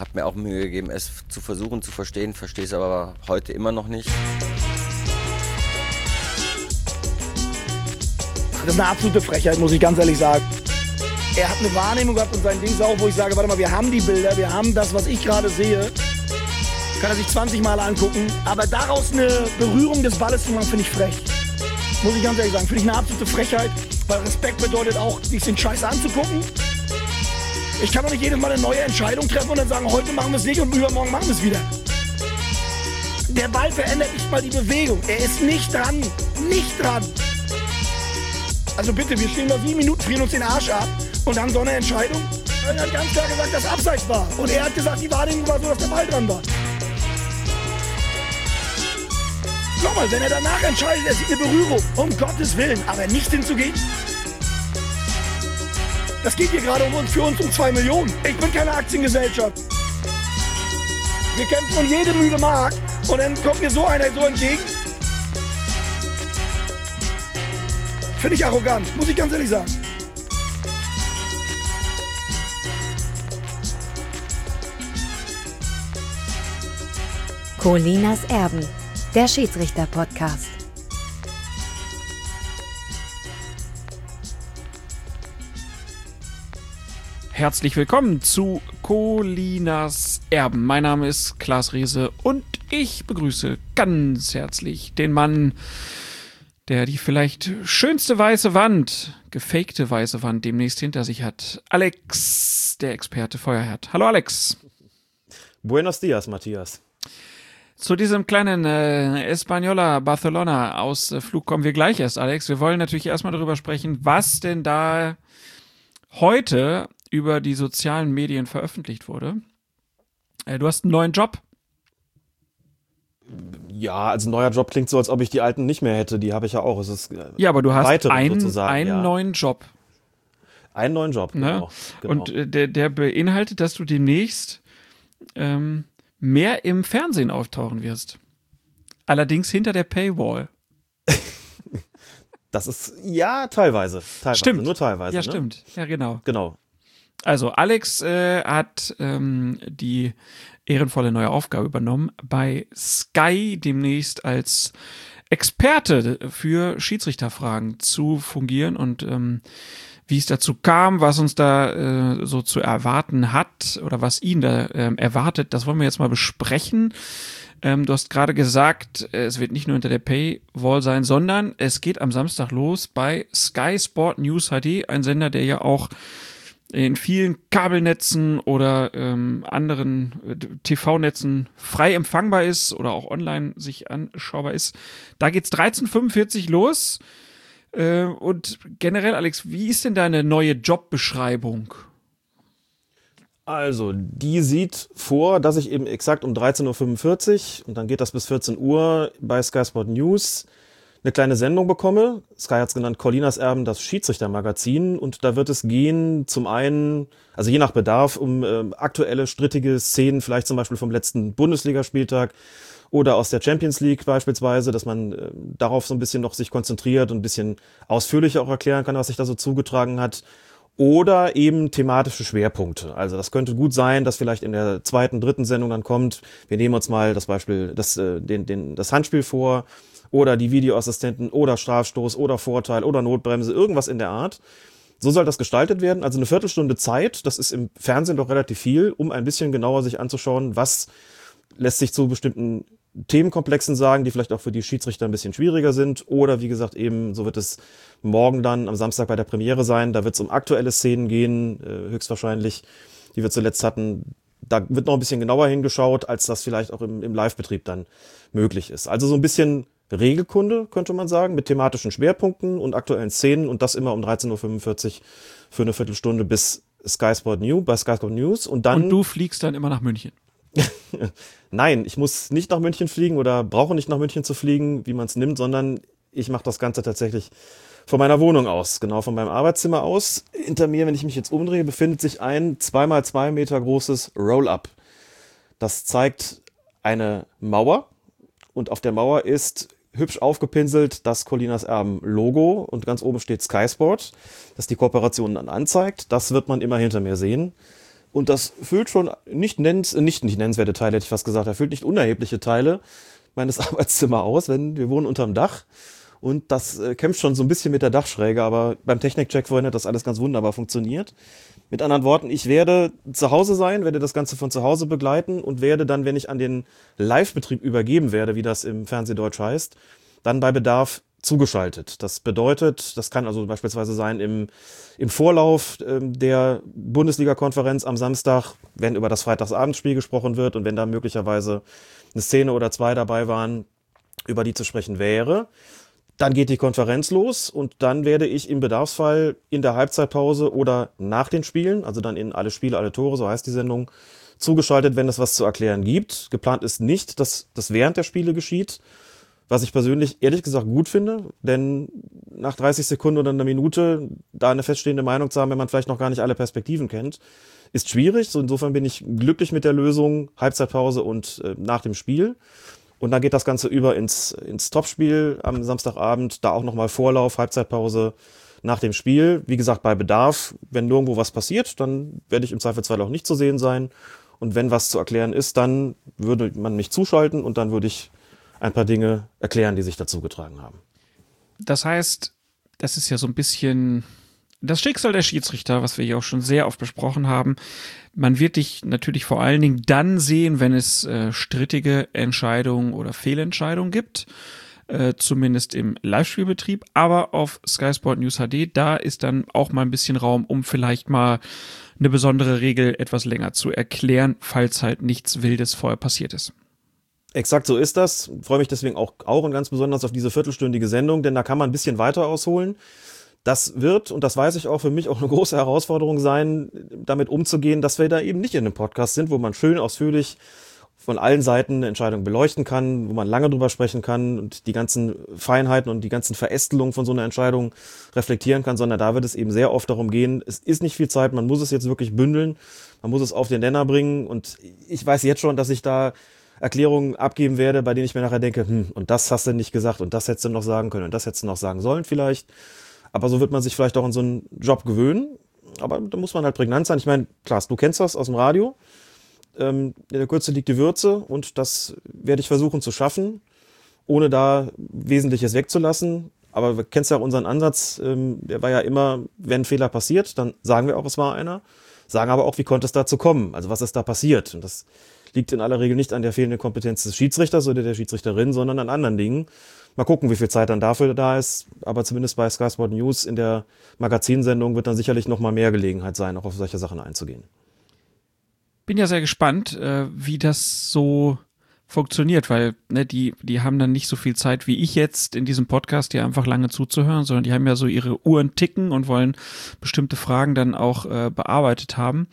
habe mir auch Mühe gegeben, es zu versuchen zu verstehen, verstehe es aber heute immer noch nicht. Das ist eine absolute Frechheit, muss ich ganz ehrlich sagen. Er hat eine Wahrnehmung gehabt und sein Ding ist auch, wo ich sage, warte mal, wir haben die Bilder, wir haben das, was ich gerade sehe. Kann er sich 20 Mal angucken. Aber daraus eine Berührung des Balles zu machen, finde ich frech. Muss ich ganz ehrlich sagen. Finde ich eine absolute Frechheit. Weil Respekt bedeutet auch, sich den Scheiß anzugucken. Ich kann doch nicht jedes Mal eine neue Entscheidung treffen und dann sagen, heute machen wir es nicht und übermorgen machen wir es wieder. Der Ball verändert nicht mal die Bewegung. Er ist nicht dran. Nicht dran. Also bitte, wir stehen da sieben Minuten, frieren uns den Arsch ab und haben so eine Entscheidung. Er hat ganz klar gesagt, dass Abseits war. Und er hat gesagt, die Wahrnehmung war so, dass der Ball dran war. Nochmal, wenn er danach entscheidet, er sieht eine Berührung, um Gottes Willen, aber nicht hinzugehen. Das geht hier gerade um uns, für uns um zwei Millionen. Ich bin keine Aktiengesellschaft. Wir kämpfen um jede müde Mark und dann kommt mir so einer so entgegen. Finde ich arrogant, muss ich ganz ehrlich sagen. Colinas Erben, der Schiedsrichter-Podcast. Herzlich willkommen zu Colinas Erben. Mein Name ist Klaas Riese und ich begrüße ganz herzlich den Mann, der die vielleicht schönste weiße Wand, gefakte weiße Wand demnächst hinter sich hat. Alex, der Experte Feuerherd. Hallo Alex. Buenos dias, Matthias. Zu diesem kleinen äh, Española Barcelona Ausflug kommen wir gleich erst, Alex. Wir wollen natürlich erstmal darüber sprechen, was denn da heute über die sozialen Medien veröffentlicht wurde. Äh, du hast einen neuen Job. Ja, also neuer Job klingt so, als ob ich die alten nicht mehr hätte. Die habe ich ja auch. Es ist, äh, Ja, aber du hast einen, sozusagen, einen ja. neuen Job. einen neuen Job. Ne? Genau, genau. Und äh, der, der beinhaltet, dass du demnächst ähm, mehr im Fernsehen auftauchen wirst. Allerdings hinter der Paywall. das ist ja teilweise, teilweise, Stimmt. nur teilweise. ja, ne? stimmt. Ja, genau. Genau. Also Alex äh, hat ähm, die ehrenvolle neue Aufgabe übernommen, bei Sky demnächst als Experte für Schiedsrichterfragen zu fungieren und ähm, wie es dazu kam, was uns da äh, so zu erwarten hat oder was ihn da ähm, erwartet, das wollen wir jetzt mal besprechen. Ähm, du hast gerade gesagt, äh, es wird nicht nur hinter der Paywall sein, sondern es geht am Samstag los bei Sky Sport News HD, ein Sender, der ja auch in vielen Kabelnetzen oder ähm, anderen äh, TV-Netzen frei empfangbar ist oder auch online sich anschaubar ist. Da geht's 13.45 los. Äh, und generell, Alex, wie ist denn deine neue Jobbeschreibung? Also, die sieht vor, dass ich eben exakt um 13.45 Uhr und dann geht das bis 14 Uhr bei Sky Sport News eine kleine Sendung bekomme. Sky hat es genannt Colinas Erben, das Schiedsrichtermagazin. Und da wird es gehen, zum einen, also je nach Bedarf, um äh, aktuelle strittige Szenen, vielleicht zum Beispiel vom letzten Bundesligaspieltag oder aus der Champions League beispielsweise, dass man äh, darauf so ein bisschen noch sich konzentriert und ein bisschen ausführlicher auch erklären kann, was sich da so zugetragen hat. Oder eben thematische Schwerpunkte. Also das könnte gut sein, dass vielleicht in der zweiten, dritten Sendung dann kommt, wir nehmen uns mal das Beispiel, das, äh, den, den, das Handspiel vor oder die Videoassistenten oder Strafstoß oder Vorteil oder Notbremse, irgendwas in der Art. So soll das gestaltet werden. Also eine Viertelstunde Zeit, das ist im Fernsehen doch relativ viel, um ein bisschen genauer sich anzuschauen, was lässt sich zu bestimmten Themenkomplexen sagen, die vielleicht auch für die Schiedsrichter ein bisschen schwieriger sind. Oder wie gesagt, eben, so wird es morgen dann am Samstag bei der Premiere sein. Da wird es um aktuelle Szenen gehen, äh, höchstwahrscheinlich, die wir zuletzt hatten. Da wird noch ein bisschen genauer hingeschaut, als das vielleicht auch im, im Live-Betrieb dann möglich ist. Also so ein bisschen Regelkunde, könnte man sagen, mit thematischen Schwerpunkten und aktuellen Szenen und das immer um 13.45 Uhr für eine Viertelstunde bis Sky Sport News, bei Sky Sport News und dann. Und du fliegst dann immer nach München. Nein, ich muss nicht nach München fliegen oder brauche nicht nach München zu fliegen, wie man es nimmt, sondern ich mache das Ganze tatsächlich von meiner Wohnung aus, genau von meinem Arbeitszimmer aus. Hinter mir, wenn ich mich jetzt umdrehe, befindet sich ein zweimal zwei Meter großes Roll-up. Das zeigt eine Mauer und auf der Mauer ist hübsch aufgepinselt das Colinas Erben Logo und ganz oben steht Sky Sport, das die Kooperation dann anzeigt. Das wird man immer hinter mir sehen. Und das füllt schon nicht, nennens, nicht, nicht nennenswerte Teile, hätte ich fast gesagt, er füllt nicht unerhebliche Teile meines Arbeitszimmers aus, wenn wir wohnen unterm Dach. Und das äh, kämpft schon so ein bisschen mit der Dachschräge, aber beim Technikcheck vorhin hat das alles ganz wunderbar funktioniert. Mit anderen Worten, ich werde zu Hause sein, werde das Ganze von zu Hause begleiten und werde dann, wenn ich an den Live-Betrieb übergeben werde, wie das im Fernsehdeutsch heißt, dann bei Bedarf zugeschaltet. Das bedeutet, das kann also beispielsweise sein im, im Vorlauf ähm, der Bundesliga-Konferenz am Samstag, wenn über das Freitagsabendspiel gesprochen wird und wenn da möglicherweise eine Szene oder zwei dabei waren, über die zu sprechen wäre. Dann geht die Konferenz los und dann werde ich im Bedarfsfall in der Halbzeitpause oder nach den Spielen, also dann in alle Spiele, alle Tore, so heißt die Sendung, zugeschaltet, wenn es was zu erklären gibt. Geplant ist nicht, dass das während der Spiele geschieht, was ich persönlich ehrlich gesagt gut finde, denn nach 30 Sekunden oder einer Minute da eine feststehende Meinung zu haben, wenn man vielleicht noch gar nicht alle Perspektiven kennt, ist schwierig. So insofern bin ich glücklich mit der Lösung Halbzeitpause und äh, nach dem Spiel. Und dann geht das Ganze über ins, ins Topspiel am Samstagabend, da auch nochmal Vorlauf, Halbzeitpause nach dem Spiel. Wie gesagt, bei Bedarf, wenn nirgendwo was passiert, dann werde ich im Zweifelsfall auch nicht zu sehen sein. Und wenn was zu erklären ist, dann würde man mich zuschalten und dann würde ich ein paar Dinge erklären, die sich dazu getragen haben. Das heißt, das ist ja so ein bisschen das Schicksal der Schiedsrichter, was wir hier auch schon sehr oft besprochen haben. Man wird dich natürlich vor allen Dingen dann sehen, wenn es äh, strittige Entscheidungen oder Fehlentscheidungen gibt. Äh, zumindest im Live-Spielbetrieb, aber auf Sky Sport News HD, da ist dann auch mal ein bisschen Raum, um vielleicht mal eine besondere Regel etwas länger zu erklären, falls halt nichts Wildes vorher passiert ist. Exakt so ist das. Freue mich deswegen auch, auch und ganz besonders auf diese viertelstündige Sendung, denn da kann man ein bisschen weiter ausholen. Das wird, und das weiß ich auch für mich, auch eine große Herausforderung sein, damit umzugehen, dass wir da eben nicht in einem Podcast sind, wo man schön ausführlich von allen Seiten eine Entscheidung beleuchten kann, wo man lange drüber sprechen kann und die ganzen Feinheiten und die ganzen Verästelungen von so einer Entscheidung reflektieren kann, sondern da wird es eben sehr oft darum gehen, es ist nicht viel Zeit, man muss es jetzt wirklich bündeln, man muss es auf den Nenner bringen und ich weiß jetzt schon, dass ich da Erklärungen abgeben werde, bei denen ich mir nachher denke, hm, und das hast du nicht gesagt und das hättest du noch sagen können und das hättest du noch sagen sollen vielleicht. Aber so wird man sich vielleicht auch in so einen Job gewöhnen. Aber da muss man halt prägnant sein. Ich meine, Klaas, du kennst das aus dem Radio. Ähm, in der Kürze liegt die Würze und das werde ich versuchen zu schaffen, ohne da Wesentliches wegzulassen. Aber du kennst ja auch unseren Ansatz, ähm, der war ja immer, wenn Fehler passiert, dann sagen wir auch, es war einer, sagen aber auch, wie konnte es dazu kommen, also was ist da passiert. Und das liegt in aller Regel nicht an der fehlenden Kompetenz des Schiedsrichters oder der Schiedsrichterin, sondern an anderen Dingen. Mal gucken, wie viel Zeit dann dafür da ist. Aber zumindest bei Sky Sport News in der Magazinsendung wird dann sicherlich noch mal mehr Gelegenheit sein, auch auf solche Sachen einzugehen. Bin ja sehr gespannt, äh, wie das so funktioniert, weil ne, die, die haben dann nicht so viel Zeit wie ich jetzt in diesem Podcast, hier einfach lange zuzuhören, sondern die haben ja so ihre Uhren ticken und wollen bestimmte Fragen dann auch äh, bearbeitet haben.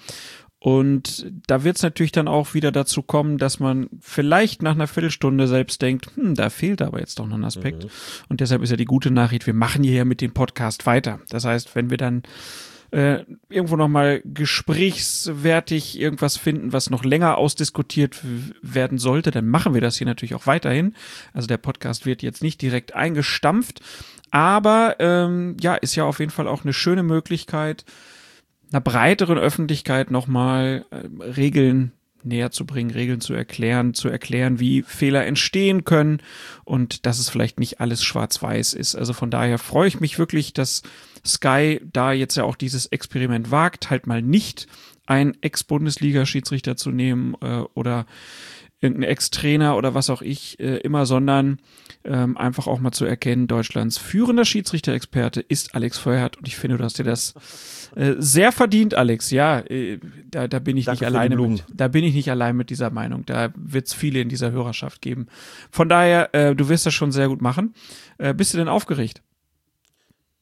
Und da wird es natürlich dann auch wieder dazu kommen, dass man vielleicht nach einer Viertelstunde selbst denkt, hm, da fehlt aber jetzt doch noch ein Aspekt. Mhm. Und deshalb ist ja die gute Nachricht, wir machen hier ja mit dem Podcast weiter. Das heißt, wenn wir dann äh, irgendwo nochmal gesprächswertig irgendwas finden, was noch länger ausdiskutiert werden sollte, dann machen wir das hier natürlich auch weiterhin. Also der Podcast wird jetzt nicht direkt eingestampft, aber ähm, ja, ist ja auf jeden Fall auch eine schöne Möglichkeit, einer breiteren Öffentlichkeit nochmal äh, Regeln näher zu bringen, Regeln zu erklären, zu erklären, wie Fehler entstehen können und dass es vielleicht nicht alles schwarz-weiß ist. Also von daher freue ich mich wirklich, dass Sky da jetzt ja auch dieses Experiment wagt, halt mal nicht einen Ex-Bundesliga-Schiedsrichter zu nehmen äh, oder irgendein Ex-Trainer oder was auch ich äh, immer, sondern ähm, einfach auch mal zu erkennen, Deutschlands führender Schiedsrichter-Experte ist Alex Feuerhardt und ich finde, du hast dir das äh, sehr verdient, Alex. Ja, äh, da, da bin ich Danke nicht alleine mit, da bin ich nicht allein mit dieser Meinung. Da wird es viele in dieser Hörerschaft geben. Von daher, äh, du wirst das schon sehr gut machen. Äh, bist du denn aufgeregt?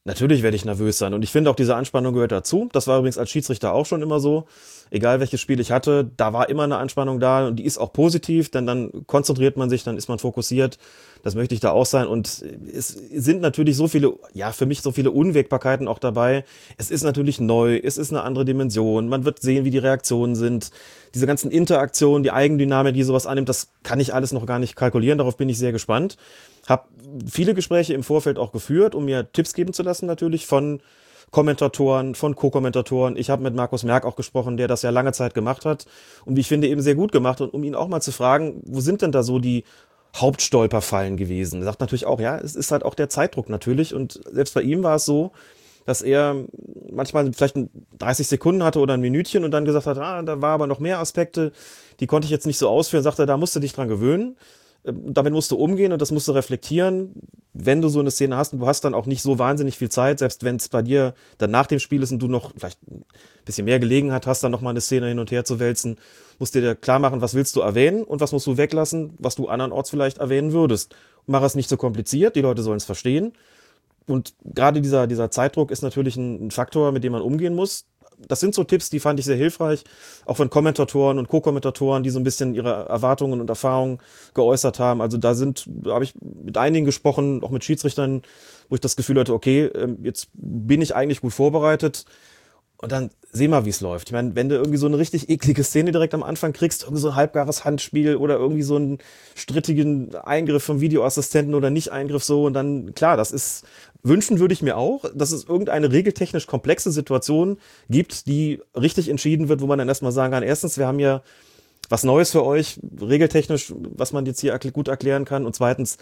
Natürlich werde ich nervös sein und ich finde auch diese Anspannung gehört dazu. Das war übrigens als Schiedsrichter auch schon immer so. Egal welches Spiel ich hatte, da war immer eine Anspannung da und die ist auch positiv, denn dann konzentriert man sich, dann ist man fokussiert. Das möchte ich da auch sein und es sind natürlich so viele, ja, für mich so viele Unwägbarkeiten auch dabei. Es ist natürlich neu, es ist eine andere Dimension. Man wird sehen, wie die Reaktionen sind. Diese ganzen Interaktionen, die Eigendynamik, die sowas annimmt, das kann ich alles noch gar nicht kalkulieren. Darauf bin ich sehr gespannt. Hab viele Gespräche im Vorfeld auch geführt, um mir Tipps geben zu lassen, natürlich von Kommentatoren, von Co-Kommentatoren. Ich habe mit Markus Merck auch gesprochen, der das ja lange Zeit gemacht hat und wie ich finde eben sehr gut gemacht und um ihn auch mal zu fragen, wo sind denn da so die Hauptstolperfallen gewesen? Er sagt natürlich auch, ja, es ist halt auch der Zeitdruck natürlich und selbst bei ihm war es so, dass er manchmal vielleicht 30 Sekunden hatte oder ein Minütchen und dann gesagt hat, ah, da war aber noch mehr Aspekte, die konnte ich jetzt nicht so ausführen. Sagt er, da musst du dich dran gewöhnen. Ähm, damit musst du umgehen und das musst du reflektieren. Wenn du so eine Szene hast und du hast dann auch nicht so wahnsinnig viel Zeit, selbst wenn es bei dir dann nach dem Spiel ist und du noch vielleicht ein bisschen mehr Gelegenheit hast, dann nochmal eine Szene hin und her zu wälzen, musst du dir klar machen, was willst du erwähnen und was musst du weglassen, was du andernorts vielleicht erwähnen würdest. Mach es nicht so kompliziert, die Leute sollen es verstehen. Und gerade dieser, dieser Zeitdruck ist natürlich ein, ein Faktor, mit dem man umgehen muss das sind so Tipps, die fand ich sehr hilfreich, auch von Kommentatoren und Co-Kommentatoren, die so ein bisschen ihre Erwartungen und Erfahrungen geäußert haben. Also da sind, habe ich mit einigen gesprochen, auch mit Schiedsrichtern, wo ich das Gefühl hatte, okay, ähm, jetzt bin ich eigentlich gut vorbereitet. Und dann seh mal, wie es läuft. Ich meine, wenn du irgendwie so eine richtig eklige Szene direkt am Anfang kriegst, irgendwie so ein halbgares Handspiel oder irgendwie so einen strittigen Eingriff vom Videoassistenten oder Nicht-Eingriff so und dann, klar, das ist Wünschen würde ich mir auch, dass es irgendeine regeltechnisch komplexe Situation gibt, die richtig entschieden wird, wo man dann erstmal sagen kann, erstens, wir haben ja was Neues für euch, regeltechnisch, was man jetzt hier gut erklären kann. Und zweitens,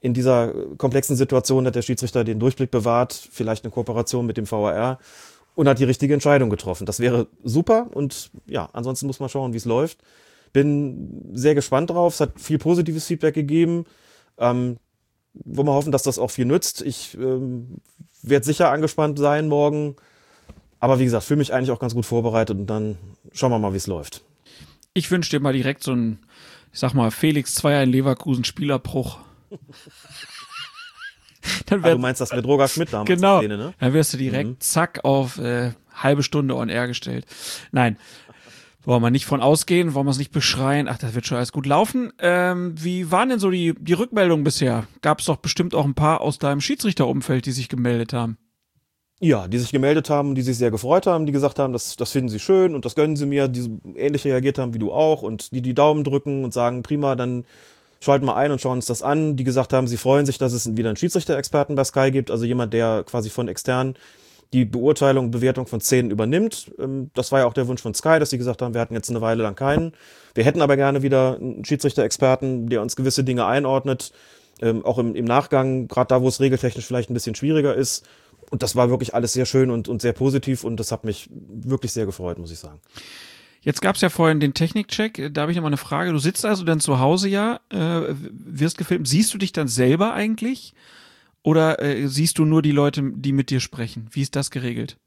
in dieser komplexen Situation hat der Schiedsrichter den Durchblick bewahrt, vielleicht eine Kooperation mit dem VAR und hat die richtige Entscheidung getroffen. Das wäre super und ja, ansonsten muss man schauen, wie es läuft. Bin sehr gespannt drauf. Es hat viel positives Feedback gegeben. Ähm, wollen wir hoffen, dass das auch viel nützt. Ich ähm, werde sicher angespannt sein morgen. Aber wie gesagt, fühle mich eigentlich auch ganz gut vorbereitet und dann schauen wir mal, wie es läuft. Ich wünsche dir mal direkt so ein, ich sag mal, Felix Zweier in Leverkusen Spielerbruch. dann wär, ah, du meinst das mit Roger Schmidt damals? Genau. Szene, ne? Dann wirst du direkt mhm. zack auf äh, halbe Stunde on air gestellt. Nein, wollen wir nicht von ausgehen, wollen wir es nicht beschreien. Ach, das wird schon alles gut laufen. Ähm, wie waren denn so die, die Rückmeldungen bisher? Gab es doch bestimmt auch ein paar aus deinem Schiedsrichterumfeld, die sich gemeldet haben. Ja, die sich gemeldet haben, die sich sehr gefreut haben, die gesagt haben, das, das finden sie schön und das gönnen sie mir, die ähnlich reagiert haben wie du auch und die die Daumen drücken und sagen, prima, dann schalten wir ein und schauen uns das an. Die gesagt haben, sie freuen sich, dass es wieder einen Schiedsrichter-Experten bei Sky gibt, also jemand, der quasi von extern die Beurteilung, Bewertung von Szenen übernimmt. Ähm, das war ja auch der Wunsch von Sky, dass sie gesagt haben, wir hatten jetzt eine Weile lang keinen. Wir hätten aber gerne wieder einen Schiedsrichter-Experten, der uns gewisse Dinge einordnet, ähm, auch im, im Nachgang, gerade da, wo es regeltechnisch vielleicht ein bisschen schwieriger ist. Und das war wirklich alles sehr schön und, und sehr positiv und das hat mich wirklich sehr gefreut, muss ich sagen. Jetzt gab es ja vorhin den Technikcheck. Da habe ich noch mal eine Frage. Du sitzt also dann zu Hause ja, äh, wirst gefilmt. Siehst du dich dann selber eigentlich? Oder äh, siehst du nur die Leute, die mit dir sprechen? Wie ist das geregelt?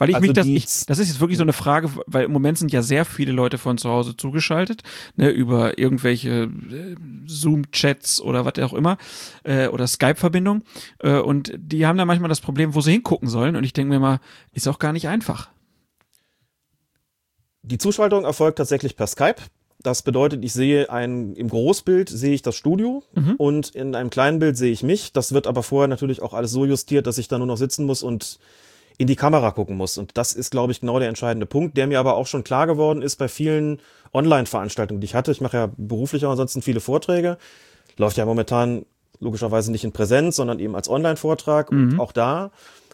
Weil ich also mich das, ich, das ist jetzt wirklich so eine Frage, weil im Moment sind ja sehr viele Leute von zu Hause zugeschaltet, ne, über irgendwelche äh, Zoom-Chats oder was auch immer, äh, oder Skype-Verbindung. Äh, und die haben da manchmal das Problem, wo sie hingucken sollen. Und ich denke mir mal, ist auch gar nicht einfach. Die Zuschaltung erfolgt tatsächlich per Skype. Das bedeutet, ich sehe ein, im Großbild sehe ich das Studio mhm. und in einem kleinen Bild sehe ich mich. Das wird aber vorher natürlich auch alles so justiert, dass ich da nur noch sitzen muss und in die Kamera gucken muss. Und das ist, glaube ich, genau der entscheidende Punkt, der mir aber auch schon klar geworden ist bei vielen Online-Veranstaltungen, die ich hatte. Ich mache ja beruflich auch ansonsten viele Vorträge. Läuft ja momentan logischerweise nicht in Präsenz, sondern eben als Online-Vortrag. Mhm. Und auch da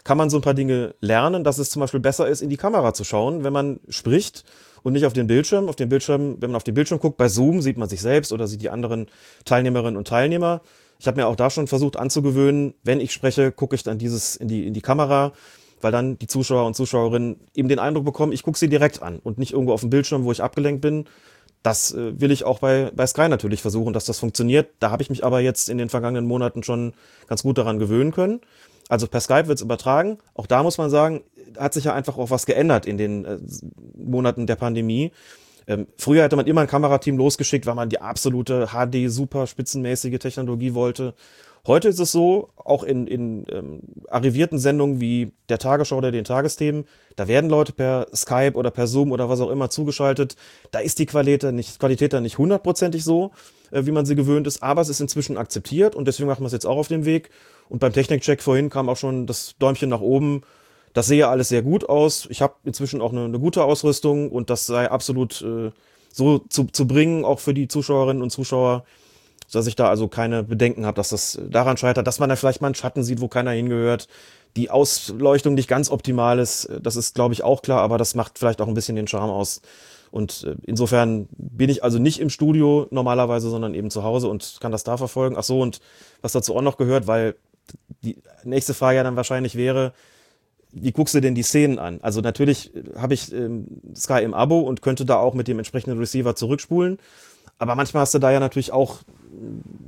kann man so ein paar Dinge lernen, dass es zum Beispiel besser ist, in die Kamera zu schauen, wenn man spricht und nicht auf den Bildschirm. Auf den Bildschirm, wenn man auf den Bildschirm guckt, bei Zoom sieht man sich selbst oder sieht die anderen Teilnehmerinnen und Teilnehmer. Ich habe mir auch da schon versucht anzugewöhnen, wenn ich spreche, gucke ich dann dieses in die, in die Kamera, weil dann die Zuschauer und Zuschauerinnen eben den Eindruck bekommen, ich gucke sie direkt an und nicht irgendwo auf dem Bildschirm, wo ich abgelenkt bin. Das äh, will ich auch bei, bei Sky natürlich versuchen, dass das funktioniert. Da habe ich mich aber jetzt in den vergangenen Monaten schon ganz gut daran gewöhnen können. Also per Skype wird es übertragen. Auch da muss man sagen, hat sich ja einfach auch was geändert in den äh, Monaten der Pandemie. Ähm, früher hätte man immer ein Kamerateam losgeschickt, weil man die absolute HD, super spitzenmäßige Technologie wollte. Heute ist es so, auch in, in ähm, arrivierten Sendungen wie der Tagesschau oder den Tagesthemen, da werden Leute per Skype oder per Zoom oder was auch immer zugeschaltet. Da ist die Qualität nicht, Qualität dann nicht hundertprozentig so, äh, wie man sie gewöhnt ist, aber es ist inzwischen akzeptiert und deswegen machen wir es jetzt auch auf dem Weg. Und beim Technikcheck vorhin kam auch schon das Däumchen nach oben. Das sehe alles sehr gut aus. Ich habe inzwischen auch eine, eine, gute Ausrüstung und das sei absolut äh, so zu, zu bringen, auch für die Zuschauerinnen und Zuschauer. Dass ich da also keine Bedenken habe, dass das daran scheitert, dass man da vielleicht mal einen Schatten sieht, wo keiner hingehört. Die Ausleuchtung nicht ganz optimal ist, das ist, glaube ich, auch klar, aber das macht vielleicht auch ein bisschen den Charme aus. Und äh, insofern bin ich also nicht im Studio normalerweise, sondern eben zu Hause und kann das da verfolgen. Ach so, und was dazu auch noch gehört, weil die nächste Frage ja dann wahrscheinlich wäre, wie guckst du denn die Szenen an? Also natürlich äh, habe ich ähm, Sky im Abo und könnte da auch mit dem entsprechenden Receiver zurückspulen. Aber manchmal hast du da ja natürlich auch,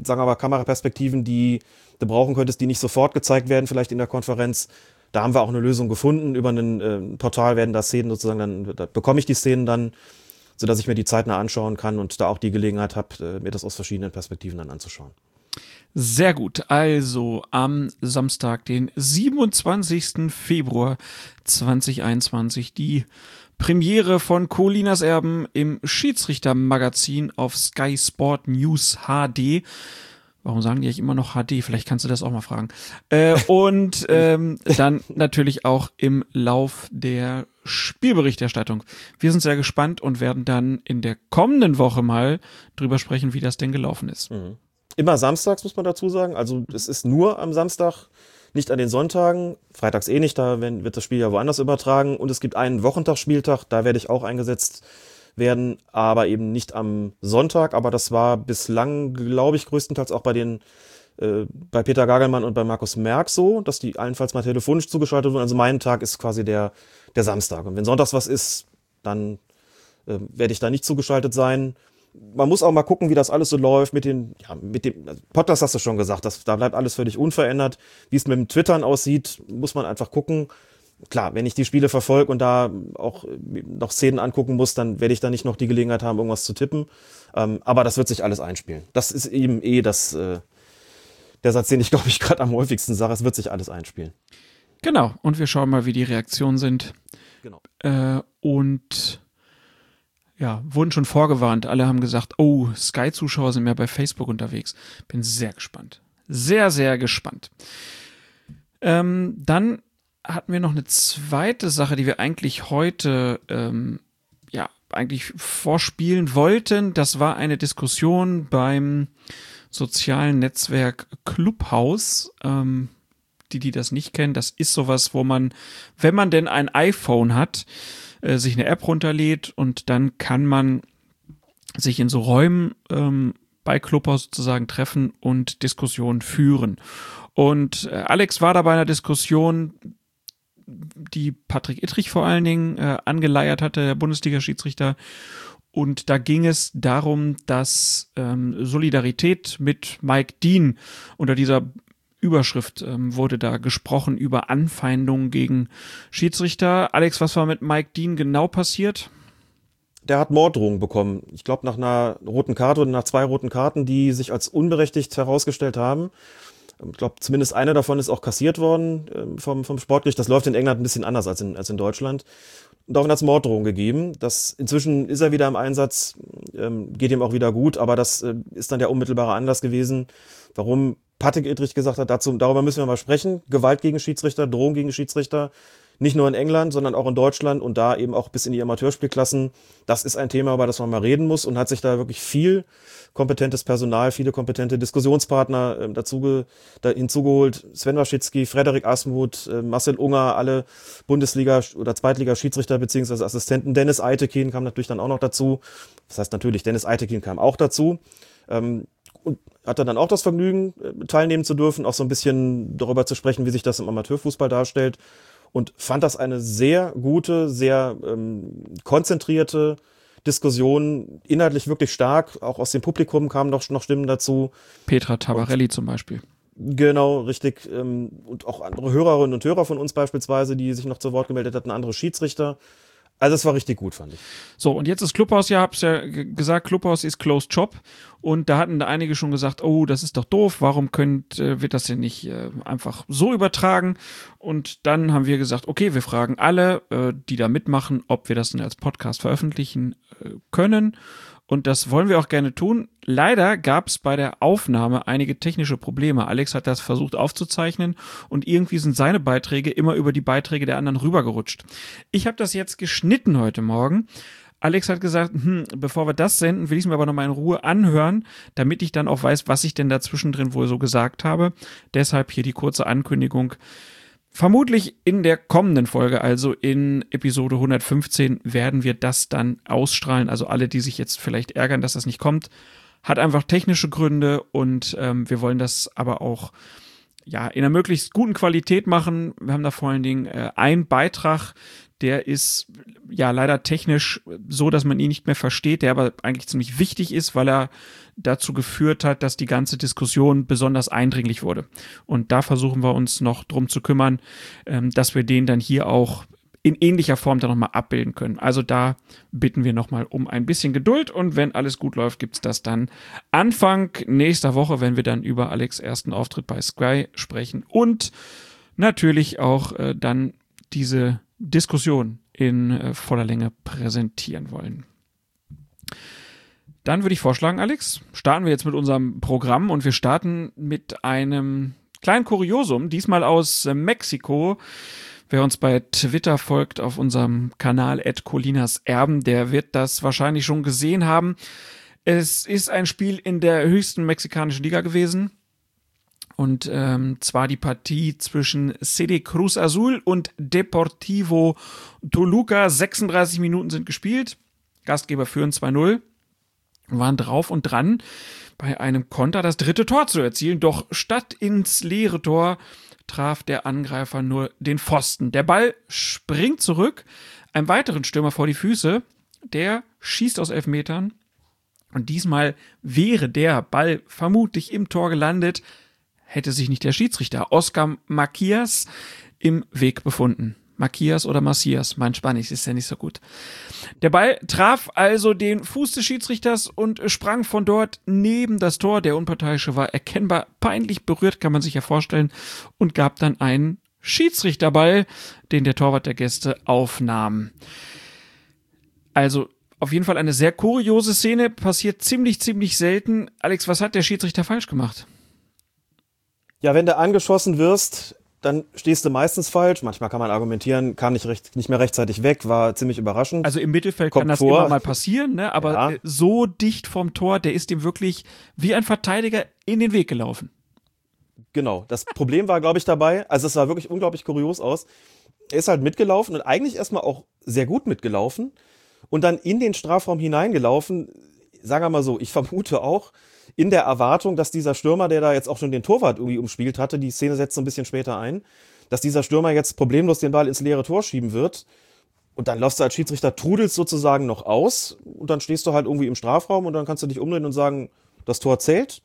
sagen wir mal, Kameraperspektiven, die du brauchen könntest, die nicht sofort gezeigt werden, vielleicht in der Konferenz. Da haben wir auch eine Lösung gefunden. Über ein äh, Portal werden da Szenen sozusagen, dann da bekomme ich die Szenen dann, sodass ich mir die zeitnah anschauen kann und da auch die Gelegenheit habe, äh, mir das aus verschiedenen Perspektiven dann anzuschauen. Sehr gut. Also am Samstag, den 27. Februar 2021, die Premiere von Colinas Erben im Schiedsrichtermagazin auf Sky Sport News HD. Warum sagen die eigentlich immer noch HD? Vielleicht kannst du das auch mal fragen. Äh, und ähm, dann natürlich auch im Lauf der Spielberichterstattung. Wir sind sehr gespannt und werden dann in der kommenden Woche mal drüber sprechen, wie das denn gelaufen ist. Mhm. Immer samstags, muss man dazu sagen. Also es ist nur am Samstag, nicht an den Sonntagen. Freitags eh nicht, da wird das Spiel ja woanders übertragen. Und es gibt einen Wochentagsspieltag, da werde ich auch eingesetzt werden, aber eben nicht am Sonntag. Aber das war bislang, glaube ich, größtenteils auch bei den äh, bei Peter Gagelmann und bei Markus Merck so, dass die allenfalls mal telefonisch zugeschaltet wurden. Also mein Tag ist quasi der, der Samstag. Und wenn sonntags was ist, dann äh, werde ich da nicht zugeschaltet sein. Man muss auch mal gucken, wie das alles so läuft mit den, ja, mit dem also Podcast hast du schon gesagt, das, da bleibt alles völlig unverändert. Wie es mit dem Twittern aussieht, muss man einfach gucken klar, wenn ich die Spiele verfolge und da auch noch Szenen angucken muss, dann werde ich da nicht noch die Gelegenheit haben, irgendwas zu tippen. Ähm, aber das wird sich alles einspielen. Das ist eben eh das, äh, der Satz, den ich, glaube ich, gerade am häufigsten sage. Es wird sich alles einspielen. Genau. Und wir schauen mal, wie die Reaktionen sind. Genau. Äh, und ja, wurden schon vorgewarnt. Alle haben gesagt, oh, Sky-Zuschauer sind mehr bei Facebook unterwegs. Bin sehr gespannt. Sehr, sehr gespannt. Ähm, dann hatten wir noch eine zweite Sache, die wir eigentlich heute ähm, ja eigentlich vorspielen wollten. Das war eine Diskussion beim sozialen Netzwerk Clubhouse. Ähm, die, die das nicht kennen, das ist sowas, wo man, wenn man denn ein iPhone hat, äh, sich eine App runterlädt und dann kann man sich in so Räumen ähm, bei Clubhouse sozusagen treffen und Diskussionen führen. Und äh, Alex war da bei einer Diskussion, die Patrick Ittrich vor allen Dingen äh, angeleiert hatte, der Bundesliga-Schiedsrichter. Und da ging es darum, dass ähm, Solidarität mit Mike Dean unter dieser Überschrift ähm, wurde da gesprochen über Anfeindungen gegen Schiedsrichter. Alex, was war mit Mike Dean genau passiert? Der hat Morddrohungen bekommen. Ich glaube, nach einer roten Karte oder nach zwei roten Karten, die sich als unberechtigt herausgestellt haben. Ich glaube, zumindest eine davon ist auch kassiert worden ähm, vom, vom Sportgericht. Das läuft in England ein bisschen anders als in, als in Deutschland. Und daraufhin hat es Morddrohungen gegeben. Das, inzwischen ist er wieder im Einsatz, ähm, geht ihm auch wieder gut, aber das äh, ist dann der unmittelbare Anlass gewesen, warum Patrick Idrich gesagt hat, dazu, darüber müssen wir mal sprechen. Gewalt gegen Schiedsrichter, Drohung gegen Schiedsrichter nicht nur in England, sondern auch in Deutschland und da eben auch bis in die Amateurspielklassen. Das ist ein Thema, über das man mal reden muss und hat sich da wirklich viel kompetentes Personal, viele kompetente Diskussionspartner äh, dazu da hinzugeholt. Sven Waschitzki, Frederik Asmuth, äh, Marcel Unger, alle Bundesliga- oder Zweitliga-Schiedsrichter beziehungsweise Assistenten. Dennis Eitekin kam natürlich dann auch noch dazu. Das heißt natürlich, Dennis Eitekin kam auch dazu. Ähm, und hatte dann auch das Vergnügen, äh, teilnehmen zu dürfen, auch so ein bisschen darüber zu sprechen, wie sich das im Amateurfußball darstellt und fand das eine sehr gute, sehr ähm, konzentrierte Diskussion, inhaltlich wirklich stark. Auch aus dem Publikum kamen noch, noch Stimmen dazu. Petra Tabarelli und, zum Beispiel. Genau, richtig. Ähm, und auch andere Hörerinnen und Hörer von uns beispielsweise, die sich noch zu Wort gemeldet hatten, andere Schiedsrichter. Also es war richtig gut, fand ich. So, und jetzt ist Clubhaus, ja, hab's ja gesagt, Clubhaus ist Closed Shop. Und da hatten einige schon gesagt, oh, das ist doch doof, warum könnt, äh, wird das denn nicht äh, einfach so übertragen? Und dann haben wir gesagt, okay, wir fragen alle, äh, die da mitmachen, ob wir das denn als Podcast veröffentlichen äh, können. Und das wollen wir auch gerne tun. Leider gab es bei der Aufnahme einige technische Probleme. Alex hat das versucht aufzuzeichnen und irgendwie sind seine Beiträge immer über die Beiträge der anderen rübergerutscht. Ich habe das jetzt geschnitten heute Morgen Alex hat gesagt, hm, bevor wir das senden, will ich es mir aber nochmal in Ruhe anhören, damit ich dann auch weiß, was ich denn dazwischen drin wohl so gesagt habe. Deshalb hier die kurze Ankündigung. Vermutlich in der kommenden Folge, also in Episode 115, werden wir das dann ausstrahlen. Also alle, die sich jetzt vielleicht ärgern, dass das nicht kommt, hat einfach technische Gründe und ähm, wir wollen das aber auch ja, in einer möglichst guten Qualität machen. Wir haben da vor allen Dingen äh, einen Beitrag, der ist ja leider technisch so, dass man ihn nicht mehr versteht, der aber eigentlich ziemlich wichtig ist, weil er dazu geführt hat, dass die ganze Diskussion besonders eindringlich wurde. Und da versuchen wir uns noch drum zu kümmern, ähm, dass wir den dann hier auch in ähnlicher Form dann nochmal abbilden können. Also da bitten wir nochmal um ein bisschen Geduld und wenn alles gut läuft, gibt's das dann Anfang nächster Woche, wenn wir dann über Alex ersten Auftritt bei Sky sprechen und natürlich auch äh, dann diese Diskussion in äh, voller Länge präsentieren wollen. Dann würde ich vorschlagen, Alex, starten wir jetzt mit unserem Programm und wir starten mit einem kleinen Kuriosum, diesmal aus äh, Mexiko. Wer uns bei Twitter folgt auf unserem Kanal Colinas Erben, der wird das wahrscheinlich schon gesehen haben. Es ist ein Spiel in der höchsten mexikanischen Liga gewesen. Und ähm, zwar die Partie zwischen CD Cruz Azul und Deportivo Toluca. 36 Minuten sind gespielt. Gastgeber führen 2-0. Waren drauf und dran, bei einem Konter das dritte Tor zu erzielen. Doch statt ins leere Tor traf der Angreifer nur den Pfosten. Der Ball springt zurück, einem weiteren Stürmer vor die Füße, der schießt aus elf Metern und diesmal wäre der Ball vermutlich im Tor gelandet, hätte sich nicht der Schiedsrichter Oscar Macias im Weg befunden. Macias oder Macias, mein Spanisch ist ja nicht so gut. Der Ball traf also den Fuß des Schiedsrichters und sprang von dort neben das Tor. Der Unparteiische war erkennbar peinlich berührt, kann man sich ja vorstellen, und gab dann einen Schiedsrichterball, den der Torwart der Gäste aufnahm. Also auf jeden Fall eine sehr kuriose Szene, passiert ziemlich, ziemlich selten. Alex, was hat der Schiedsrichter falsch gemacht? Ja, wenn du angeschossen wirst, dann stehst du meistens falsch. Manchmal kann man argumentieren, kam nicht, recht, nicht mehr rechtzeitig weg, war ziemlich überraschend. Also im Mittelfeld Kommt kann das vor. immer mal passieren, ne? aber ja. So dicht vom Tor, der ist ihm wirklich wie ein Verteidiger in den Weg gelaufen. Genau. Das Problem war, glaube ich, dabei, also es sah wirklich unglaublich kurios aus. Er ist halt mitgelaufen und eigentlich erstmal auch sehr gut mitgelaufen und dann in den Strafraum hineingelaufen. Sagen wir mal so, ich vermute auch, in der Erwartung, dass dieser Stürmer, der da jetzt auch schon den Torwart irgendwie umspielt hatte, die Szene setzt so ein bisschen später ein, dass dieser Stürmer jetzt problemlos den Ball ins leere Tor schieben wird. Und dann läufst du als Schiedsrichter, trudelst sozusagen noch aus und dann stehst du halt irgendwie im Strafraum und dann kannst du dich umdrehen und sagen, das Tor zählt.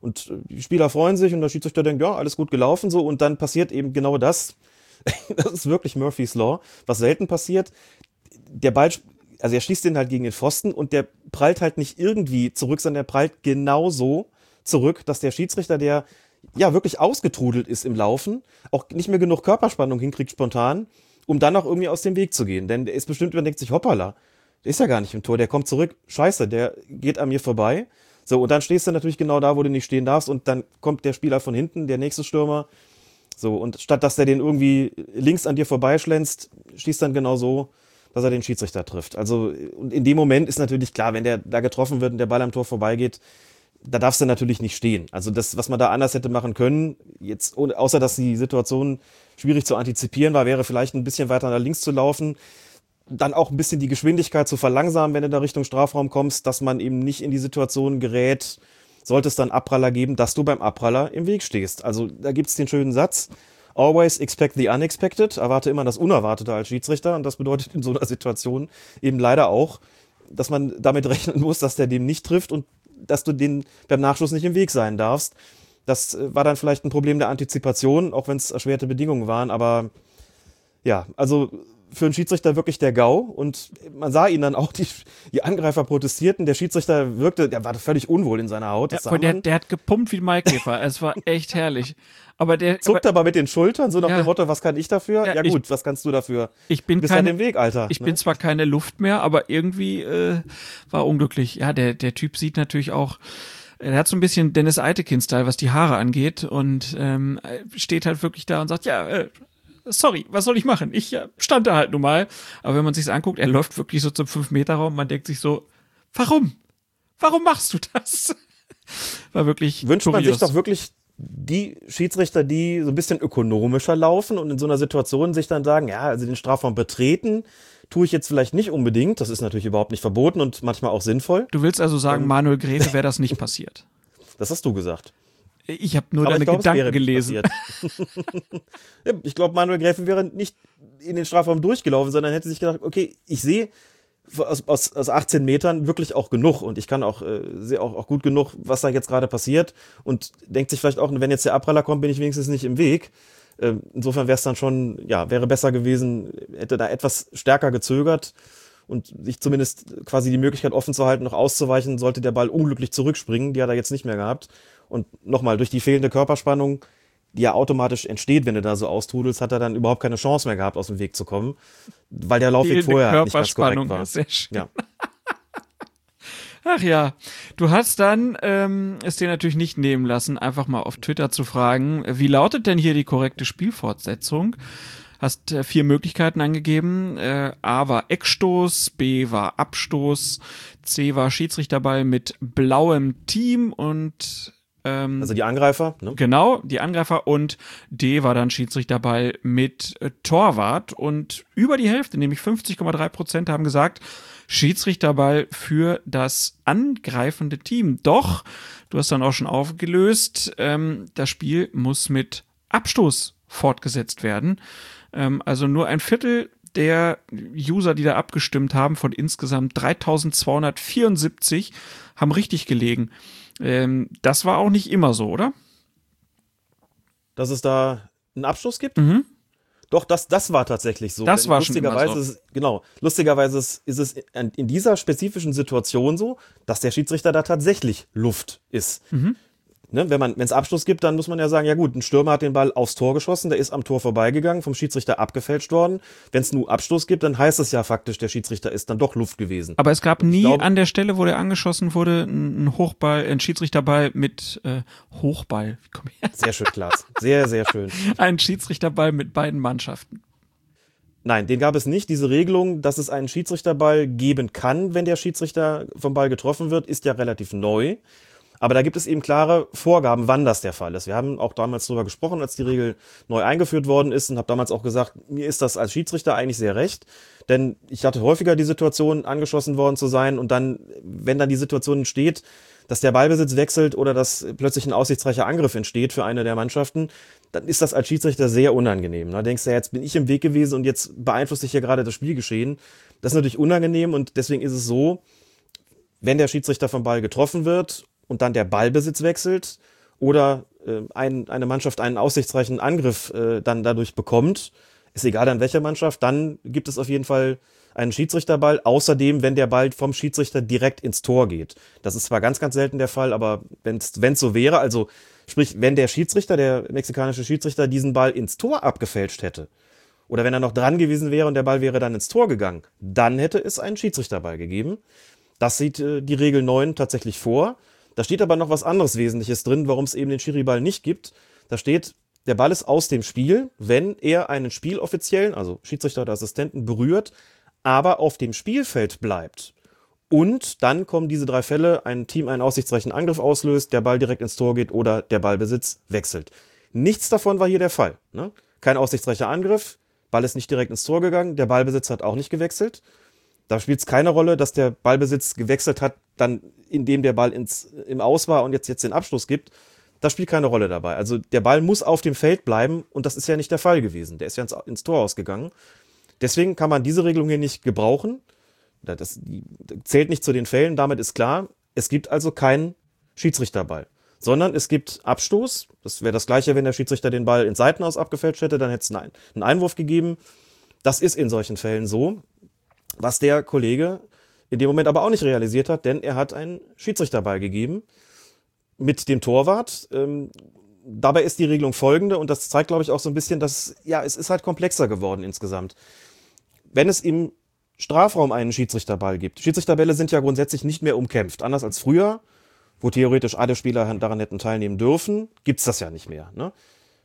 Und äh, die Spieler freuen sich und der Schiedsrichter denkt, ja, alles gut gelaufen so. Und dann passiert eben genau das. das ist wirklich Murphy's Law, was selten passiert. Der Ball also er schießt den halt gegen den Pfosten und der prallt halt nicht irgendwie zurück, sondern der prallt genauso zurück, dass der Schiedsrichter, der ja wirklich ausgetrudelt ist im Laufen, auch nicht mehr genug Körperspannung hinkriegt spontan, um dann auch irgendwie aus dem Weg zu gehen. Denn der ist bestimmt überdenkt sich, hoppala, der ist ja gar nicht im Tor, der kommt zurück, scheiße, der geht an mir vorbei. So, und dann stehst du natürlich genau da, wo du nicht stehen darfst und dann kommt der Spieler von hinten, der nächste Stürmer. So, und statt dass der den irgendwie links an dir vorbeischlänzt, schießt dann genau so dass er den Schiedsrichter trifft. Also in dem Moment ist natürlich klar, wenn der da getroffen wird und der Ball am Tor vorbeigeht, da darfst du natürlich nicht stehen. Also das, was man da anders hätte machen können, jetzt außer dass die Situation schwierig zu antizipieren war, wäre vielleicht ein bisschen weiter nach links zu laufen, dann auch ein bisschen die Geschwindigkeit zu verlangsamen, wenn du da Richtung Strafraum kommst, dass man eben nicht in die Situation gerät, sollte es dann Abpraller geben, dass du beim Abpraller im Weg stehst. Also da gibt es den schönen Satz, always expect the unexpected, erwarte immer das Unerwartete als Schiedsrichter. Und das bedeutet in so einer Situation eben leider auch, dass man damit rechnen muss, dass der dem nicht trifft und dass du den beim Nachschuss nicht im Weg sein darfst. Das äh, war dann vielleicht ein Problem der Antizipation, auch wenn es erschwerte Bedingungen waren, aber ja, also für einen Schiedsrichter wirklich der GAU und man sah ihn dann auch, die, die Angreifer protestierten, der Schiedsrichter wirkte, der war völlig unwohl in seiner Haut. Ja, der, der, hat gepumpt wie Maikäfer, es war echt herrlich. Aber der zuckt aber, aber mit den Schultern, so nach ja. dem Motto, was kann ich dafür? Ja, ja gut, ich, was kannst du dafür? Ich bin bist keine, an dem Weg, Alter. Ich ne? bin zwar keine Luft mehr, aber irgendwie äh, war unglücklich. Ja, der, der Typ sieht natürlich auch, er hat so ein bisschen Dennis Eitekin-Style, was die Haare angeht und ähm, steht halt wirklich da und sagt, ja, äh, sorry, was soll ich machen? Ich äh, stand da halt nun mal. Aber wenn man sich's anguckt, er läuft wirklich so zum 5-Meter-Raum, man denkt sich so, warum? Warum machst du das? War wirklich Wünscht man sich kurios. doch wirklich die Schiedsrichter, die so ein bisschen ökonomischer laufen und in so einer Situation sich dann sagen, ja, also den Strafraum betreten tue ich jetzt vielleicht nicht unbedingt. Das ist natürlich überhaupt nicht verboten und manchmal auch sinnvoll. Du willst also sagen, Ähm. Manuel Gräfe wäre das nicht passiert. Das hast du gesagt. Ich habe nur Aber deine glaub, Gedanken gelesen. ich glaube, Manuel Gräfen wäre nicht in den Strafraum durchgelaufen, sondern hätte sich gedacht, okay, ich sehe aus, aus, aus 18 Metern wirklich auch genug und ich kann auch, äh, sehe auch, auch gut genug, was da jetzt gerade passiert und denkt sich vielleicht auch, wenn jetzt der Abpraller kommt, bin ich wenigstens nicht im Weg. Ähm, insofern wäre es dann schon, ja, wäre besser gewesen, hätte da etwas stärker gezögert und sich zumindest quasi die Möglichkeit offen zu halten, noch auszuweichen, sollte der Ball unglücklich zurückspringen. Die hat er jetzt nicht mehr gehabt. Und nochmal, durch die fehlende Körperspannung, die ja automatisch entsteht, wenn du da so austrudelst, hat er dann überhaupt keine Chance mehr gehabt, aus dem Weg zu kommen. Weil der Laufweg Fehlende vorher nicht ganz korrekt Körperspannung war. sehr schön. Ja. Ach ja, du hast dann ähm, es dir natürlich nicht nehmen lassen, einfach mal auf Twitter zu fragen, wie lautet denn hier die korrekte Spielfortsetzung? Hast äh, vier Möglichkeiten angegeben. Äh, A war Eckstoß, B war Abstoß, C war Schiedsrichterball mit blauem Team und ähm, Also die Angreifer, ne? Genau, die Angreifer und D war dann Schiedsrichterball mit äh, Torwart und über die Hälfte, nämlich 50,3 Prozent haben gesagt, Schiedsrichterball für das angreifende Team. Doch, du hast dann auch schon aufgelöst, ähm, das Spiel muss mit Abstoß fortgesetzt werden. Ähm, also nur ein Viertel der User, die da abgestimmt haben, von insgesamt 3274, haben richtig gelegen. Ähm, das war auch nicht immer so, oder? Dass es da einen Abschluss gibt? Mhm. Doch, das, das war tatsächlich so. Das Denn war schon lustigerweise immer so. Ist, es- genau. Lustigerweise ist, ist es in, in dieser spezifischen Situation so, dass der Schiedsrichter da tatsächlich Luft ist. Mhm. Ne, wenn man, wenn es Abschluss gibt, dann muss man ja sagen, ja gut, ein Stürmer hat den Ball aufs Tor geschossen, der ist am Tor vorbeigegangen, vom Schiedsrichter abgefälscht worden. Wenn es nur Abschluss gibt, dann heißt es ja faktisch, der Schiedsrichter ist dann doch Luft gewesen. Aber es gab nie glaube- an der Stelle, wo der angeschossen wurde, ein Hochball, ein Schiedsrichterball mit äh, Hochball. Wie komm ich her? Sehr schön, Klaas. Sehr, sehr schön. Ein Schiedsrichterball mit beiden Mannschaften. Nein, den gab es nicht. Diese Regelung, dass es einen Schiedsrichterball geben kann, wenn der Schiedsrichter vom Ball getroffen wird, ist ja relativ neu. Aber da gibt es eben klare Vorgaben, wann das der Fall ist. Wir haben auch damals darüber gesprochen, als die Regel neu eingeführt worden ist und habe damals auch gesagt, mir ist das als Schiedsrichter eigentlich sehr recht. Denn ich hatte häufiger die Situation, angeschossen worden zu sein und dann, wenn dann die Situation entsteht, dass der Ballbesitz wechselt oder dass plötzlich ein aussichtsreicher Angriff entsteht für eine der Mannschaften, dann ist das als Schiedsrichter sehr unangenehm. Da denkst du, ja, jetzt bin ich im Weg gewesen und jetzt beeinflusst sich hier gerade das Spielgeschehen. Das ist natürlich unangenehm und deswegen ist es so, wenn der Schiedsrichter vom Ball getroffen wird und dann der Ballbesitz wechselt oder äh, ein, eine Mannschaft einen aussichtsreichen Angriff äh, dann dadurch bekommt, ist egal an welcher Mannschaft, dann gibt es auf jeden Fall einen Schiedsrichterball. Außerdem, wenn der Ball vom Schiedsrichter direkt ins Tor geht. Das ist zwar ganz, ganz selten der Fall, aber wenn es so wäre, also sprich, wenn der Schiedsrichter, der mexikanische Schiedsrichter, diesen Ball ins Tor abgefälscht hätte, oder wenn er noch dran gewesen wäre und der Ball wäre dann ins Tor gegangen, dann hätte es einen Schiedsrichterball gegeben. Das sieht äh, die Regel 9 tatsächlich vor. Da steht aber noch was anderes Wesentliches drin, warum es eben den Schiriball nicht gibt. Da steht, der Ball ist aus dem Spiel, wenn er einen Spieloffiziellen, also Schiedsrichter oder Assistenten, berührt, aber auf dem Spielfeld bleibt. Und dann kommen diese drei Fälle, ein Team einen aussichtsreichen Angriff auslöst, der Ball direkt ins Tor geht oder der Ballbesitz wechselt. Nichts davon war hier der Fall. Ne? Kein aussichtsreicher Angriff, Ball ist nicht direkt ins Tor gegangen, der Ballbesitz hat auch nicht gewechselt. Da spielt es keine Rolle, dass der Ballbesitz gewechselt hat, dann indem der Ball ins, im Aus war und jetzt, jetzt den Abschluss gibt. Das spielt keine Rolle dabei. Also der Ball muss auf dem Feld bleiben und das ist ja nicht der Fall gewesen. Der ist ja ins, ins Tor ausgegangen. Deswegen kann man diese Regelung hier nicht gebrauchen. Das zählt nicht zu den Fällen, damit ist klar, es gibt also keinen Schiedsrichterball, sondern es gibt Abstoß. Das wäre das gleiche, wenn der Schiedsrichter den Ball ins Seitenaus abgefälscht hätte, dann hätte es einen Einwurf gegeben. Das ist in solchen Fällen so, was der Kollege in dem Moment aber auch nicht realisiert hat, denn er hat einen Schiedsrichterball gegeben mit dem Torwart. Ähm, dabei ist die Regelung folgende und das zeigt, glaube ich, auch so ein bisschen, dass ja, es ist halt komplexer geworden insgesamt. Wenn es im Strafraum einen Schiedsrichterball gibt. Schiedsrichterbälle sind ja grundsätzlich nicht mehr umkämpft. Anders als früher, wo theoretisch alle Spieler daran hätten teilnehmen dürfen, gibt's das ja nicht mehr. Ne?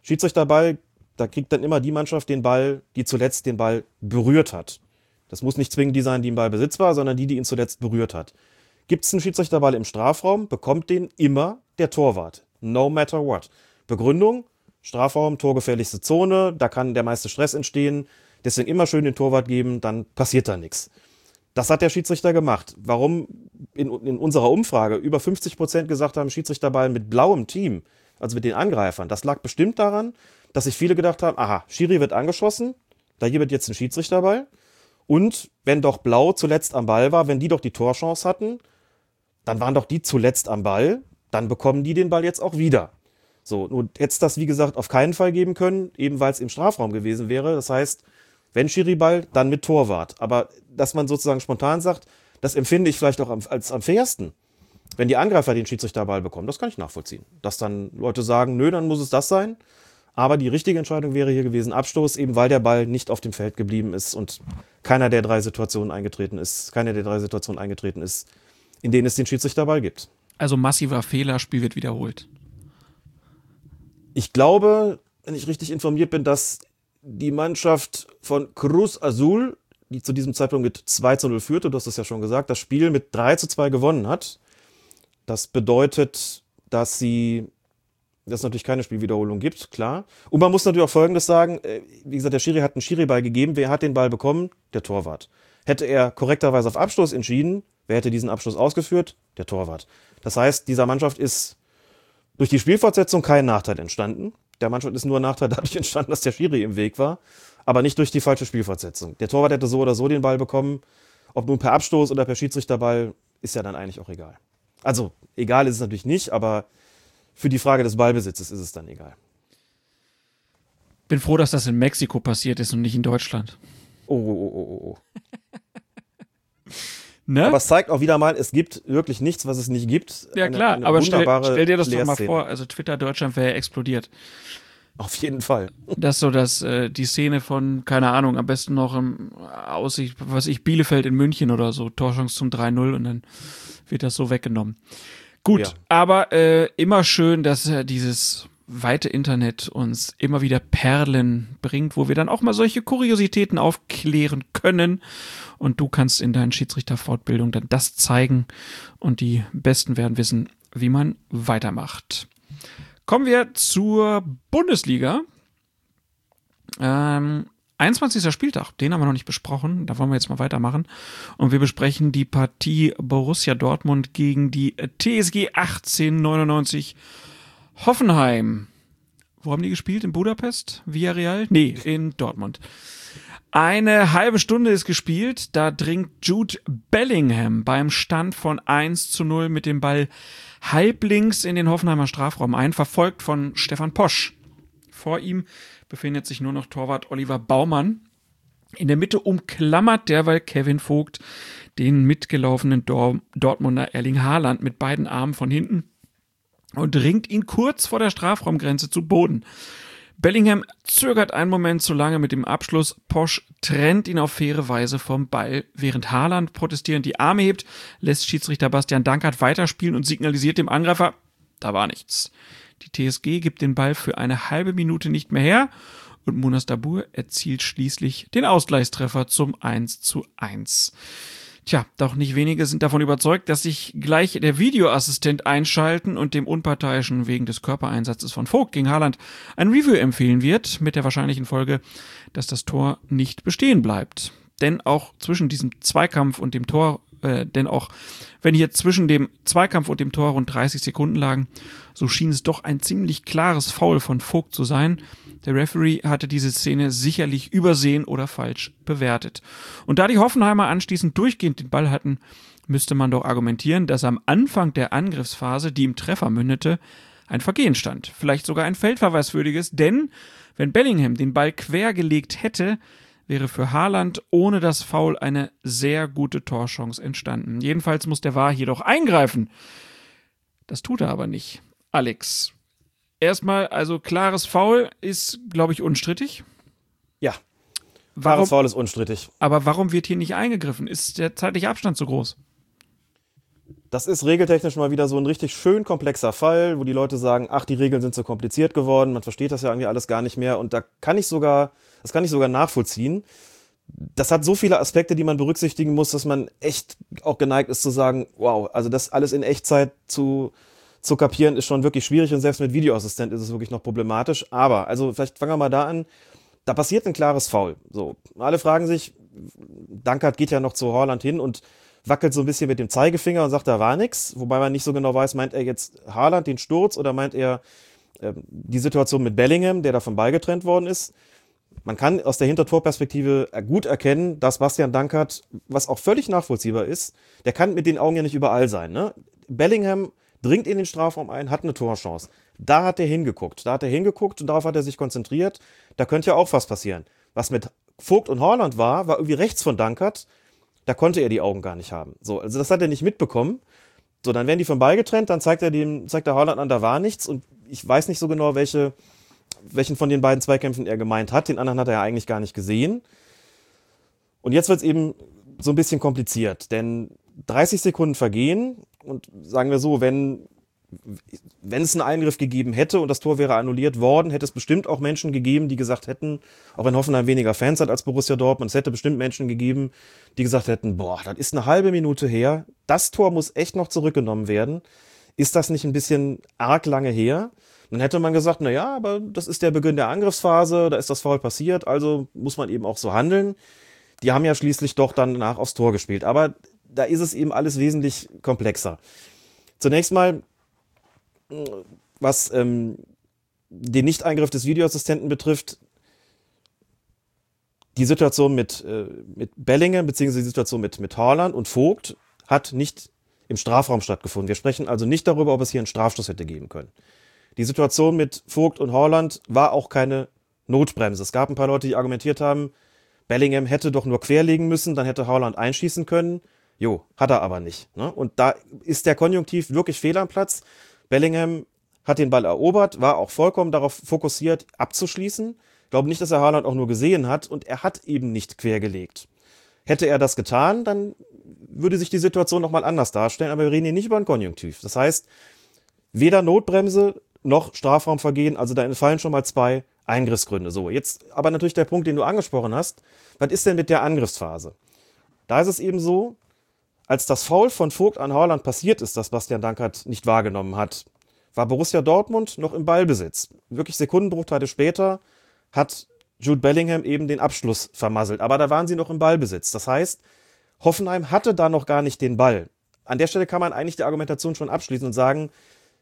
Schiedsrichterball da kriegt dann immer die Mannschaft den Ball, die zuletzt den Ball berührt hat. Das muss nicht zwingend die sein, die im Ball Besitz war, sondern die, die ihn zuletzt berührt hat. Gibt es einen Schiedsrichterball im Strafraum, bekommt den immer der Torwart. No matter what. Begründung, Strafraum, torgefährlichste Zone, da kann der meiste Stress entstehen. Deswegen immer schön den Torwart geben, dann passiert da nichts. Das hat der Schiedsrichter gemacht. Warum in, in unserer Umfrage über 50 Prozent gesagt haben, Schiedsrichterball mit blauem Team, also mit den Angreifern, das lag bestimmt daran, dass sich viele gedacht haben, aha, Schiri wird angeschossen, da gibt jetzt ein Schiedsrichterball. Und wenn doch Blau zuletzt am Ball war, wenn die doch die Torchance hatten, dann waren doch die zuletzt am Ball, dann bekommen die den Ball jetzt auch wieder. So, nur hätte es das, wie gesagt, auf keinen Fall geben können, eben weil es im Strafraum gewesen wäre. Das heißt, wenn Schiri-Ball, dann mit Torwart. Aber dass man sozusagen spontan sagt, das empfinde ich vielleicht auch als am fairsten. Wenn die Angreifer den Schiedsrichterball bekommen, das kann ich nachvollziehen. Dass dann Leute sagen, nö, dann muss es das sein. Aber die richtige Entscheidung wäre hier gewesen, Abstoß, eben weil der Ball nicht auf dem Feld geblieben ist und keiner der drei Situationen eingetreten ist, keine der drei Situationen eingetreten ist, in denen es den Schiedsrichterball gibt. Also massiver Fehler, Spiel wird wiederholt. Ich glaube, wenn ich richtig informiert bin, dass die Mannschaft von Cruz Azul, die zu diesem Zeitpunkt mit 2 zu 0 führte, du hast es ja schon gesagt, das Spiel mit 3 zu 2 gewonnen hat. Das bedeutet, dass sie dass es natürlich keine Spielwiederholung gibt, klar. Und man muss natürlich auch Folgendes sagen, äh, wie gesagt, der Schiri hat einen Schiri-Ball gegeben, wer hat den Ball bekommen? Der Torwart. Hätte er korrekterweise auf Abschluss entschieden, wer hätte diesen Abschluss ausgeführt? Der Torwart. Das heißt, dieser Mannschaft ist durch die Spielfortsetzung kein Nachteil entstanden. Der Mannschaft ist nur ein Nachteil dadurch entstanden, dass der Schiri im Weg war, aber nicht durch die falsche Spielfortsetzung. Der Torwart hätte so oder so den Ball bekommen. Ob nun per Abstoß oder per Schiedsrichterball, ist ja dann eigentlich auch egal. Also, egal ist es natürlich nicht, aber für die Frage des Ballbesitzes ist es dann egal. Bin froh, dass das in Mexiko passiert ist und nicht in Deutschland. Oh, oh, oh, oh, oh. Ne? Aber es zeigt auch wieder mal, es gibt wirklich nichts, was es nicht gibt. ja, Eine- klar, eine aber stell, stell dir das doch mal vor. Also Twitter Deutschland wäre explodiert. Auf jeden Fall. Das so, dass äh, die Szene von, keine Ahnung, am besten noch im Aussicht, was ich, Bielefeld in München oder so, Torchance zum 3-0 und dann wird das so weggenommen. Gut, Ja. aber äh, immer schön, dass äh, dieses weite Internet uns immer wieder Perlen bringt, wo wir dann auch mal solche Kuriositäten aufklären können. Und du kannst in deinen Schiedsrichterfortbildung dann das zeigen und die Besten werden wissen, wie man weitermacht. Kommen wir zur Bundesliga. Ähm, 21. Spieltag, den haben wir noch nicht besprochen. Da wollen wir jetzt mal weitermachen. Und wir besprechen die Partie Borussia Dortmund gegen die TSG 1899 Hoffenheim. Wo haben die gespielt? In Budapest? Villarreal? Nee, in Dortmund. Eine halbe Stunde ist gespielt. Da dringt Jude Bellingham beim Stand von 1 zu 0 mit dem Ball halblinks in den Hoffenheimer Strafraum ein, verfolgt von Stefan Posch. Vor ihm befindet sich nur noch Torwart Oliver Baumann. In der Mitte umklammert derweil Kevin Vogt den mitgelaufenen Dor Dortmunder Erling Haaland mit beiden Armen von hinten und ringt ihn kurz vor der Strafraumgrenze zu Boden. Bellingham zögert einen Moment zu lange mit dem Abschluss. Posch trennt ihn auf faire Weise vom Ball, während Haaland protestierend die Arme hebt, lässt Schiedsrichter Bastian Dankert weiterspielen und signalisiert dem Angreifer, da war nichts. Die TSG gibt den Ball für eine halbe Minute nicht mehr her und Munas Dabur erzielt schließlich den Ausgleichstreffer zum 1 zu 1. Tja, doch nicht wenige sind davon überzeugt, dass sich gleich der Videoassistent einschalten und dem Unparteiischen wegen des Körpereinsatzes von Vogt gegen Haaland ein Review empfehlen wird, mit der wahrscheinlichen Folge, dass das Tor nicht bestehen bleibt. Denn auch zwischen diesem Zweikampf und dem Tor, äh, denn auch wenn hier zwischen dem Zweikampf und dem Tor rund 30 Sekunden lagen, so schien es doch ein ziemlich klares Foul von Vogt zu sein. Der Referee hatte diese Szene sicherlich übersehen oder falsch bewertet. Und da die Hoffenheimer anschließend durchgehend den Ball hatten, müsste man doch argumentieren, dass am Anfang der Angriffsphase, die im Treffer mündete, ein Vergehen stand. Vielleicht sogar ein Feldverweiswürdiges, denn wenn Bellingham den Ball quergelegt hätte, wäre für Haaland ohne das Foul eine sehr gute Torchance entstanden. Jedenfalls muss der VAR jedoch eingreifen. Das tut er aber nicht. Alex, erstmal, also klares Foul ist, glaube ich, unstrittig. Ja, Warum, klares Foul ist unstrittig. aber warum wird hier nicht eingegriffen? Ist der zeitliche Abstand zu groß? Das ist regeltechnisch mal wieder so ein richtig schön komplexer Fall, wo die Leute sagen, ach, die Regeln sind so kompliziert geworden, man versteht das ja irgendwie alles gar nicht mehr und da kann ich sogar, das kann ich sogar nachvollziehen. Das hat so viele Aspekte, die man berücksichtigen muss, dass man echt auch geneigt ist zu sagen, wow, also das alles in Echtzeit zu, zu kapieren ist schon wirklich schwierig und selbst mit Videoassistent ist es wirklich noch problematisch. Aber, also vielleicht fangen wir mal da an. Da passiert ein klares Foul. So, alle fragen sich, Dankert geht ja noch zu Horland hin und wackelt so ein bisschen mit dem Zeigefinger und sagt, da war nichts. Wobei man nicht so genau weiß, meint er jetzt Haaland den Sturz oder meint er äh, die Situation mit Bellingham, der davon beigetrennt worden ist. Man kann aus der Hintertorperspektive gut erkennen, dass Bastian Dankert, was auch völlig nachvollziehbar ist, der kann mit den Augen ja nicht überall sein. Ne? Bellingham dringt in den Strafraum ein, hat eine Torchance. Da hat er hingeguckt. Da hat er hingeguckt und darauf hat er sich konzentriert. Da könnte ja auch was passieren. Was mit Vogt und Horland war, war irgendwie rechts von Dankert da konnte er die Augen gar nicht haben. So, also das hat er nicht mitbekommen. So, dann werden die von Ball getrennt, dann zeigt er dem, zeigt der Haaland an, da war nichts und ich weiß nicht so genau, welche, welchen von den beiden Zweikämpfen er gemeint hat. Den anderen hat er ja eigentlich gar nicht gesehen. Und jetzt wird es eben so ein bisschen kompliziert, denn 30 Sekunden vergehen und sagen wir so, wenn wenn es einen Eingriff gegeben hätte und das Tor wäre annulliert worden, hätte es bestimmt auch Menschen gegeben, die gesagt hätten, auch wenn Hoffenheim weniger Fans hat als Borussia Dortmund, es hätte bestimmt Menschen gegeben, die gesagt hätten, boah, das ist eine halbe Minute her, das Tor muss echt noch zurückgenommen werden. Ist das nicht ein bisschen arg lange her? Dann hätte man gesagt, na ja, aber das ist der Beginn der Angriffsphase, da ist das Foul passiert, also muss man eben auch so handeln. Die haben ja schließlich doch dann nach aufs Tor gespielt, aber da ist es eben alles wesentlich komplexer. Zunächst mal was ähm, den Nicht-Eingriff des Videoassistenten betrifft, die Situation mit, äh, mit Bellingham beziehungsweise die Situation mit, mit Haaland und Vogt hat nicht im Strafraum stattgefunden. Wir sprechen also nicht darüber, ob es hier einen Strafstoß hätte geben können. Die Situation mit Vogt und Haaland war auch keine Notbremse. Es gab ein paar Leute, die argumentiert haben, Bellingham hätte doch nur querlegen müssen, dann hätte Haaland einschießen können. Jo, hat er aber nicht. Ne? Und da ist der Konjunktiv wirklich fehl am Platz. Bellingham hat den Ball erobert, war auch vollkommen darauf fokussiert, abzuschließen. Ich glaube nicht, dass er Haaland auch nur gesehen hat und er hat eben nicht quergelegt. Hätte er das getan, dann würde sich die Situation nochmal anders darstellen, aber wir reden hier nicht über ein Konjunktiv. Das heißt, weder Notbremse noch Strafraumvergehen, also da entfallen schon mal zwei Eingriffsgründe. So, jetzt aber natürlich der Punkt, den du angesprochen hast. Was ist denn mit der Angriffsphase? Da ist es eben so, als das Foul von Vogt an Haaland passiert ist, das Bastian Dankert nicht wahrgenommen hat, war Borussia Dortmund noch im Ballbesitz. Wirklich Sekundenbruchteile später hat Jude Bellingham eben den Abschluss vermasselt. Aber da waren sie noch im Ballbesitz. Das heißt, Hoffenheim hatte da noch gar nicht den Ball. An der Stelle kann man eigentlich die Argumentation schon abschließen und sagen,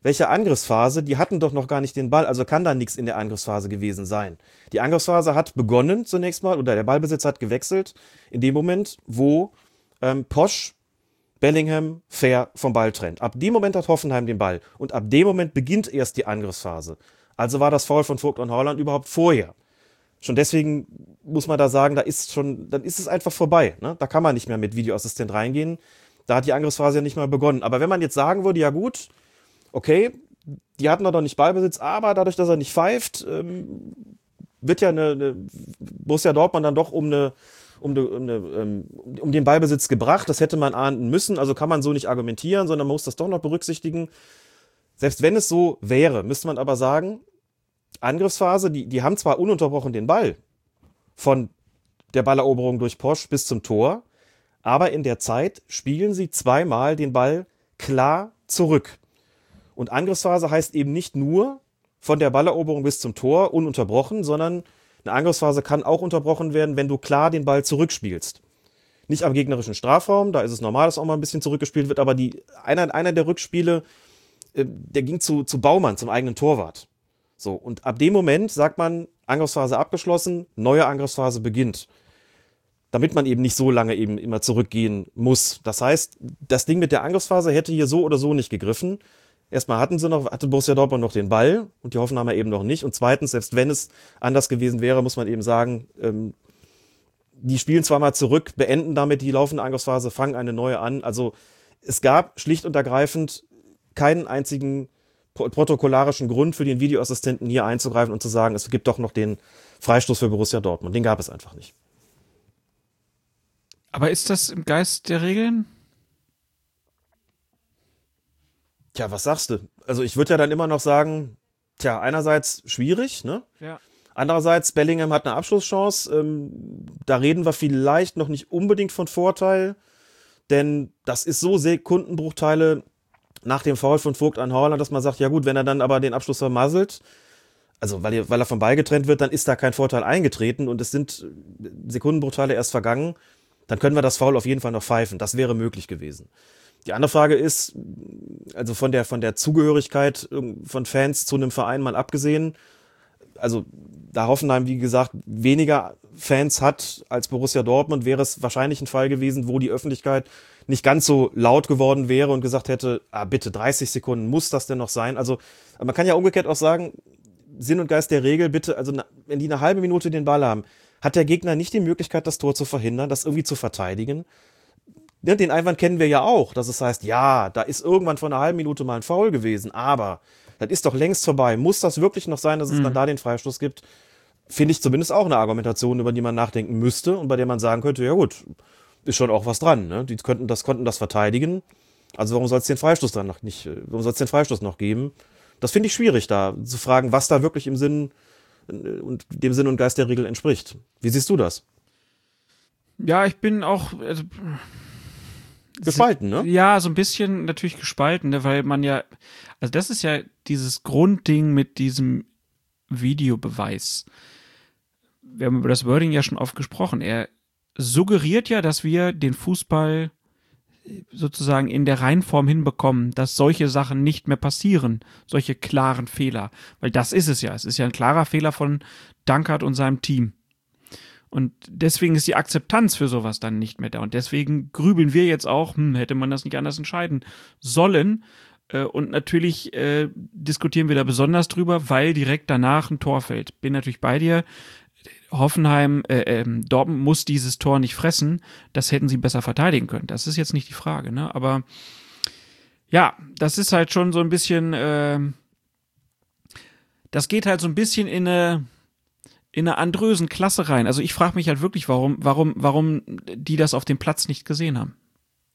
welche Angriffsphase, die hatten doch noch gar nicht den Ball, also kann da nichts in der Angriffsphase gewesen sein. Die Angriffsphase hat begonnen zunächst mal, oder der Ballbesitz hat gewechselt, in dem Moment, wo ähm, Posch Bellingham fair vom Ball trennt. Ab dem Moment hat Hoffenheim den Ball und ab dem Moment beginnt erst die Angriffsphase. Also war das Foul von Vogt und Holland überhaupt vorher. Schon deswegen muss man da sagen, da ist schon, dann ist es einfach vorbei. Ne? Da kann man nicht mehr mit Videoassistent reingehen. Da hat die Angriffsphase ja nicht mal begonnen. Aber wenn man jetzt sagen würde, ja gut, okay, die hatten doch nicht Ballbesitz, aber dadurch, dass er nicht pfeift, ähm, wird ja eine, eine Borussia Dortmund dann doch um eine um, um, ähm, um, den Ballbesitz gebracht. Das hätte man ahnden müssen. Also kann man so nicht argumentieren, sondern man muss das doch noch berücksichtigen. Selbst wenn es so wäre, müsste man aber sagen, Angriffsphase, die, die haben zwar ununterbrochen den Ball von der Balleroberung durch Posch bis zum Tor, aber in der Zeit spielen sie zweimal den Ball klar zurück. Und Angriffsphase heißt eben nicht nur von der Balleroberung bis zum Tor ununterbrochen, sondern eine Angriffsphase kann auch unterbrochen werden, wenn du klar den Ball zurückspielst. Nicht am gegnerischen Strafraum, da ist es normal, dass auch mal ein bisschen zurückgespielt wird, aber die, einer, einer der Rückspiele, äh, der ging zu, zu Baumann, zum eigenen Torwart. So, und ab dem Moment sagt man, Angriffsphase abgeschlossen, neue Angriffsphase beginnt. Damit man eben nicht so lange eben immer zurückgehen muss. Das heißt, das Ding mit der Angriffsphase hätte hier so oder so nicht gegriffen. Erstmal hatten sie noch, hatte Borussia Dortmund noch den Ball und die Hoffenheimer eben noch nicht. Und zweitens, selbst wenn es anders gewesen wäre, muss man eben sagen, ähm, die spielen zweimal zurück, beenden damit die laufende Angriffsphase, fangen eine neue an. Also es gab schlicht und ergreifend keinen einzigen protokollarischen Grund für den Videoassistenten hier einzugreifen und zu sagen, es gibt doch noch den Freistoß für Borussia Dortmund. Den gab es einfach nicht. Aber ist das im Geist der Regeln? Tja, was sagst du? Also ich würde ja dann immer noch sagen, tja, einerseits schwierig, ne? Ja. Andererseits, Bellingham hat eine Abschlusschance. Ähm, da reden wir vielleicht noch nicht unbedingt von Vorteil, denn das ist so Sekundenbruchteile nach dem Foul von Vogt an Horland, dass man sagt, ja gut, wenn er dann aber den Abschluss vermasselt, also weil, weil er vom Ball getrennt wird, dann ist da kein Vorteil eingetreten und es sind Sekundenbruchteile erst vergangen, dann können wir das Foul auf jeden Fall noch pfeifen. Das wäre möglich gewesen. Die andere Frage ist, also von der, von der Zugehörigkeit von Fans zu einem Verein mal abgesehen, also da Hoffenheim, wie gesagt, weniger Fans hat als Borussia Dortmund, wäre es wahrscheinlich ein Fall gewesen, wo die Öffentlichkeit nicht ganz so laut geworden wäre und gesagt hätte, ah, bitte 30 Sekunden, muss das denn noch sein? Also man kann ja umgekehrt auch sagen, Sinn und Geist der Regel, bitte, also wenn die eine halbe Minute den Ball haben, hat der Gegner nicht die Möglichkeit, das Tor zu verhindern, das irgendwie zu verteidigen. Ne, den Einwand kennen wir ja auch, dass es heißt, ja, da ist irgendwann vor einer halben Minute mal ein Foul gewesen, aber das ist doch längst vorbei. Muss das wirklich noch sein, dass es mhm. dann da den Freistoß gibt? Finde ich zumindest auch eine Argumentation, über die man nachdenken müsste und bei der man sagen könnte, ja gut, ist schon auch was dran. Ne? Die könnten das, konnten das verteidigen. Also warum soll es den Freistoß dann noch nicht, warum soll es den Freistoß noch geben? Das finde ich schwierig, da zu fragen, was da wirklich im Sinn und dem Sinn und Geist der Regel entspricht. Wie siehst du das? Ja, ich bin auch, also, Gespalten, ne? Ja, so ein bisschen natürlich gespalten, ne, weil man ja, also das ist ja dieses Grundding mit diesem Videobeweis. Wir haben über das Wording ja schon oft gesprochen. Er suggeriert ja, dass wir den Fußball sozusagen in der Reinform hinbekommen, dass solche Sachen nicht mehr passieren, solche klaren Fehler. Weil das ist es ja. Es ist ja ein klarer Fehler von Dankert und seinem Team. Und deswegen ist die Akzeptanz für sowas dann nicht mehr da. Und deswegen grübeln wir jetzt auch, hm, hätte man das nicht anders entscheiden sollen. Äh, und natürlich äh, diskutieren wir da besonders drüber, weil direkt danach ein Tor fällt. Bin natürlich bei dir. Hoffenheim, äh, äh, Dortmund muss dieses Tor nicht fressen. Das hätten sie besser verteidigen können. Das ist jetzt nicht die Frage, ne? Aber ja, das ist halt schon so ein bisschen. Äh, das geht halt so ein bisschen in eine in einer andrösen Klasse rein. Also ich frage mich halt wirklich, warum, warum, warum die das auf dem Platz nicht gesehen haben.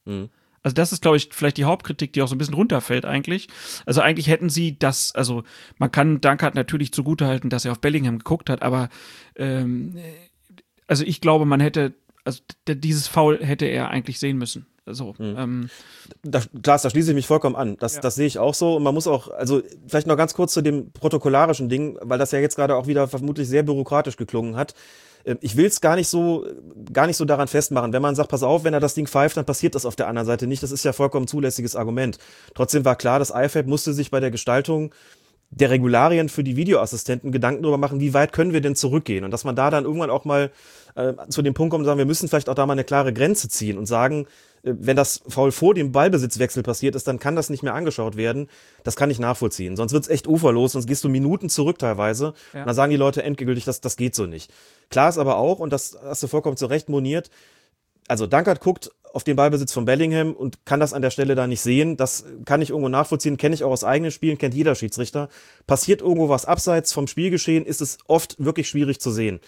Mhm. Also das ist, glaube ich, vielleicht die Hauptkritik, die auch so ein bisschen runterfällt eigentlich. Also eigentlich hätten sie das, also man kann Dankert natürlich zugutehalten, dass er auf Bellingham geguckt hat, aber ähm, also ich glaube, man hätte, also dieses Foul hätte er eigentlich sehen müssen. So, mhm. ähm, da, Klaas, da schließe ich mich vollkommen an. Das, ja. das sehe ich auch so. Und man muss auch, also vielleicht noch ganz kurz zu dem protokollarischen Ding, weil das ja jetzt gerade auch wieder vermutlich sehr bürokratisch geklungen hat. Ähm, ich will es gar nicht so, gar nicht so daran festmachen. Wenn man sagt, pass auf, wenn er das Ding pfeift, dann passiert das auf der anderen Seite nicht. Das ist ja vollkommen zulässiges Argument. Trotzdem war klar, das IFAB musste sich bei der Gestaltung der Regularien für die Videoassistenten Gedanken darüber machen, wie weit können wir denn zurückgehen und dass man da dann irgendwann auch mal äh, zu dem Punkt kommt und sagen, wir müssen vielleicht auch da mal eine klare Grenze ziehen und sagen, wenn das Foul vor dem Ballbesitzwechsel passiert ist, dann kann das nicht mehr angeschaut werden. Das kann ich nachvollziehen. Sonst wird's echt uferlos, sonst gehst du Minuten zurück teilweise. Ja. dann sagen die Leute endgültig, das, das geht so nicht. Klar ist aber auch, und das hast du vollkommen zu Recht moniert, also Dankert guckt auf den Ballbesitz von Bellingham und kann das an der Stelle da nicht sehen. Das kann ich irgendwo nachvollziehen, kenne ich auch aus eigenen Spielen, kennt jeder Schiedsrichter. Passiert irgendwo was abseits vom Spielgeschehen, ist es oft wirklich schwierig zu sehen.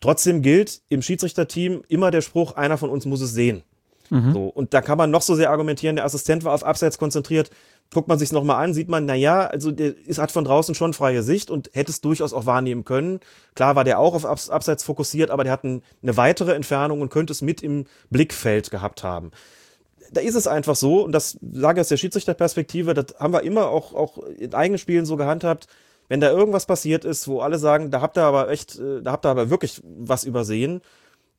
Trotzdem gilt im Schiedsrichterteam immer der Spruch, einer von uns muss es sehen. Mhm. So, und da kann man noch so sehr argumentieren, der Assistent war auf Abseits konzentriert. Guckt man sich nochmal an, sieht man, naja, also der ist, hat von draußen schon freie Sicht und hätte es durchaus auch wahrnehmen können. Klar war der auch auf Abseits fokussiert, aber der hat ein, eine weitere Entfernung und könnte es mit im Blickfeld gehabt haben. Da ist es einfach so, und das sage ich aus der Schiedsrichterperspektive, das haben wir immer auch, auch in eigenen Spielen so gehandhabt, wenn da irgendwas passiert ist, wo alle sagen, da habt ihr aber echt, äh, da habt ihr aber wirklich was übersehen,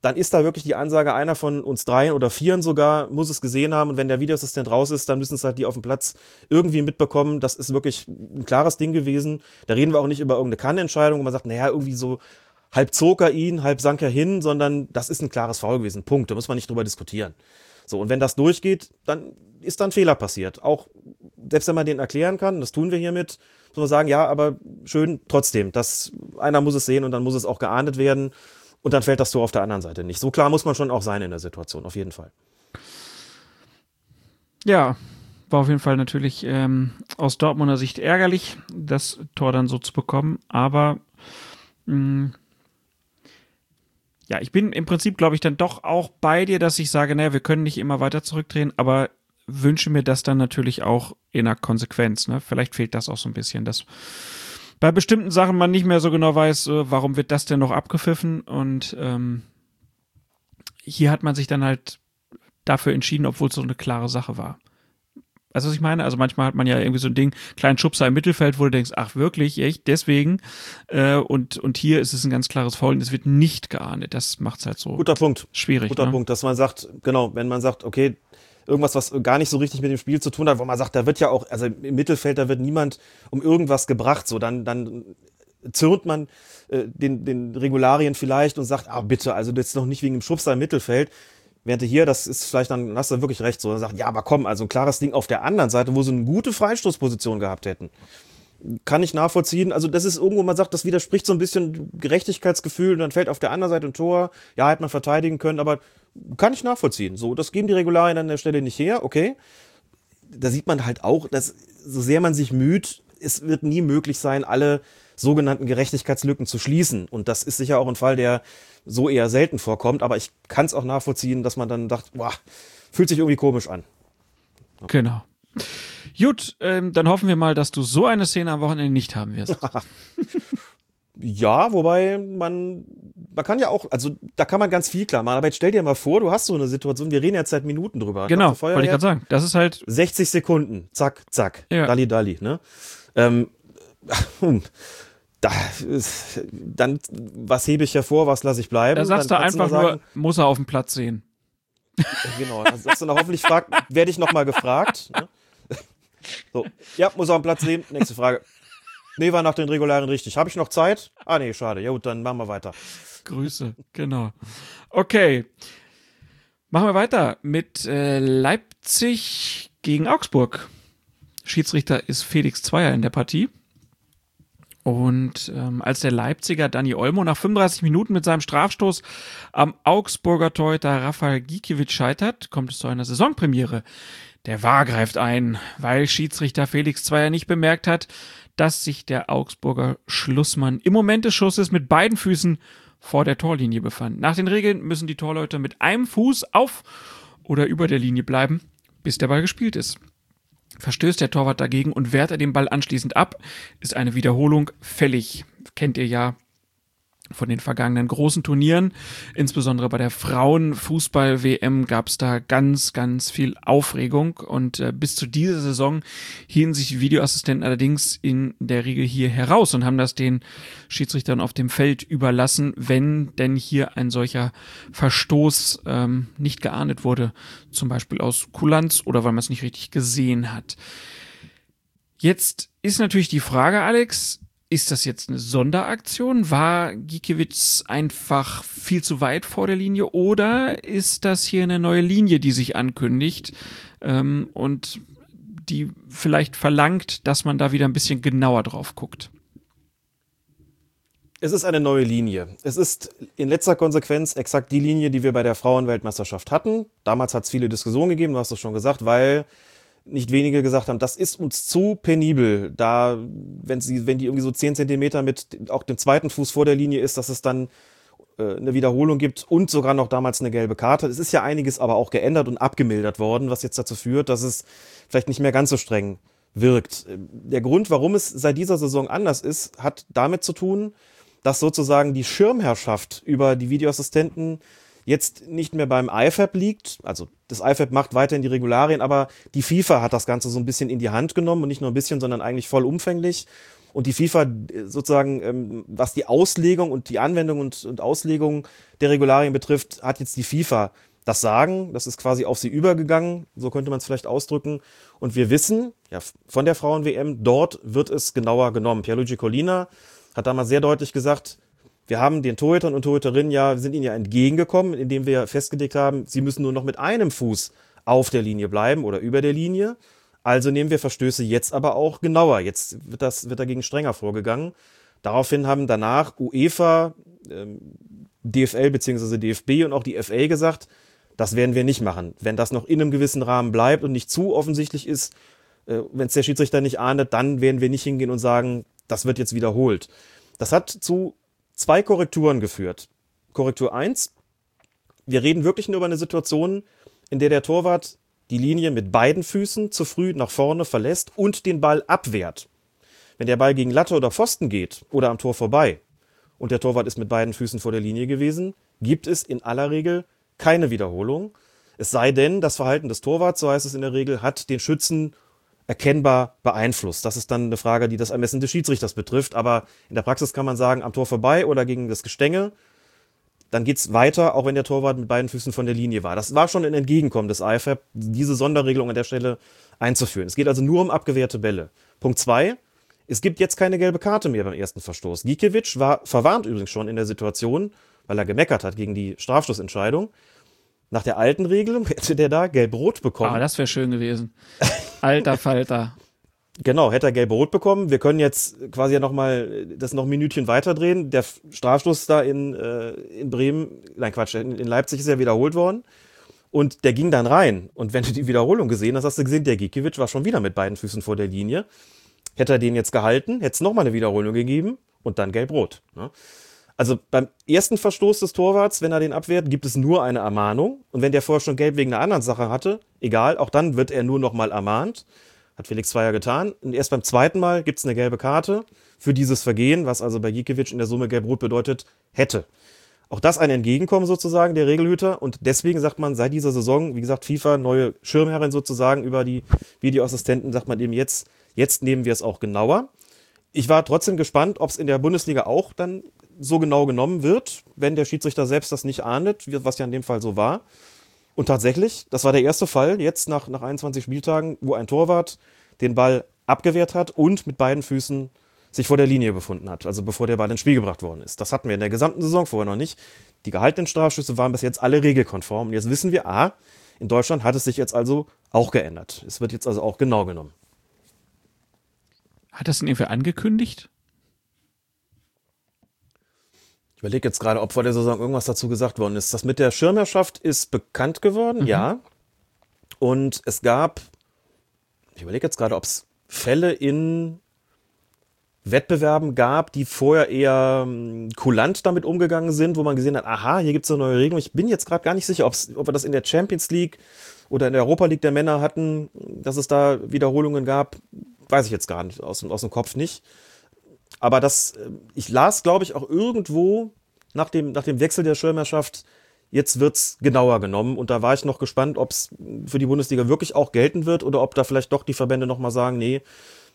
dann ist da wirklich die Ansage, einer von uns dreien oder vieren sogar muss es gesehen haben. Und wenn der Videoassistent raus ist, dann müssen es halt die auf dem Platz irgendwie mitbekommen. Das ist wirklich ein klares Ding gewesen. Da reden wir auch nicht über irgendeine Kannentscheidung, wo man sagt, naja, irgendwie so halb zog er ihn, halb sank er hin, sondern das ist ein klares Foul gewesen. Punkt. Da muss man nicht drüber diskutieren. So, und wenn das durchgeht, dann ist da ein Fehler passiert. Auch selbst wenn man den erklären kann, das tun wir hiermit, muss man sagen, ja, aber schön trotzdem. dass einer muss es sehen und dann muss es auch geahndet werden. Und dann fällt das Tor auf der anderen Seite nicht. So klar muss man schon auch sein in der Situation, auf jeden Fall. Ja, war auf jeden Fall natürlich ähm, aus Dortmunder Sicht ärgerlich, das Tor dann so zu bekommen. Aber mh, mm, ja, ich bin im Prinzip, glaube ich, dann doch auch bei dir, dass ich sage, naja, wir können nicht immer weiter zurückdrehen, aber wünsche mir das dann natürlich auch in der Konsequenz. Ne? Vielleicht fehlt das auch so ein bisschen, dass bei bestimmten Sachen man nicht mehr so genau weiß, äh, warum wird das denn noch abgepfiffen und ähm, hier hat man sich dann halt dafür entschieden, obwohl es so eine klare Sache war. Also was ich meine? Also manchmal hat man ja irgendwie so ein Ding, kleinen Schubser im Mittelfeld, wo du denkst, ach wirklich, echt, deswegen. Äh, und, und hier ist es ein ganz klares Foul und es wird nicht geahndet. Das macht es halt so Guter Punkt. schwierig. Guter ne? Punkt, dass man sagt, genau, wenn man sagt, okay, irgendwas, was gar nicht so richtig mit dem Spiel zu tun hat, wo man sagt, da wird ja auch, also im Mittelfeld, da wird niemand um irgendwas gebracht, so dann, dann zürnt man äh, den, den Regularien vielleicht und sagt, ah bitte, also ist noch nicht wegen dem Schubser im Mittelfeld. Während hier, das ist vielleicht dann, hast du wirklich recht, so, dann sagt, ja, aber komm, also ein klares Ding auf der anderen Seite, wo sie eine gute Freistoßposition gehabt hätten. Kann ich nachvollziehen. Also, das ist irgendwo, man sagt, das widerspricht so ein bisschen Gerechtigkeitsgefühl und dann fällt auf der anderen Seite ein Tor. Ja, hätte man verteidigen können, aber kann ich nachvollziehen. So, das geben die Regularien an der Stelle nicht her, okay. Da sieht man halt auch, dass so sehr man sich müht, es wird nie möglich sein, alle sogenannten Gerechtigkeitslücken zu schließen. Und das ist sicher auch ein Fall, der so eher selten vorkommt. Aber ich kann es auch nachvollziehen, dass man dann dacht, boah, fühlt sich irgendwie komisch an. Genau. Gut, ähm, dann hoffen wir mal, dass du so eine Szene am Wochenende nicht haben wirst. Ja, wobei man, man kann ja auch, also da kann man ganz viel klar machen. Aber jetzt stell dir mal vor, du hast so eine Situation, wir reden jetzt seit Minuten drüber. genau, du wollte ich gerade sagen. Das ist halt, 60 Sekunden, zack, zack, Ja. dalli, dalli, ne? Ähm, da ist, dann, was hebe ich hervor, was lasse ich bleiben? da sagst du Dann kannst einfach nur nur, muss er auf dem Platz sehen. Genau, dann sagst du noch, hoffentlich fragt, werde ich nochmal gefragt. Ne? So, ja, muss auf den Platz nehmen. Nächste Frage. Nee, war nach den Regularen richtig. Habe ich noch Zeit? Ah, nee, schade. Ja, gut, dann machen wir weiter. Grüße, genau. Okay. Machen wir weiter mit äh, Leipzig gegen Augsburg. Schiedsrichter ist Felix Zweier in der Partie. Und ähm, als der Leipziger Dani Olmo nach 35 Minuten mit seinem Strafstoß am Augsburger Torhüter Rafael Gikiewicz scheitert, kommt es zu einer Saisonpremiere. Der Wahr greift ein, weil Schiedsrichter Felix Zweier nicht bemerkt hat, dass sich der Augsburger Schlussmann im Moment des Schusses mit beiden Füßen vor der Torlinie befand. Nach den Regeln müssen die Torleute mit einem Fuß auf oder über der Linie bleiben, bis der Ball gespielt ist. Verstößt der Torwart dagegen und wehrt er den Ball anschließend ab, ist eine Wiederholung fällig. Kennt ihr ja von den vergangenen großen Turnieren. Insbesondere bei der Frauenfußball-WM gab es da ganz, ganz viel Aufregung. Und äh, bis zu dieser Saison hielten sich die Videoassistenten allerdings in der Regel hier heraus und haben das den Schiedsrichtern auf dem Feld überlassen, wenn denn hier ein solcher Verstoß ähm, nicht geahndet wurde. Zum Beispiel aus Kulanz oder weil man es nicht richtig gesehen hat. Jetzt ist natürlich die Frage, Alex, ist das jetzt eine Sonderaktion? War Gikiewicz einfach viel zu weit vor der Linie oder ist das hier eine neue Linie, die sich ankündigt ähm, und die vielleicht verlangt, dass man da wieder ein bisschen genauer drauf guckt? Es ist eine neue Linie. Es ist in letzter Konsequenz exakt die Linie, die wir bei der Frauenweltmeisterschaft hatten. Damals hat es viele Diskussionen gegeben, du hast es schon gesagt, weil nicht wenige gesagt haben, das ist uns zu penibel, da, wenn sie, wenn die irgendwie so 10 Zentimeter mit auch dem zweiten Fuß vor der Linie ist, dass es dann äh, eine Wiederholung gibt und sogar noch damals eine gelbe Karte. Es ist ja einiges aber auch geändert und abgemildert worden, was jetzt dazu führt, dass es vielleicht nicht mehr ganz so streng wirkt. Der Grund, warum es seit dieser Saison anders ist, hat damit zu tun, dass sozusagen die Schirmherrschaft über die Videoassistenten jetzt nicht mehr beim IFAB liegt. Also das IFAB macht weiterhin die Regularien, aber die FIFA hat das Ganze so ein bisschen in die Hand genommen und nicht nur ein bisschen, sondern eigentlich vollumfänglich. Und die FIFA äh, sozusagen, ähm, was die Auslegung und die Anwendung und, und Auslegung der Regularien betrifft, hat jetzt die FIFA das Sagen. Das ist quasi auf sie übergegangen, so könnte man es vielleicht ausdrücken. Und wir wissen, ja, von der Frauen-WM, dort wird es genauer genommen. Pierluigi Collina hat damals sehr deutlich gesagt, wir haben den Torhütern und Torhüterinnen ja, sind ihnen ja entgegengekommen, indem wir festgelegt haben, sie müssen nur noch mit einem Fuß auf der Linie bleiben oder über der Linie. Also nehmen wir Verstöße jetzt aber auch genauer. Jetzt wird das, wird dagegen strenger vorgegangen. Daraufhin haben danach UEFA, ähm, DFL bzw. DFB und auch die FA gesagt, das werden wir nicht machen. Wenn das noch in einem gewissen Rahmen bleibt und nicht zu offensichtlich ist, äh, wenn es der Schiedsrichter nicht ahndet, dann werden wir nicht hingehen und sagen, das wird jetzt wiederholt. Das hat zu zwei Korrekturen geführt. Korrektur eins: Wir reden wirklich nur über eine Situation, in der der Torwart die Linie mit beiden Füßen zu früh nach vorne verlässt und den Ball abwehrt. Wenn der Ball gegen Latte oder Pfosten geht oder am Tor vorbei und der Torwart ist mit beiden Füßen vor der Linie gewesen, gibt es in aller Regel keine Wiederholung. Es sei denn, das Verhalten des Torwarts, so heißt es in der Regel, hat den Schützen erkennbar beeinflusst. Das ist dann eine Frage, die das Ermessen des Schiedsrichters betrifft. Aber in der Praxis kann man sagen, am Tor vorbei oder gegen das Gestänge, dann geht's weiter, auch wenn der Torwart mit beiden Füßen von der Linie war. Das war schon ein Entgegenkommen des IFAB, diese Sonderregelung an der Stelle einzuführen. Es geht also nur um abgewehrte Bälle. Punkt zwei: Es gibt jetzt keine gelbe Karte mehr beim ersten Verstoß. Gikiewicz war verwarnt übrigens schon in der Situation, weil er gemeckert hat gegen die Strafstoßentscheidung. Nach der alten Regelung hätte der da gelb-rot bekommen. Ah, das wäre schön gewesen. Alter Falter. Genau, hätte er gelb-rot bekommen. Wir können jetzt quasi ja nochmal das noch ein Minütchen weiterdrehen. Der Strafstoß da in, äh, in Bremen, nein Quatsch, in, in Leipzig ist ja wiederholt worden. Und der ging dann rein. Und wenn du die Wiederholung gesehen hast, hast du gesehen, der Gikiewicz war schon wieder mit beiden Füßen vor der Linie. Hätte er den jetzt gehalten, hätte es nochmal eine Wiederholung gegeben und dann gelb-rot. Ne? Also beim ersten Verstoß des Torwarts, wenn er den abwehrt, gibt es nur eine Ermahnung. Und wenn der vorher schon gelb wegen einer anderen Sache hatte, egal, auch dann wird er nur nochmal ermahnt. Hat Felix Zweier getan. Und erst beim zweiten Mal gibt es eine gelbe Karte für dieses Vergehen, was also bei Gikiewicz in der Summe gelb-rot bedeutet, hätte. Auch das ein Entgegenkommen sozusagen der Regelhüter. Und deswegen sagt man seit dieser Saison, wie gesagt, FIFA, neue Schirmherrin sozusagen über die Videoassistenten, sagt man eben jetzt, jetzt nehmen wir es auch genauer. Ich war trotzdem gespannt, ob es in der Bundesliga auch dann so genau genommen wird, wenn der Schiedsrichter selbst das nicht ahndet, was ja in dem Fall so war. Und tatsächlich, das war der erste Fall jetzt nach, nach 21 Spieltagen, wo ein Torwart den Ball abgewehrt hat und mit beiden Füßen sich vor der Linie befunden hat, also bevor der Ball ins Spiel gebracht worden ist. Das hatten wir in der gesamten Saison vorher noch nicht. Die gehaltenen Strafschüsse waren bis jetzt alle regelkonform. Und jetzt wissen wir, a, in Deutschland hat es sich jetzt also auch geändert. Es wird jetzt also auch genau genommen. Hat das denn irgendwer angekündigt? Ich überlege jetzt gerade, ob vor der Saison irgendwas dazu gesagt worden ist. Das mit der Schirmherrschaft ist bekannt geworden, mhm. ja. Und es gab, ich überlege jetzt gerade, ob es Fälle in Wettbewerben gab, die vorher eher um, kulant damit umgegangen sind, wo man gesehen hat, aha, hier gibt es eine neue Regelung. Ich bin jetzt gerade gar nicht sicher, ob wir das in der Champions League oder in der Europa League der Männer hatten, dass es da Wiederholungen gab. Weiß ich jetzt gar nicht, aus, aus dem Kopf nicht. Aber das, äh, ich las, glaube ich, auch irgendwo nach dem, nach dem Wechsel der Schirmherrschaft, jetzt wird's genauer genommen. Und da war ich noch gespannt, ob es für die Bundesliga wirklich auch gelten wird oder ob da vielleicht doch die Verbände nochmal sagen, nee,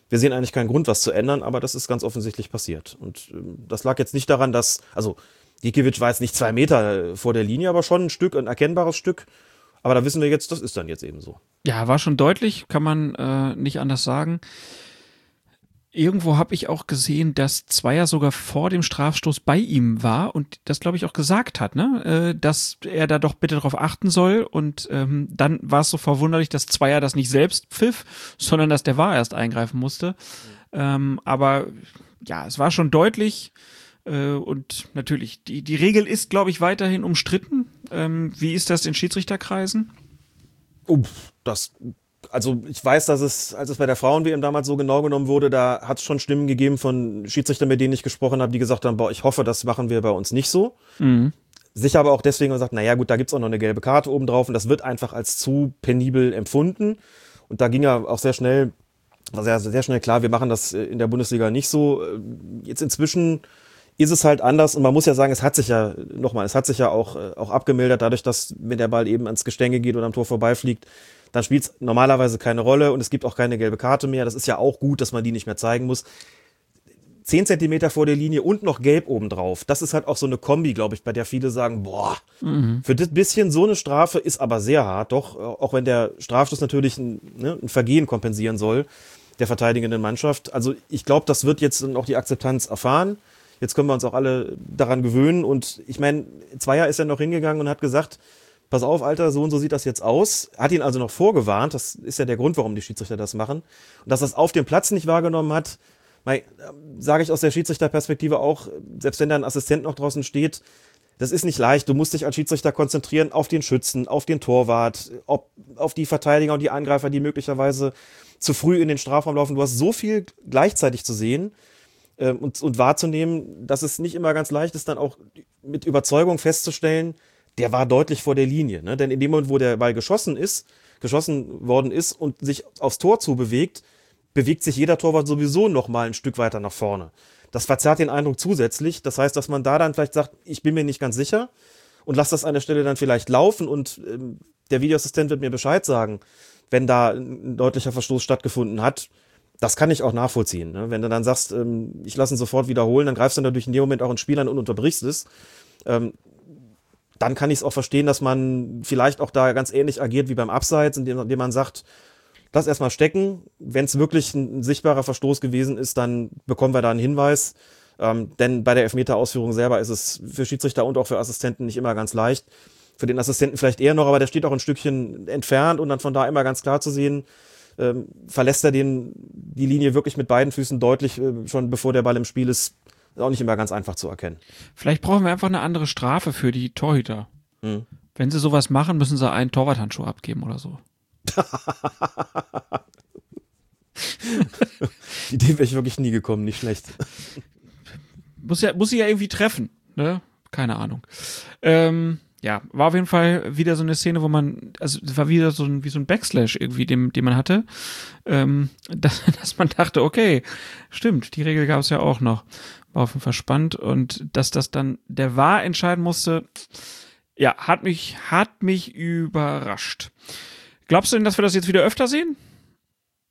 wir sehen eigentlich keinen Grund, was zu ändern, aber das ist ganz offensichtlich passiert. Und äh, das lag jetzt nicht daran, dass, also Gikiewicz war jetzt nicht zwei Meter vor der Linie, aber schon ein Stück, ein erkennbares Stück. Aber da wissen wir jetzt, das ist dann jetzt eben so. Ja, war schon deutlich, kann man äh, nicht anders sagen. Irgendwo habe ich auch gesehen, dass Zweier sogar vor dem Strafstoß bei ihm war und das, glaube ich, auch gesagt hat, ne? Äh, dass er da doch bitte darauf achten soll. Und ähm, dann war es so verwunderlich, dass Zweier das nicht selbst pfiff, sondern dass der War erst eingreifen musste. Mhm. Ähm, aber ja, es war schon deutlich. Äh, und natürlich, die, die Regel ist, glaube ich, weiterhin umstritten. Ähm, wie ist das in Schiedsrichterkreisen? Oh, das also ich weiß, dass es, als es bei der Frauen-WM damals so genau genommen wurde, da hat es schon Stimmen gegeben von Schiedsrichtern, mit denen ich gesprochen habe, die gesagt haben, boah, ich hoffe, das machen wir bei uns nicht so. Mhm. Sicher aber auch deswegen gesagt, naja gut, da gibt's auch noch eine gelbe Karte oben drauf und das wird einfach als zu penibel empfunden. Und da ging ja auch sehr schnell, war sehr, sehr schnell klar, wir machen das in der Bundesliga nicht so. Jetzt inzwischen ist es halt anders und man muss ja sagen, es hat sich ja, nochmal, es hat sich ja auch, auch abgemildert, dadurch, dass wenn der Ball eben ans Gestänge geht oder am Tor vorbeifliegt, dann spielt es normalerweise keine Rolle und es gibt auch keine gelbe Karte mehr. Das ist ja auch gut, dass man die nicht mehr zeigen muss. Zehn Zentimeter vor der Linie und noch gelb obendrauf. Das ist halt auch so eine Kombi, glaube ich, bei der viele sagen, boah, mhm. für das bisschen so eine Strafe ist aber sehr hart. Doch, auch wenn der Strafstoß natürlich ein, ne, ein Vergehen kompensieren soll, der verteidigenden Mannschaft. Also ich glaube, das wird jetzt auch die Akzeptanz erfahren. Jetzt können wir uns auch alle daran gewöhnen. Und ich meine, Zweier ist ja noch hingegangen und hat gesagt, pass auf, Alter, so und so sieht das jetzt aus. Hat ihn also noch vorgewarnt. Das ist ja der Grund, warum die Schiedsrichter das machen. Und dass das auf dem Platz nicht wahrgenommen hat, sage ich aus der Schiedsrichterperspektive auch, selbst wenn da ein Assistent noch draußen steht, das ist nicht leicht. Du musst dich als Schiedsrichter konzentrieren auf den Schützen, auf den Torwart, ob, auf die Verteidiger und die Angreifer, die möglicherweise zu früh in den Strafraum laufen. Du hast so viel gleichzeitig zu sehen äh, und, und wahrzunehmen, dass es nicht immer ganz leicht ist, dann auch mit Überzeugung festzustellen, der war deutlich vor der Linie. Ne? Denn in dem Moment, wo der Ball geschossen ist, geschossen worden ist und sich aufs Tor zubewegt, bewegt sich jeder Torwart sowieso noch mal ein Stück weiter nach vorne. Das verzerrt den Eindruck zusätzlich. Das heißt, dass man da dann vielleicht sagt, ich bin mir nicht ganz sicher und lass das an der Stelle dann vielleicht laufen und ähm, der Videoassistent wird mir Bescheid sagen, wenn da ein deutlicher Verstoß stattgefunden hat. Das kann ich auch nachvollziehen. Ne? Wenn du dann sagst, ähm, ich lasse ihn sofort wiederholen, dann greifst du natürlich in dem Moment auch ins Spiel an und unterbrichst es. Ähm, dann kann ich es auch verstehen, dass man vielleicht auch da ganz ähnlich agiert wie beim Abseits, indem, indem man sagt, lass erstmal stecken. Wenn es wirklich ein, ein, sichtbarer Verstoß gewesen ist, dann bekommen wir da einen Hinweis. Ähm, denn bei der Elfmeter-Ausführung selber ist es für Schiedsrichter und auch für Assistenten nicht immer ganz leicht. Für den Assistenten vielleicht eher noch, aber der steht auch ein Stückchen entfernt und dann von da immer ganz klar zu sehen, ähm, verlässt er den, die Linie wirklich mit beiden Füßen deutlich, äh, schon bevor der Ball im Spiel ist, ist auch nicht immer ganz einfach zu erkennen. Vielleicht brauchen wir einfach eine andere Strafe für die Torhüter. Hm. Wenn sie sowas machen, müssen sie einen Torwarthandschuh abgeben oder so. die Idee wäre ich wirklich nie gekommen, nicht schlecht. Muss ja, muss sie ja irgendwie treffen, ne? Keine Ahnung. Ähm, ja, war auf jeden Fall wieder so eine Szene, wo man, also es war wieder so ein, wie so ein Backslash irgendwie, den, den man hatte, ähm, dass, dass man dachte, okay, stimmt, die Regel gab es ja auch noch. War auf jeden Fall spannend und dass das dann der war entscheiden musste, ja, hat mich, hat mich überrascht. Glaubst du denn, dass wir das jetzt wieder öfter sehen?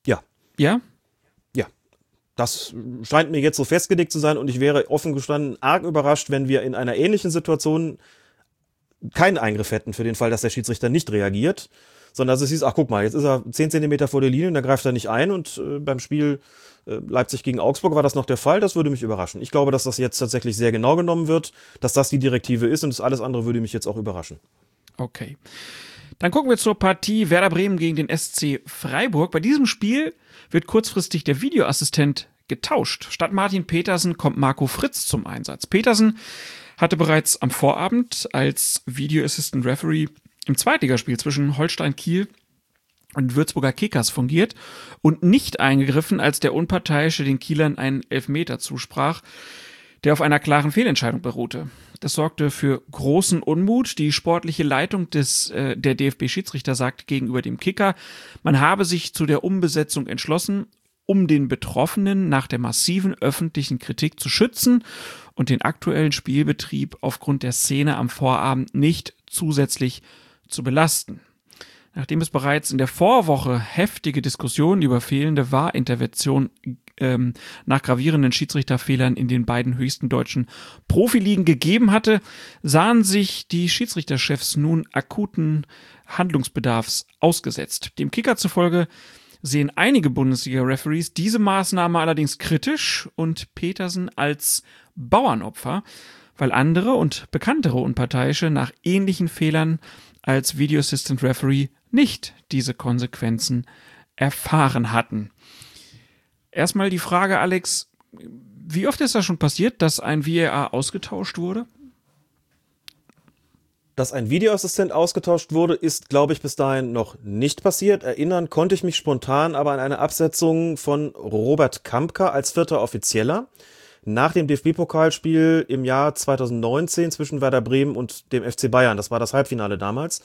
Ja. Ja? Ja. Das scheint mir jetzt so festgelegt zu sein und ich wäre offen gestanden arg überrascht, wenn wir in einer ähnlichen Situation keinen Eingriff hätten für den Fall, dass der Schiedsrichter nicht reagiert, sondern dass es hieß, ach guck mal, jetzt ist er 10 Zentimeter vor der Linie und da greift er nicht ein und äh, beim Spiel äh, Leipzig gegen Augsburg war das noch der Fall, das würde mich überraschen. Ich glaube, dass das jetzt tatsächlich sehr genau genommen wird, dass das die Direktive ist und alles andere würde mich jetzt auch überraschen. Okay. Dann gucken wir zur Partie Werder Bremen gegen den SC Freiburg. Bei diesem Spiel wird kurzfristig der Videoassistent getauscht. Statt Martin Petersen kommt Marco Fritz zum Einsatz. Petersen hatte bereits am Vorabend als Video Assistant Referee im Zweitligaspiel zwischen Holstein Kiel und Würzburger Kickers fungiert und nicht eingegriffen, als der Unparteiische den Kielern einen Elfmeter zusprach, der auf einer klaren Fehlentscheidung beruhte. Das sorgte für großen Unmut. Die sportliche Leitung des, äh, der DFB-Schiedsrichter sagt gegenüber dem Kicker, man habe sich zu der Umbesetzung entschlossen, um den Betroffenen nach der massiven öffentlichen Kritik zu schützen und den aktuellen Spielbetrieb aufgrund der Szene am Vorabend nicht zusätzlich zu belasten. Nachdem es bereits in der Vorwoche heftige Diskussionen über fehlende Wahrintervention ähm, nach gravierenden Schiedsrichterfehlern in den beiden höchsten deutschen Profiligen gegeben hatte, sahen sich die Schiedsrichterchefs nun akuten Handlungsbedarfs ausgesetzt. Dem Kicker zufolge sehen einige Bundesliga-Referees diese Maßnahme allerdings kritisch und Petersen als Bauernopfer, weil andere und bekanntere Unparteiische nach ähnlichen Fehlern als Video Assistant Referee nicht diese Konsequenzen erfahren hatten. Erstmal die Frage, Alex, wie oft ist das schon passiert, dass ein VAR ausgetauscht wurde? Dass ein Videoassistent ausgetauscht wurde, ist, glaube ich, bis dahin noch nicht passiert. Erinnern konnte ich mich spontan aber an eine Absetzung von Robert Kampka als vierter Offizieller nach dem DFB-Pokalspiel im Jahr 2019 zwischen Werder Bremen und dem FC Bayern. Das war das Halbfinale damals.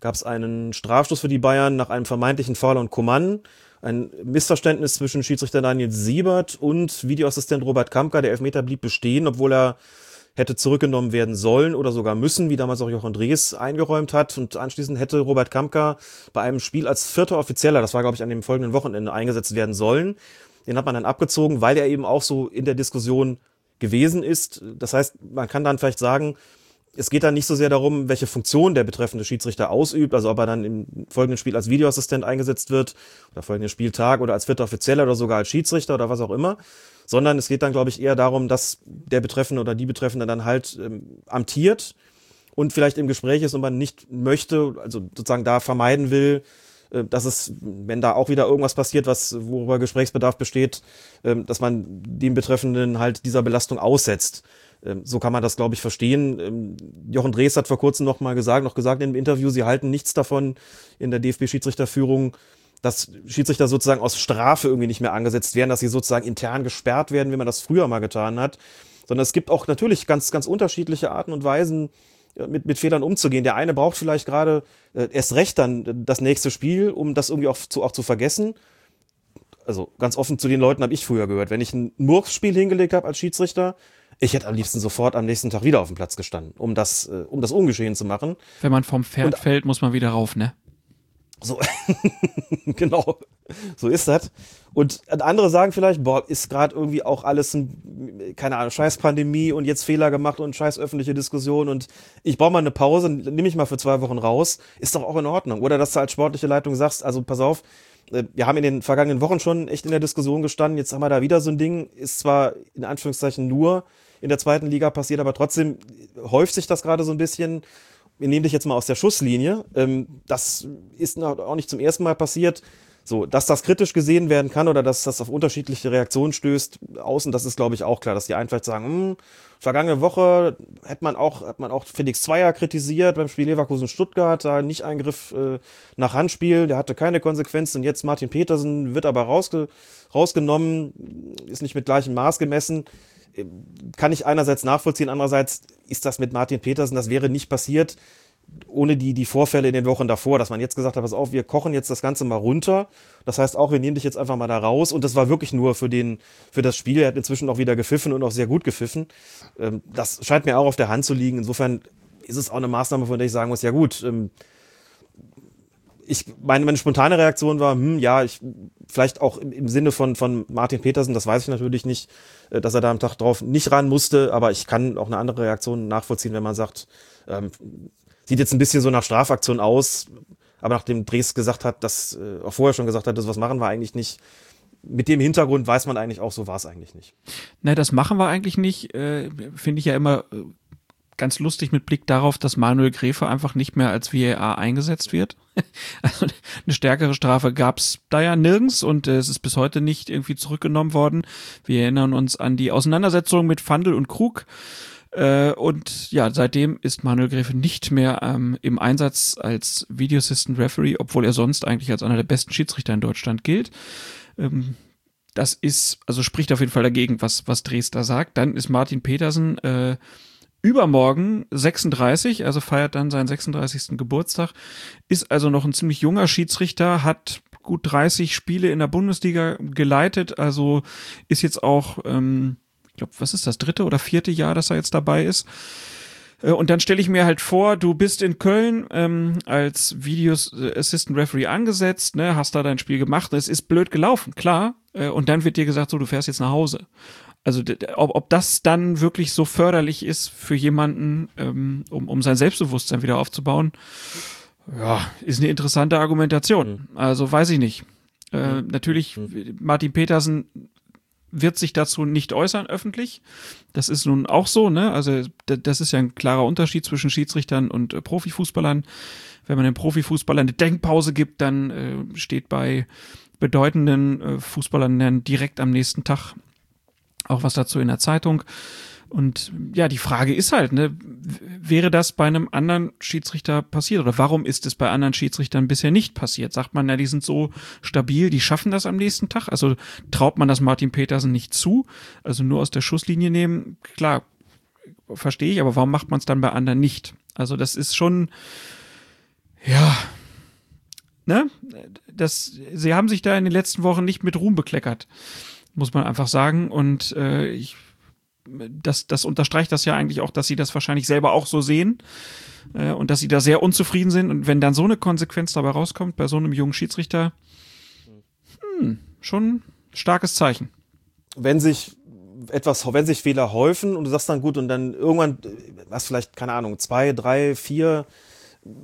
Gab es einen Strafstoß für die Bayern nach einem vermeintlichen Foul und Command ein Missverständnis zwischen Schiedsrichter Daniel Siebert und Videoassistent Robert Kampka. Der Elfmeter blieb bestehen, obwohl er hätte zurückgenommen werden sollen oder sogar müssen, wie damals auch Jochen Drees eingeräumt hat. Und anschließend hätte Robert Kampka bei einem Spiel als vierter Offizieller, das war glaube ich an dem folgenden Wochenende, eingesetzt werden sollen. Den hat man dann abgezogen, weil er eben auch so in der Diskussion gewesen ist. Das heißt, man kann dann vielleicht sagen, es geht dann nicht so sehr darum, welche Funktion der betreffende Schiedsrichter ausübt, also ob er dann im folgenden Spiel als Videoassistent eingesetzt wird oder folgenden Spieltag oder als vierter Offizieller oder sogar als Schiedsrichter oder was auch immer, sondern es geht dann, glaube ich, eher darum, dass der Betreffende oder die Betreffende dann halt ähm, amtiert und vielleicht im Gespräch ist und man nicht möchte, also sozusagen da vermeiden will, äh, dass es, wenn da auch wieder irgendwas passiert, was worüber Gesprächsbedarf besteht, äh, dass man dem Betreffenden halt dieser Belastung aussetzt. Ähm, so kann man das, glaube ich, verstehen. Ähm, Jochen Drees hat vor kurzem noch mal gesagt, noch gesagt im Interview, sie halten nichts davon in der DFB-Schiedsrichterführung, dass Schiedsrichter sozusagen aus Strafe irgendwie nicht mehr angesetzt werden, dass sie sozusagen intern gesperrt werden, wie man das früher mal getan hat. Sondern es gibt auch natürlich ganz, ganz unterschiedliche Arten und Weisen, mit, mit Fehlern umzugehen. Der eine braucht vielleicht gerade äh, erst recht dann das nächste Spiel, um das irgendwie auch zu, auch zu vergessen. Also ganz offen zu den Leuten habe ich früher gehört. Wenn ich ein Murks-Spiel hingelegt habe als Schiedsrichter, ich hätte am liebsten sofort am nächsten Tag wieder auf dem Platz gestanden, um das, äh, um das ungeschehen zu machen. Wenn man vom Pferd Und, fällt, muss man wieder rauf, ne? So, genau, so ist das. Und andere sagen vielleicht, boah, ist gerade irgendwie auch alles ein, keine Ahnung, scheiß Pandemie und jetzt Fehler gemacht und scheiß öffentliche Diskussion und ich brauche mal eine Pause, nehme ich mal für zwei Wochen raus, ist doch auch in Ordnung. Oder dass du als sportliche Leitung sagst, also pass auf, äh, wir haben in den vergangenen Wochen schon echt in der Diskussion gestanden, jetzt haben wir da wieder so ein Ding, ist zwar in Anführungszeichen nur in der zweiten Liga passiert, aber trotzdem häuft sich das gerade so ein bisschen wir nehmen dich jetzt mal aus der Schusslinie. Ähm, das ist auch nicht zum ersten Mal passiert. So, dass das kritisch gesehen werden kann oder dass das auf unterschiedliche Reaktionen stößt, außen, das ist, glaube ich, auch klar, dass die einen vielleicht sagen, hm, vergangene Woche hätte man auch, hat man auch Felix Zweier kritisiert beim Spiel Leverkusen-Stuttgart, da nicht Eingriff äh, nach Handspiel, der hatte keine Konsequenzen und jetzt Martin Petersen wird aber rausge rausgenommen, ist nicht mit gleichem Maß gemessen kann ich einerseits nachvollziehen, andererseits ist das mit Martin Petersen, das wäre nicht passiert ohne die, die Vorfälle in den Wochen davor, dass man jetzt gesagt hat, pass auf, wir kochen jetzt das Ganze mal runter. Das heißt auch, wir nehmen dich jetzt einfach mal da raus. Und das war wirklich nur für den, für das Spiel. Er hat inzwischen auch wieder gepfiffen und auch sehr gut gepfiffen. Ähm, das scheint mir auch auf der Hand zu liegen. Insofern ist es auch eine Maßnahme, von der ich sagen muss, ja gut, ähm, ich, meine, meine spontane Reaktion war, hm, ja, ich, vielleicht auch im, im, Sinne von, von Martin Petersen, das weiß ich natürlich nicht, äh, dass er da am Tag drauf nicht ran musste, aber ich kann auch eine andere Reaktion nachvollziehen, wenn man sagt, ähm, sieht jetzt ein bisschen so nach Strafaktion aus, aber nachdem Dres gesagt hat, dass, äh, auch vorher schon gesagt hat, das was machen wir eigentlich nicht, mit dem Hintergrund weiß man eigentlich auch, so war es eigentlich nicht. Nein, das machen wir eigentlich nicht, äh, finde ich ja immer äh, ganz lustig mit Blick darauf, dass Manuel Gräfe einfach nicht mehr als VAR eingesetzt wird. also eine stärkere Strafe gab es da ja nirgends und äh, es ist bis heute nicht irgendwie zurückgenommen worden. Wir erinnern uns an die Auseinandersetzung mit Fandel und Krug. Äh, und ja, seitdem ist Manuel Gräfe nicht mehr ähm, im Einsatz als Video Assistant Referee, obwohl er sonst eigentlich als einer der besten Schiedsrichter in Deutschland gilt. Ähm, das ist, also spricht auf jeden Fall dagegen, was, was Dresdner sagt. Dann ist Martin Petersen äh, übermorgen 36, also feiert dann seinen 36. Geburtstag, ist also noch ein ziemlich junger Schiedsrichter, hat gut 30 Spiele in der Bundesliga geleitet, also ist jetzt auch, ähm, ich glaube, was ist das, dritte oder vierte Jahr, dass er jetzt dabei ist. Äh, und dann stelle ich mir halt vor, du bist in Köln ähm, als Video Assistant Referee angesetzt, ne, hast da dein Spiel gemacht, es ist blöd gelaufen, klar. Äh, und dann wird dir gesagt, so, du fährst jetzt nach Hause. Also ob, ob das dann wirklich so förderlich ist für jemanden, ähm, um, um sein Selbstbewusstsein wieder aufzubauen, ja, ist eine interessante Argumentation. Mhm. Also weiß ich nicht. Äh, mhm. Natürlich, mhm. Martin Petersen wird sich dazu nicht äußern öffentlich. Das ist nun auch so, ne? Also das ist ja ein klarer Unterschied zwischen Schiedsrichtern und äh, Profifußballern. Wenn man den Profifußballern eine Denkpause gibt, dann äh, steht bei bedeutenden äh, Fußballern dann direkt am nächsten Tag auch was dazu in der Zeitung. Und ja, die Frage ist halt, ne, wäre das bei einem anderen Schiedsrichter passiert oder warum ist es bei anderen Schiedsrichtern bisher nicht passiert? Sagt man, ja, die sind so stabil, die schaffen das am nächsten Tag? Also traut man das Martin Petersen nicht zu? Also nur aus der Schusslinie nehmen? Klar, verstehe ich, aber warum macht man es dann bei anderen nicht? Also das ist schon, ja, ne, das, sie haben sich da in den letzten Wochen nicht mit Ruhm bekleckert muss man einfach sagen. Und äh, ich, das, das unterstreicht das ja eigentlich auch, dass sie das wahrscheinlich selber auch so sehen äh, und dass sie da sehr unzufrieden sind. Und wenn dann so eine Konsequenz dabei rauskommt, bei so einem jungen Schiedsrichter, hm, schon starkes Zeichen. Wenn sich etwas, wenn sich Fehler häufen und du sagst dann gut und dann irgendwann, was vielleicht, keine Ahnung, zwei, drei, vier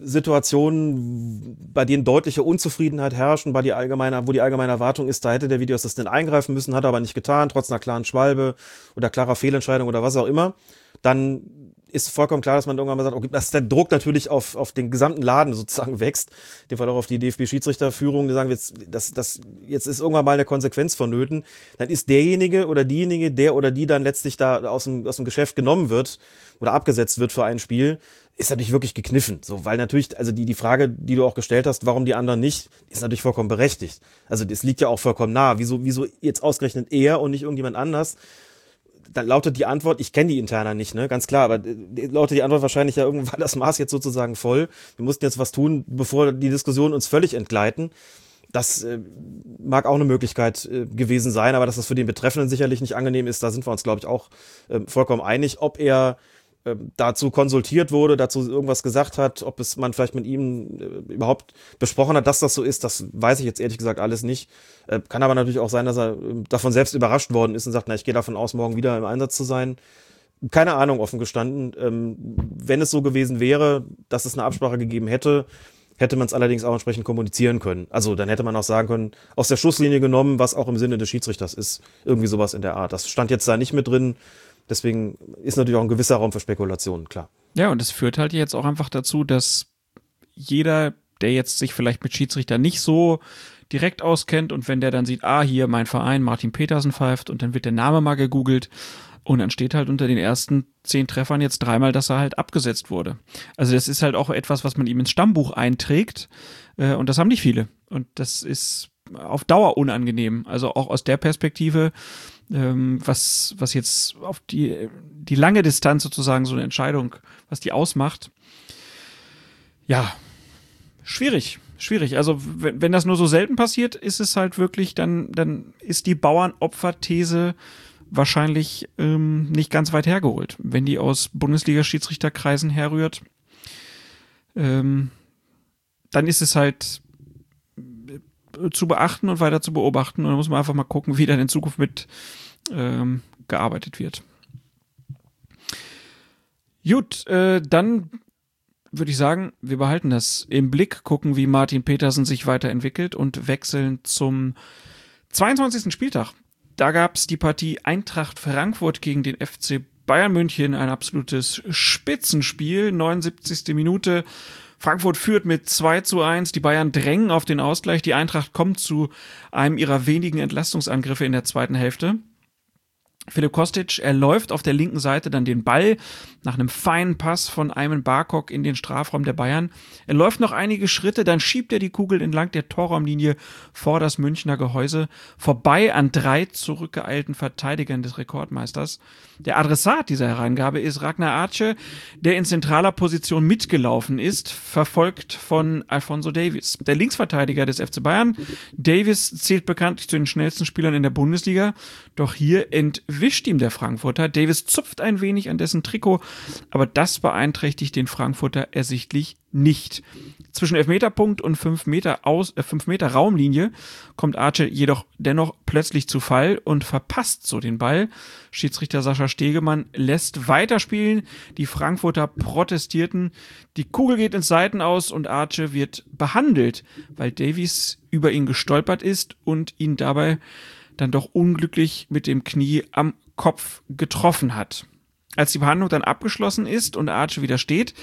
Situationen, bei denen deutliche Unzufriedenheit herrschen, bei die allgemeine, wo die allgemeine Erwartung ist, da hätte der Videoassistent eingreifen müssen, hat er aber nicht getan, trotz einer klaren Schwalbe oder klarer Fehlentscheidung oder was auch immer, dann ist vollkommen klar, dass man irgendwann mal sagt, okay, dass der Druck natürlich auf, auf den gesamten Laden sozusagen wächst, in dem Fall auch auf die DFB-Schiedsrichterführung, die sagen, jetzt, das, das, jetzt ist irgendwann mal eine Konsequenz vonnöten, dann ist derjenige oder diejenige, der oder die dann letztlich da aus dem, aus dem Geschäft genommen wird oder abgesetzt wird für ein Spiel, ist natürlich wirklich gekniffen. So, weil natürlich, also die, die Frage, die du auch gestellt hast, warum die anderen nicht, ist natürlich vollkommen berechtigt. Also das liegt ja auch vollkommen nah. Wieso, wieso jetzt ausgerechnet er und nicht irgendjemand anders? Dann lautet die Antwort, ich kenne die Interna nicht, ne, ganz klar, aber äh, lautet die Antwort wahrscheinlich ja irgendwann das Maß jetzt sozusagen voll. Wir mussten jetzt was tun, bevor die Diskussionen uns völlig entgleiten. Das äh, mag auch eine Möglichkeit äh, gewesen sein, aber dass das für den Betreffenden sicherlich nicht angenehm ist, da sind wir uns, glaube ich, auch äh, vollkommen einig. Ob er ähm, dazu konsultiert wurde, dazu irgendwas gesagt hat, ob es man vielleicht mit ihm äh, überhaupt besprochen hat, dass das so ist, das weiß ich jetzt ehrlich gesagt alles nicht. Äh, kann aber natürlich auch sein, dass er äh, davon selbst überrascht worden ist und sagt, na, ich gehe davon aus, morgen wieder im Einsatz zu sein. Keine Ahnung, offen gestanden. Ähm, wenn es so gewesen wäre, dass es eine Absprache gegeben hätte, hätte man es allerdings auch entsprechend kommunizieren können. Also dann hätte man auch sagen können, aus der Schusslinie genommen, was auch im Sinne des Schiedsrichters ist. Irgendwie sowas in der Art. Das stand jetzt da nicht mit drin. Deswegen ist natürlich auch ein gewisser Raum für Spekulationen, klar. Ja, und es führt halt jetzt auch einfach dazu, dass jeder, der jetzt sich vielleicht mit Schiedsrichter nicht so direkt auskennt und wenn der dann sieht, ah, hier mein Verein, Martin Petersen pfeift und dann wird der Name mal gegoogelt und dann steht halt unter den ersten zehn Treffern jetzt dreimal, dass er halt abgesetzt wurde. Also das ist halt auch etwas, was man ihm ins Stammbuch einträgt äh, und das haben nicht viele und das ist auf Dauer unangenehm. Also auch aus der Perspektive, ähm, was, was jetzt auf die, die lange Distanz sozusagen so eine Entscheidung, was die ausmacht. Ja, schwierig, schwierig. Also wenn, wenn das nur so selten passiert, ist es halt wirklich, dann, dann ist die Bauernopferthese wahrscheinlich ähm, nicht ganz weit hergeholt. Wenn die aus Bundesliga-Schiedsrichterkreisen herrührt, ähm, dann ist es halt zu beachten und weiter zu beobachten. Und da muss man einfach mal gucken, wie dann in Zukunft mit ähm, gearbeitet wird. Gut, äh, dann würde ich sagen, wir behalten das im Blick, gucken, wie Martin Petersen sich weiterentwickelt und wechseln zum 22. Spieltag. Da gab es die Partie Eintracht Frankfurt gegen den FC Bayern München, ein absolutes Spitzenspiel, 79. Minute. Frankfurt führt mit 2 zu 1. Die Bayern drängen auf den Ausgleich. Die Eintracht kommt zu einem ihrer wenigen Entlastungsangriffe in der zweiten Hälfte. Philipp Kostic, er läuft auf der linken Seite dann den Ball nach einem feinen Pass von Ayman Barkok in den Strafraum der Bayern. Er läuft noch einige Schritte, dann schiebt er die Kugel entlang der Torraumlinie vor das Münchner Gehäuse, vorbei an drei zurückgeeilten Verteidigern des Rekordmeisters. Der Adressat dieser Hereingabe ist Ragnar Arce, der in zentraler Position mitgelaufen ist, verfolgt von Alfonso Davis. Der Linksverteidiger des FC Bayern, Davis zählt bekanntlich zu den schnellsten Spielern in der Bundesliga, doch hier entwischt ihm der Frankfurter. Davis zupft ein wenig an dessen Trikot, aber das beeinträchtigt den Frankfurter ersichtlich nicht. Zwischen Elfmeterpunkt und 5 Meter, Aus, äh, 5 Meter Raumlinie kommt Arce jedoch dennoch plötzlich zu Fall und verpasst so den Ball. Schiedsrichter Sascha Stegemann lässt weiterspielen. Die Frankfurter protestierten. Die Kugel geht ins Seiten aus und Arce wird behandelt, weil Davies über ihn gestolpert ist und ihn dabei dann doch unglücklich mit dem Knie am Kopf getroffen hat. Als die Behandlung dann abgeschlossen ist und Arce wieder steht,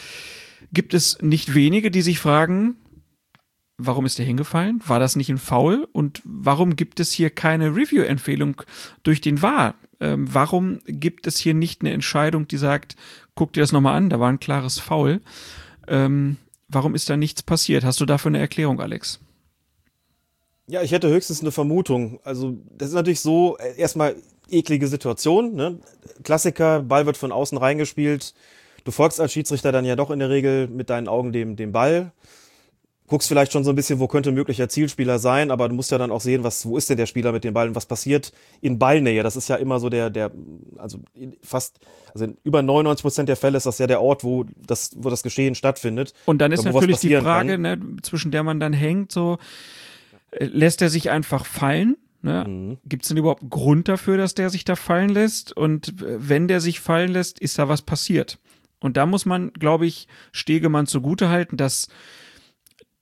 gibt es nicht wenige, die sich fragen, warum ist er hingefallen? War das nicht ein Foul? Und warum gibt es hier keine Review-Empfehlung durch den VAR? Ähm, warum gibt es hier nicht eine Entscheidung, die sagt, guck dir das nochmal an, da war ein klares Foul? Ähm, warum ist da nichts passiert? Hast du dafür eine Erklärung, Alex? Ja, ich hätte höchstens eine Vermutung. Also, das ist natürlich so, äh, erstmal eklige Situation. Ne? Klassiker, Ball wird von außen reingespielt. Du folgst als Schiedsrichter dann ja doch in der Regel mit deinen Augen dem, dem Ball. Guckst vielleicht schon so ein bisschen, wo könnte ein möglicher Zielspieler sein, aber du musst ja dann auch sehen, was, wo ist denn der Spieler mit dem Ball und was passiert in Ballnähe. Das ist ja immer so der, der, also fast, also in über 99 Prozent der Fälle ist das ja der Ort, wo das, wo das Geschehen stattfindet. Und dann ist natürlich die Frage, ne, zwischen der man dann hängt, so, lässt er sich einfach fallen? Ne? Mhm. Gibt es denn überhaupt einen Grund dafür, dass der sich da fallen lässt? Und äh, wenn der sich fallen lässt, ist da was passiert? Und da muss man, glaube ich, Stegemann zugute halten, dass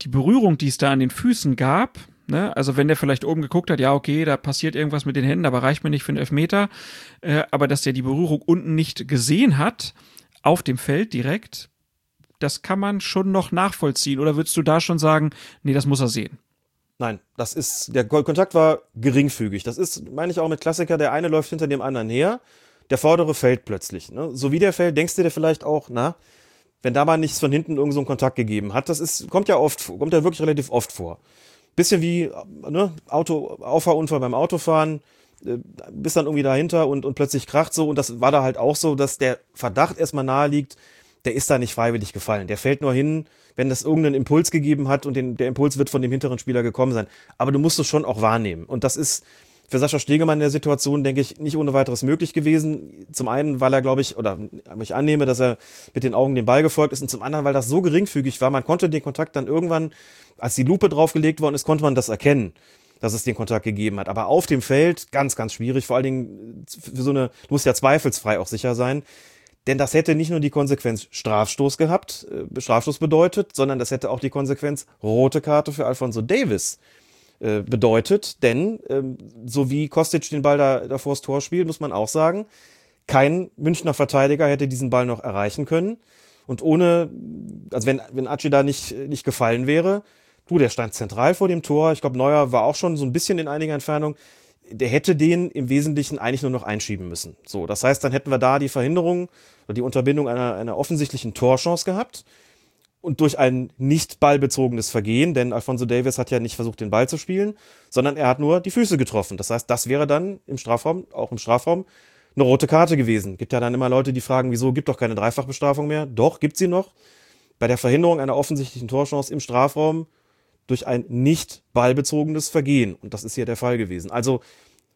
die Berührung, die es da an den Füßen gab, ne, also wenn der vielleicht oben geguckt hat, ja, okay, da passiert irgendwas mit den Händen, aber reicht mir nicht für einen Elfmeter, äh, aber dass der die Berührung unten nicht gesehen hat, auf dem Feld direkt, das kann man schon noch nachvollziehen. Oder würdest du da schon sagen, nee, das muss er sehen? Nein, das ist, der Kontakt war geringfügig. Das ist, meine ich auch mit Klassiker, der eine läuft hinter dem anderen her, der vordere fällt plötzlich. Ne? So wie der fällt, denkst du dir vielleicht auch, na, wenn da mal nichts von hinten irgend so einen Kontakt gegeben hat, das ist, kommt ja oft, kommt ja wirklich relativ oft vor. Bisschen wie, ne, Auto, Auffahrunfall beim Autofahren, äh, bist dann irgendwie dahinter und, und plötzlich kracht so. Und das war da halt auch so, dass der Verdacht erstmal nahe liegt, der ist da nicht freiwillig gefallen. Der fällt nur hin, wenn das irgendeinen Impuls gegeben hat und den, der Impuls wird von dem hinteren Spieler gekommen sein. Aber du musst es schon auch wahrnehmen. Und das ist für Sascha Stegemann in der Situation, denke ich, nicht ohne weiteres möglich gewesen. Zum einen, weil er, glaube ich, oder ich annehme, dass er mit den Augen dem Ball gefolgt ist und zum anderen, weil das so geringfügig war. Man konnte den Kontakt dann irgendwann, als die Lupe draufgelegt worden ist, konnte man das erkennen dass es den Kontakt gegeben hat. Aber auf dem Feld ganz, ganz schwierig. Vor allen Dingen für so eine, du musst ja zweifelsfrei auch sicher sein. Denn das hätte nicht nur die Konsequenz Strafstoß gehabt, äh, Strafstoß bedeutet, sondern das hätte auch die Konsequenz rote Karte für Alfonso Davis äh, bedeutet. Denn ähm, so wie Kostic den Ball da, da vors Tor spielt, muss man auch sagen, kein Münchner Verteidiger hätte diesen Ball noch erreichen können. Und ohne, also wenn, wenn Aci da nicht, nicht gefallen wäre, du, der stand zentral vor dem Tor. Ich glaube, Neuer war auch schon so ein bisschen in einiger Entfernung der hätte den im Wesentlichen eigentlich nur noch einschieben müssen. So, das heißt, dann hätten wir da die Verhinderung oder die Unterbindung einer, einer offensichtlichen Torchance gehabt. Und durch ein nicht ballbezogenes Vergehen, denn Alfonso Davis hat ja nicht versucht, den Ball zu spielen, sondern er hat nur die Füße getroffen. Das heißt, das wäre dann im Strafraum, auch im Strafraum, eine rote Karte gewesen. Gibt ja dann immer Leute, die fragen, wieso gibt doch keine Dreifachbestrafung mehr? Doch, gibt sie noch. Bei der Verhinderung einer offensichtlichen Torchance im Strafraum durch ein nicht ballbezogenes Vergehen. Und das ist hier der Fall gewesen. Also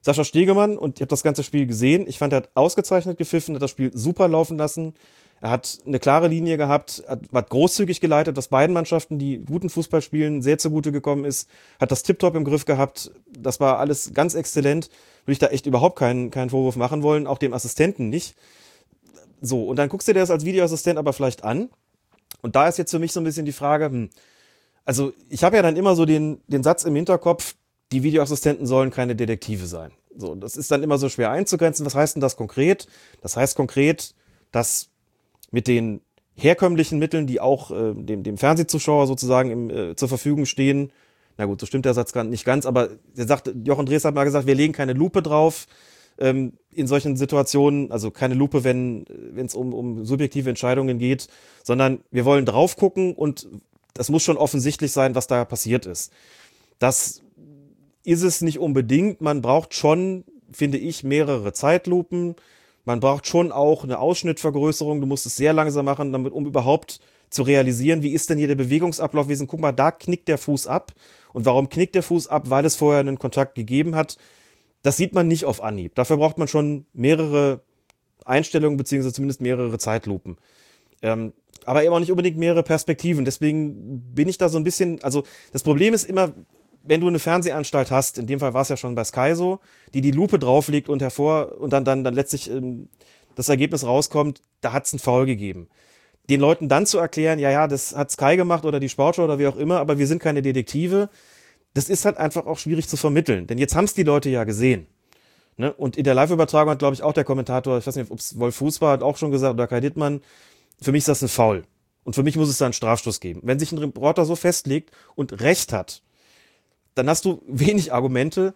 Sascha Stegemann, und ich habe das ganze Spiel gesehen, ich fand, er hat ausgezeichnet gepfiffen, hat das Spiel super laufen lassen. Er hat eine klare Linie gehabt, hat, hat großzügig geleitet, was beiden Mannschaften, die guten Fußball spielen, sehr zugute gekommen ist, hat das Tiptop im Griff gehabt. Das war alles ganz exzellent. Würde ich da echt überhaupt keinen, keinen Vorwurf machen wollen, auch dem Assistenten nicht. So, und dann guckst du dir das als Videoassistent aber vielleicht an. Und da ist jetzt für mich so ein bisschen die Frage, hm, also ich habe ja dann immer so den, den Satz im Hinterkopf, die Videoassistenten sollen keine Detektive sein. So, das ist dann immer so schwer einzugrenzen. Was heißt denn das konkret? Das heißt konkret, dass mit den herkömmlichen Mitteln, die auch äh, dem, dem Fernsehzuschauer sozusagen im, äh, zur Verfügung stehen, na gut, so stimmt der Satz nicht ganz, aber der sagt, Jochen Drees hat mal gesagt, wir legen keine Lupe drauf ähm, in solchen Situationen, also keine Lupe, wenn es um, um subjektive Entscheidungen geht, sondern wir wollen drauf gucken und das muss schon offensichtlich sein, was da passiert ist. Das ist es nicht unbedingt. Man braucht schon, finde ich, mehrere Zeitlupen. Man braucht schon auch eine Ausschnittvergrößerung. Du musst es sehr langsam machen, damit, um überhaupt zu realisieren, wie ist denn hier der Bewegungsablauf gewesen. Guck mal, da knickt der Fuß ab. Und warum knickt der Fuß ab? Weil es vorher einen Kontakt gegeben hat. Das sieht man nicht auf Anhieb. Dafür braucht man schon mehrere Einstellungen, beziehungsweise zumindest mehrere Zeitlupen. Ähm, aber eben auch nicht unbedingt mehrere Perspektiven. Deswegen bin ich da so ein bisschen, also das Problem ist immer, wenn du eine Fernsehanstalt hast, in dem Fall war es ja schon bei Sky so, die die Lupe drauflegt und hervor und dann, dann, dann letztlich ähm, das Ergebnis rauskommt, da hat es einen Foul gegeben. Den Leuten dann zu erklären, ja, ja, das hat Sky gemacht oder die Sportschau oder wie auch immer, aber wir sind keine Detektive, das ist halt einfach auch schwierig zu vermitteln. Denn jetzt haben es die Leute ja gesehen. Ne? Und in der Live-Übertragung hat, glaube ich, auch der Kommentator, ich weiß nicht, ob es Wolf Fuß war, hat auch schon gesagt, oder Kai Dittmann, für mich ist das ein Foul. Und für mich muss es da einen Strafstoß geben. Wenn sich ein Reporter so festlegt und Recht hat, dann hast du wenig Argumente,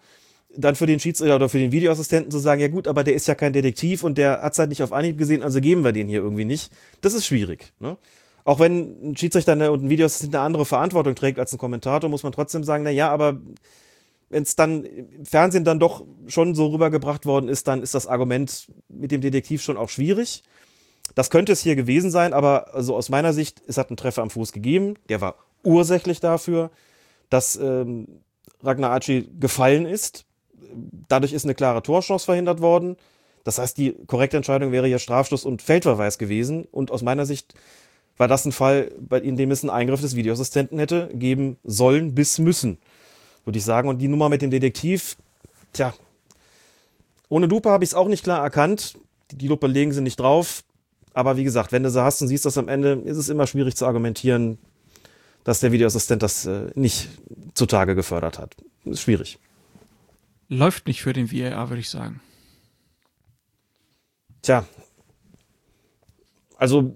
dann für den Schiedsrichter oder für den Videoassistenten zu sagen, ja gut, aber der ist ja kein Detektiv und der hat es halt nicht auf Anhieb gesehen, also geben wir den hier irgendwie nicht. Das ist schwierig. Ne? Auch wenn ein Schiedsrichter und ein Videoassistent eine andere Verantwortung trägt als ein Kommentator, muss man trotzdem sagen, na ja, aber wenn es dann im Fernsehen dann doch schon so rübergebracht worden ist, dann ist das Argument mit dem Detektiv schon auch schwierig. Das könnte es hier gewesen sein, aber also aus meiner Sicht, es hat einen Treffer am Fuß gegeben. Der war ursächlich dafür, dass ähm, Ragnar Aci gefallen ist. Dadurch ist eine klare Torchance verhindert worden. Das heißt, die korrekte Entscheidung wäre ja Strafstoß und Feldverweis gewesen. Und aus meiner Sicht war das ein Fall, in dem es einen Eingriff des Videoassistenten hätte geben sollen bis müssen, würde ich sagen. Und die Nummer mit dem Detektiv, tja, ohne Lupe habe ich es auch nicht klar erkannt. Die Lupe legen sie nicht drauf. Aber wie gesagt, wenn du sie hast und siehst das am Ende, ist es immer schwierig zu argumentieren, dass der Videoassistent das äh, nicht zutage gefördert hat. Ist schwierig. Läuft nicht für den VAR, würde ich sagen. Tja. Also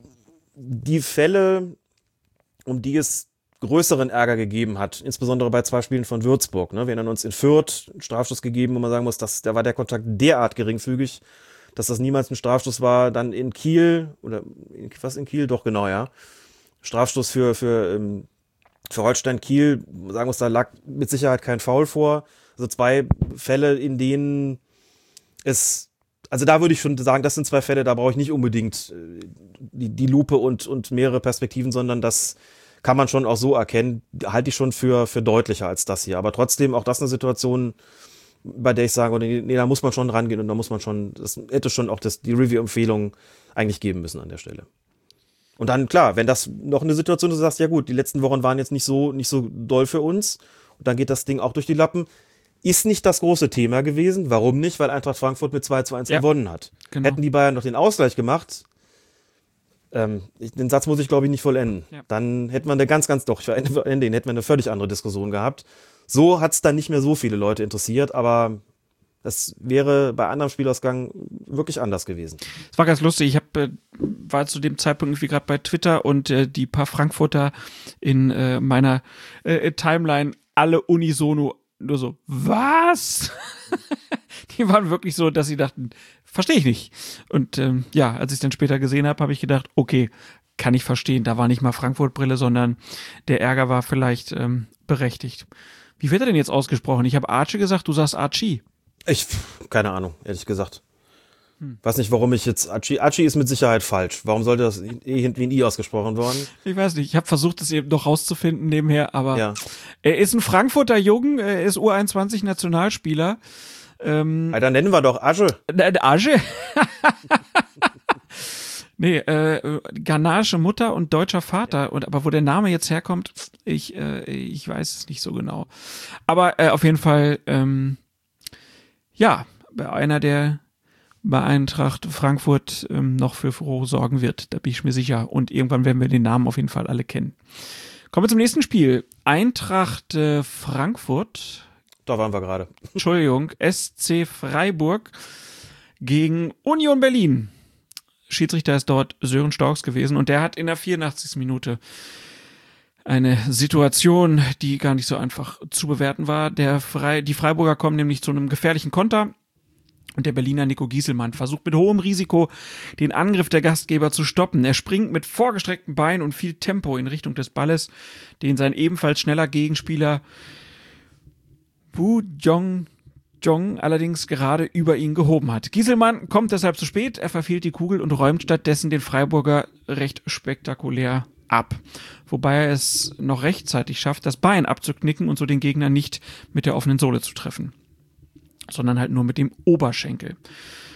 die Fälle, um die es größeren Ärger gegeben hat, insbesondere bei zwei Spielen von Würzburg. Ne? Wir erinnern uns in Fürth einen Strafschuss gegeben, wo man sagen muss, dass, da war der Kontakt derart geringfügig, dass das niemals ein Strafstoß war. Dann in Kiel, oder was in Kiel? Doch, genau, ja. Strafstoß für, für, ähm, für Holstein Kiel, sagen wir es, da lag mit Sicherheit kein Foul vor. Also zwei Fälle, in denen es, also da würde ich schon sagen, das sind zwei Fälle, da brauche ich nicht unbedingt äh, die, die Lupe und, und mehrere Perspektiven, sondern das kann man schon auch so erkennen, halte ich schon für, für deutlicher als das hier. Aber trotzdem auch das eine Situation, bei der ich sage, nee, nee, da muss man schon rangehen und da muss man schon, das hätte schon auch das, die Review-Empfehlung eigentlich geben müssen an der Stelle. Und dann, klar, wenn das noch eine Situation ist, du sagst, ja gut, die letzten Wochen waren jetzt nicht so, nicht so doll für uns, und dann geht das Ding auch durch die Lappen, ist nicht das große Thema gewesen. Warum nicht? Weil Eintracht Frankfurt mit 2 zu 1 Ja. gewonnen hat. Genau. Hätten die Bayern noch den Ausgleich gemacht, ähm, den Satz muss ich, glaube ich, nicht vollenden. Ja. Dann hätten wir eine ganz, ganz, doch, ich verende den, hätten wir eine völlig andere Diskussion gehabt. So hat es dann nicht mehr so viele Leute interessiert, aber das wäre bei anderem Spielausgang wirklich anders gewesen. Es war ganz lustig. Ich hab, äh, war zu dem Zeitpunkt irgendwie gerade bei Twitter und äh, die paar Frankfurter in äh, meiner äh, Timeline alle unisono nur so, was? die waren wirklich so, dass sie dachten, verstehe ich nicht. Und ähm, ja, als ich dann später gesehen habe, habe ich gedacht, okay, kann ich verstehen. Da war nicht mal Frankfurt-Brille, sondern der Ärger war vielleicht ähm, berechtigt. Wie wird er denn jetzt ausgesprochen? Ich habe Archie gesagt, du sagst Archie. Ich, keine Ahnung, ehrlich gesagt. Weiß nicht, warum ich jetzt. Archie, Archie ist mit Sicherheit falsch. Warum sollte das eh hinten wie ein I ausgesprochen worden? Ich weiß nicht, ich habe versucht, es eben noch rauszufinden nebenher, aber Ja. er ist ein Frankfurter Jungen, er ist U21 Nationalspieler. Ähm, Alter, nennen wir doch Asche. Arge? nee, äh, ghanaische Mutter und deutscher Vater. Und aber wo der Name jetzt herkommt, ich, äh, ich weiß es nicht so genau. Aber äh, auf jeden Fall, ähm, ja, einer, der bei Eintracht Frankfurt ähm, noch für Furore sorgen wird. Da bin ich mir sicher. Und irgendwann werden wir den Namen auf jeden Fall alle kennen. Kommen wir zum nächsten Spiel. Eintracht äh, Frankfurt, Da waren wir gerade. Entschuldigung, SC Freiburg gegen Union Berlin. Schiedsrichter ist dort Sören Storks gewesen und der hat in der 84. Minute eine Situation, die gar nicht so einfach zu bewerten war. Der Frei, die Freiburger kommen nämlich zu einem gefährlichen Konter. Und der Berliner Nico Gieselmann versucht mit hohem Risiko den Angriff der Gastgeber zu stoppen. Er springt mit vorgestreckten Beinen und viel Tempo in Richtung des Balles, den sein ebenfalls schneller Gegenspieler Wu Jong Jong allerdings gerade über ihn gehoben hat. Gieselmann kommt deshalb zu spät, er verfehlt die Kugel und räumt stattdessen den Freiburger recht spektakulär ab. Wobei er es noch rechtzeitig schafft, das Bein abzuknicken und so den Gegner nicht mit der offenen Sohle zu treffen sondern halt nur mit dem Oberschenkel.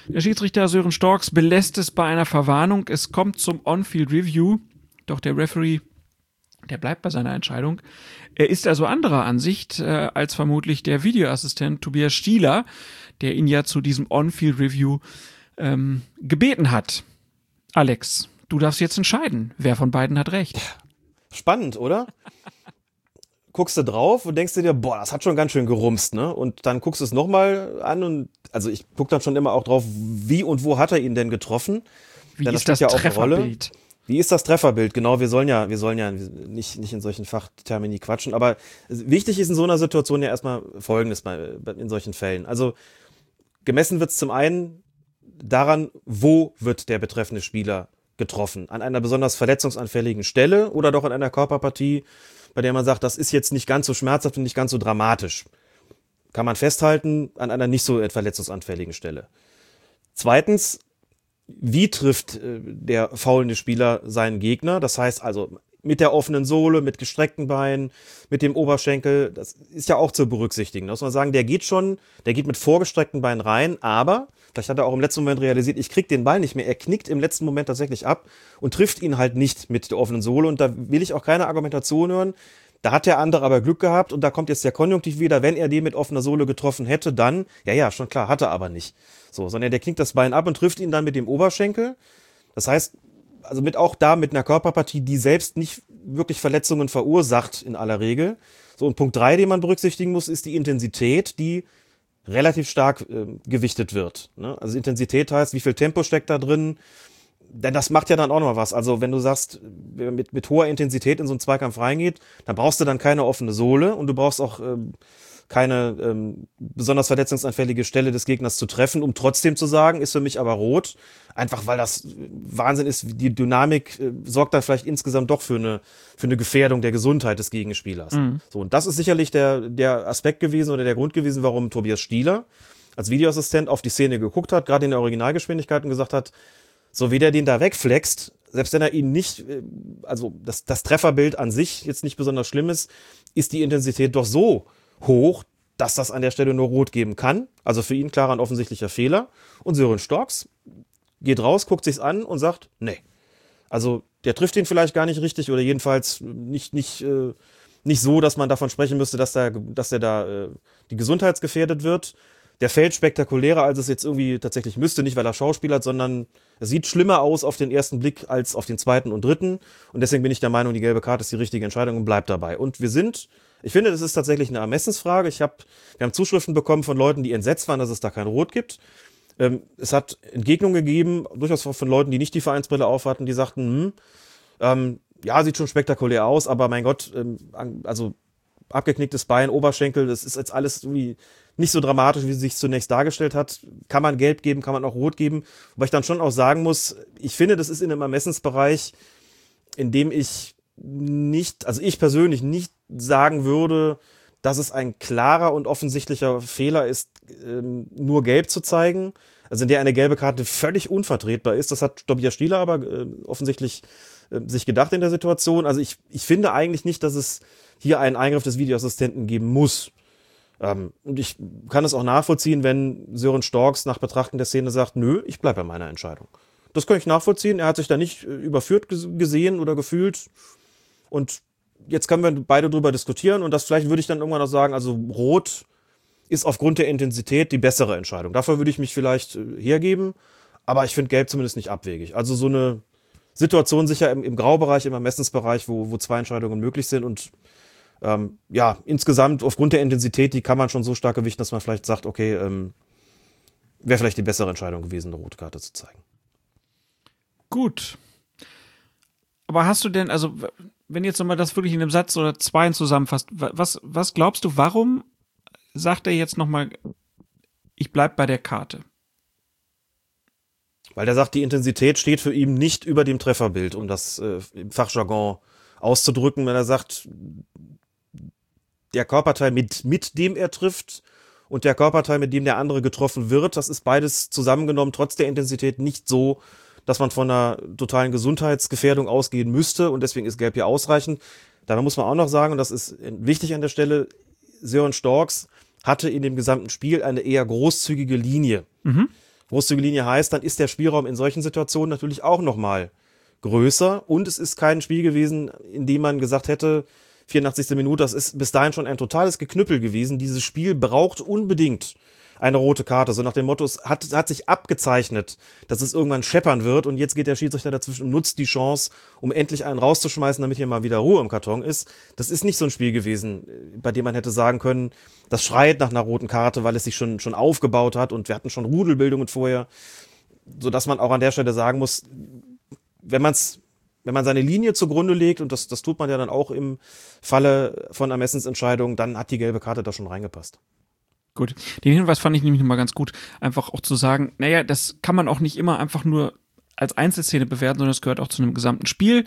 Der Schiedsrichter Sören Storks belässt es bei einer Verwarnung. Es kommt zum On-Field Review, doch der Referee, der bleibt bei seiner Entscheidung. Er ist also anderer Ansicht äh, als vermutlich der Videoassistent Tobias Stieler, der ihn ja zu diesem On-Field Review ähm, gebeten hat. Alex, du darfst jetzt entscheiden, wer von beiden hat recht. Spannend, oder? guckst du drauf und denkst dir, boah, das hat schon ganz schön gerumst, ne? Und dann guckst du es nochmal an und also ich guck dann schon immer auch drauf, wie und wo hat er ihn denn getroffen? Wie Denn ist spielt das ja auch eine Rolle. Wie ist das Trefferbild? Genau, wir sollen ja, wir sollen ja nicht, nicht in solchen Fachtermini quatschen, aber wichtig ist in so einer Situation ja erstmal Folgendes bei, in solchen Fällen. Also gemessen wird es zum einen daran, wo wird der betreffende Spieler getroffen? An einer besonders verletzungsanfälligen Stelle oder doch an einer Körperpartie, bei der man sagt, das ist jetzt nicht ganz so schmerzhaft und nicht ganz so dramatisch. Kann man festhalten an einer nicht so verletzungsanfälligen Stelle. Zweitens, wie trifft äh, der faulende Spieler seinen Gegner? Das heißt also mit der offenen Sohle, mit gestreckten Beinen, mit dem Oberschenkel. Das ist ja auch zu berücksichtigen. Da muss man sagen, der geht schon, der geht mit vorgestreckten Beinen rein, aber vielleicht hat er auch im letzten Moment realisiert, ich krieg den Ball nicht mehr. Er knickt im letzten Moment tatsächlich ab und trifft ihn halt nicht mit der offenen Sohle. Und da will ich auch keine Argumentation hören. Da hat der andere aber Glück gehabt und da kommt jetzt der Konjunktiv wieder. Wenn er den mit offener Sohle getroffen hätte, dann, ja, ja, schon klar, hat er aber nicht. So, sondern der knickt das Bein ab und trifft ihn dann mit dem Oberschenkel. Das heißt, also mit auch da mit einer Körperpartie, die selbst nicht wirklich Verletzungen verursacht in aller Regel. So, und Punkt drei, den man berücksichtigen muss, ist die Intensität, die relativ stark äh, gewichtet wird. Ne? Also Intensität heißt, wie viel Tempo steckt da drin? Denn das macht ja dann auch noch was. Also wenn du sagst, mit, mit hoher Intensität in so einen Zweikampf reingeht, dann brauchst du dann keine offene Sohle und du brauchst auch ähm, keine ähm, besonders verletzungsanfällige Stelle des Gegners zu treffen, um trotzdem zu sagen, ist für mich aber rot. Einfach weil das Wahnsinn ist, die Dynamik äh, sorgt dann vielleicht insgesamt doch für eine, für eine Gefährdung der Gesundheit des Gegenspielers. So, und das ist sicherlich der, der Aspekt gewesen oder der Grund gewesen, warum Tobias Stieler als Videoassistent auf die Szene geguckt hat, gerade in der Originalgeschwindigkeit und gesagt hat, so wie der den da wegflext, selbst wenn er ihn nicht, äh, also das, das Trefferbild an sich jetzt nicht besonders schlimm ist, ist die Intensität doch so hoch, dass das an der Stelle nur rot geben kann. Also für ihn klarer ein offensichtlicher Fehler. Und Sören Storks geht raus, guckt sich's an und sagt, nee. Also der trifft ihn vielleicht gar nicht richtig oder jedenfalls nicht, nicht, äh, nicht so, dass man davon sprechen müsste, dass der, dass der da äh, die gesundheitsgefährdet wird. Der fällt spektakulärer, als es jetzt irgendwie tatsächlich müsste, nicht weil er Schauspieler hat, sondern es sieht schlimmer aus auf den ersten Blick als auf den zweiten und dritten. Und deswegen bin ich der Meinung, die gelbe Karte ist die richtige Entscheidung und bleibt dabei. Und wir sind, ich finde, das ist tatsächlich eine Ermessensfrage. Ich hab, wir haben Zuschriften bekommen von Leuten, die entsetzt waren, dass es da kein Rot gibt. Ähm, es hat Entgegnungen gegeben, durchaus von Leuten, die nicht die Vereinsbrille aufhatten, die sagten, hm, ähm, ja, sieht schon spektakulär aus, aber mein Gott, ähm, also abgeknicktes Bein, Oberschenkel, das ist jetzt alles irgendwie nicht so dramatisch, wie es sich zunächst dargestellt hat. Kann man gelb geben, kann man auch rot geben. Wobei ich dann schon auch sagen muss, ich finde, das ist in einem Ermessensbereich, in dem ich nicht, also ich persönlich nicht sagen würde, dass es ein klarer und offensichtlicher Fehler ist, ähm, nur gelb zu zeigen. Also in der eine gelbe Karte völlig unvertretbar ist. Das hat Tobias Stieler aber äh, offensichtlich äh, sich gedacht in der Situation. Also ich, ich finde eigentlich nicht, dass es hier einen Eingriff des Videoassistenten geben muss. Ähm, und ich kann es auch nachvollziehen, wenn Sören Storks nach Betrachten der Szene sagt, nö, ich bleibe bei meiner Entscheidung. Das kann ich nachvollziehen. Er hat sich da nicht äh, überführt gesehen oder gefühlt. Und jetzt können wir beide drüber diskutieren und das vielleicht würde ich dann irgendwann noch sagen, also Rot ist aufgrund der Intensität die bessere Entscheidung. Dafür würde ich mich vielleicht äh, hergeben, aber ich finde Gelb zumindest nicht abwegig. Also so eine Situation sicher im, im Graubereich, im Ermessensbereich, wo, wo zwei Entscheidungen möglich sind und ähm, ja, insgesamt aufgrund der Intensität, die kann man schon so stark gewichten, dass man vielleicht sagt, okay, ähm, wäre vielleicht die bessere Entscheidung gewesen, eine rote Karte zu zeigen. Gut. Aber hast du denn, also wenn jetzt nochmal das wirklich in einem Satz oder zwei zusammenfasst, was, was glaubst du, warum sagt er jetzt nochmal, ich bleib bei der Karte? Weil der sagt, die Intensität steht für ihn nicht über dem Trefferbild, um das äh, im Fachjargon auszudrücken, wenn er sagt, der Körperteil, mit, mit dem er trifft und der Körperteil, mit dem der andere getroffen wird, das ist beides zusammengenommen, trotz der Intensität nicht so, dass man von einer totalen Gesundheitsgefährdung ausgehen müsste und deswegen ist Gelb hier ausreichend. Dabei muss man auch noch sagen, und das ist wichtig an der Stelle, Sören Storks hatte in dem gesamten Spiel eine eher großzügige Linie. Mhm. Großzügige Linie heißt, dann ist der Spielraum in solchen Situationen natürlich auch nochmal größer und es ist kein Spiel gewesen, in dem man gesagt hätte, 84. Minute, das ist bis dahin schon ein totales Geknüppel gewesen. Dieses Spiel braucht unbedingt eine rote Karte. So nach dem Motto, es hat, hat sich abgezeichnet, dass es irgendwann scheppern wird und jetzt geht der Schiedsrichter dazwischen und nutzt die Chance, um endlich einen rauszuschmeißen, damit hier mal wieder Ruhe im Karton ist. Das ist nicht so ein Spiel gewesen, bei dem man hätte sagen können, das schreit nach einer roten Karte, weil es sich schon, schon aufgebaut hat und wir hatten schon Rudelbildungen vorher, so dass man auch an der Stelle sagen muss, wenn man es wenn man seine Linie zugrunde legt, und das, das tut man ja dann auch im Falle von Ermessensentscheidungen, dann hat die gelbe Karte da schon reingepasst. Gut. Den Hinweis fand ich nämlich nochmal ganz gut, einfach auch zu sagen, naja, das kann man auch nicht immer einfach nur als Einzelszene bewerten, sondern es gehört auch zu einem gesamten Spiel.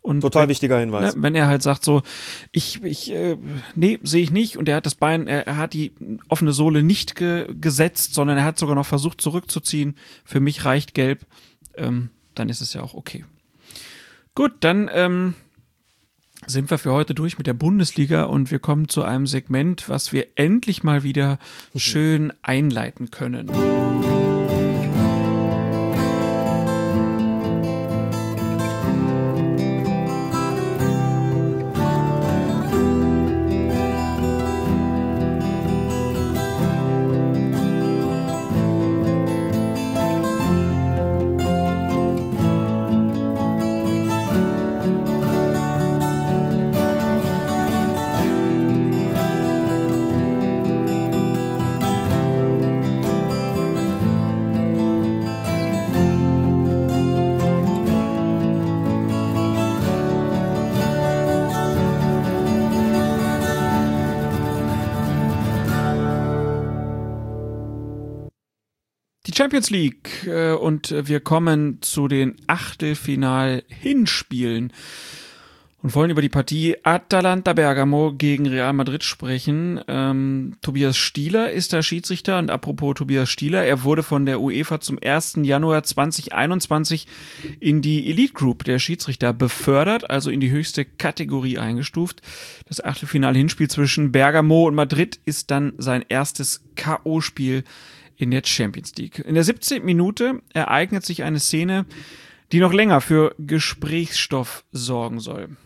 Und Total wenn, wichtiger Hinweis. Ne, wenn er halt sagt so, ich, ich, äh, nee, sehe ich nicht und er hat das Bein, er, er hat die offene Sohle nicht ge gesetzt, sondern er hat sogar noch versucht zurückzuziehen. Für mich reicht gelb, ähm, dann ist es ja auch okay. Gut, dann ähm, sind wir für heute durch mit der Bundesliga und wir kommen zu einem Segment, was wir endlich mal wieder schön einleiten können. Champions League äh, und wir kommen zu den Achtelfinal-Hinspielen. und wollen über die Partie Atalanta Bergamo gegen Real Madrid sprechen. Ähm, Tobias Stieler ist der Schiedsrichter und apropos Tobias Stieler, er wurde von der UEFA zum 1. Januar 2021 in die Elite Group der Schiedsrichter befördert, also in die höchste Kategorie eingestuft. Das Achtelfinal-Hinspiel zwischen Bergamo und Madrid ist dann sein erstes K.O.-Spiel in der Champions League. In der 17. Minute ereignet sich eine Szene, die noch länger für Gesprächsstoff sorgen soll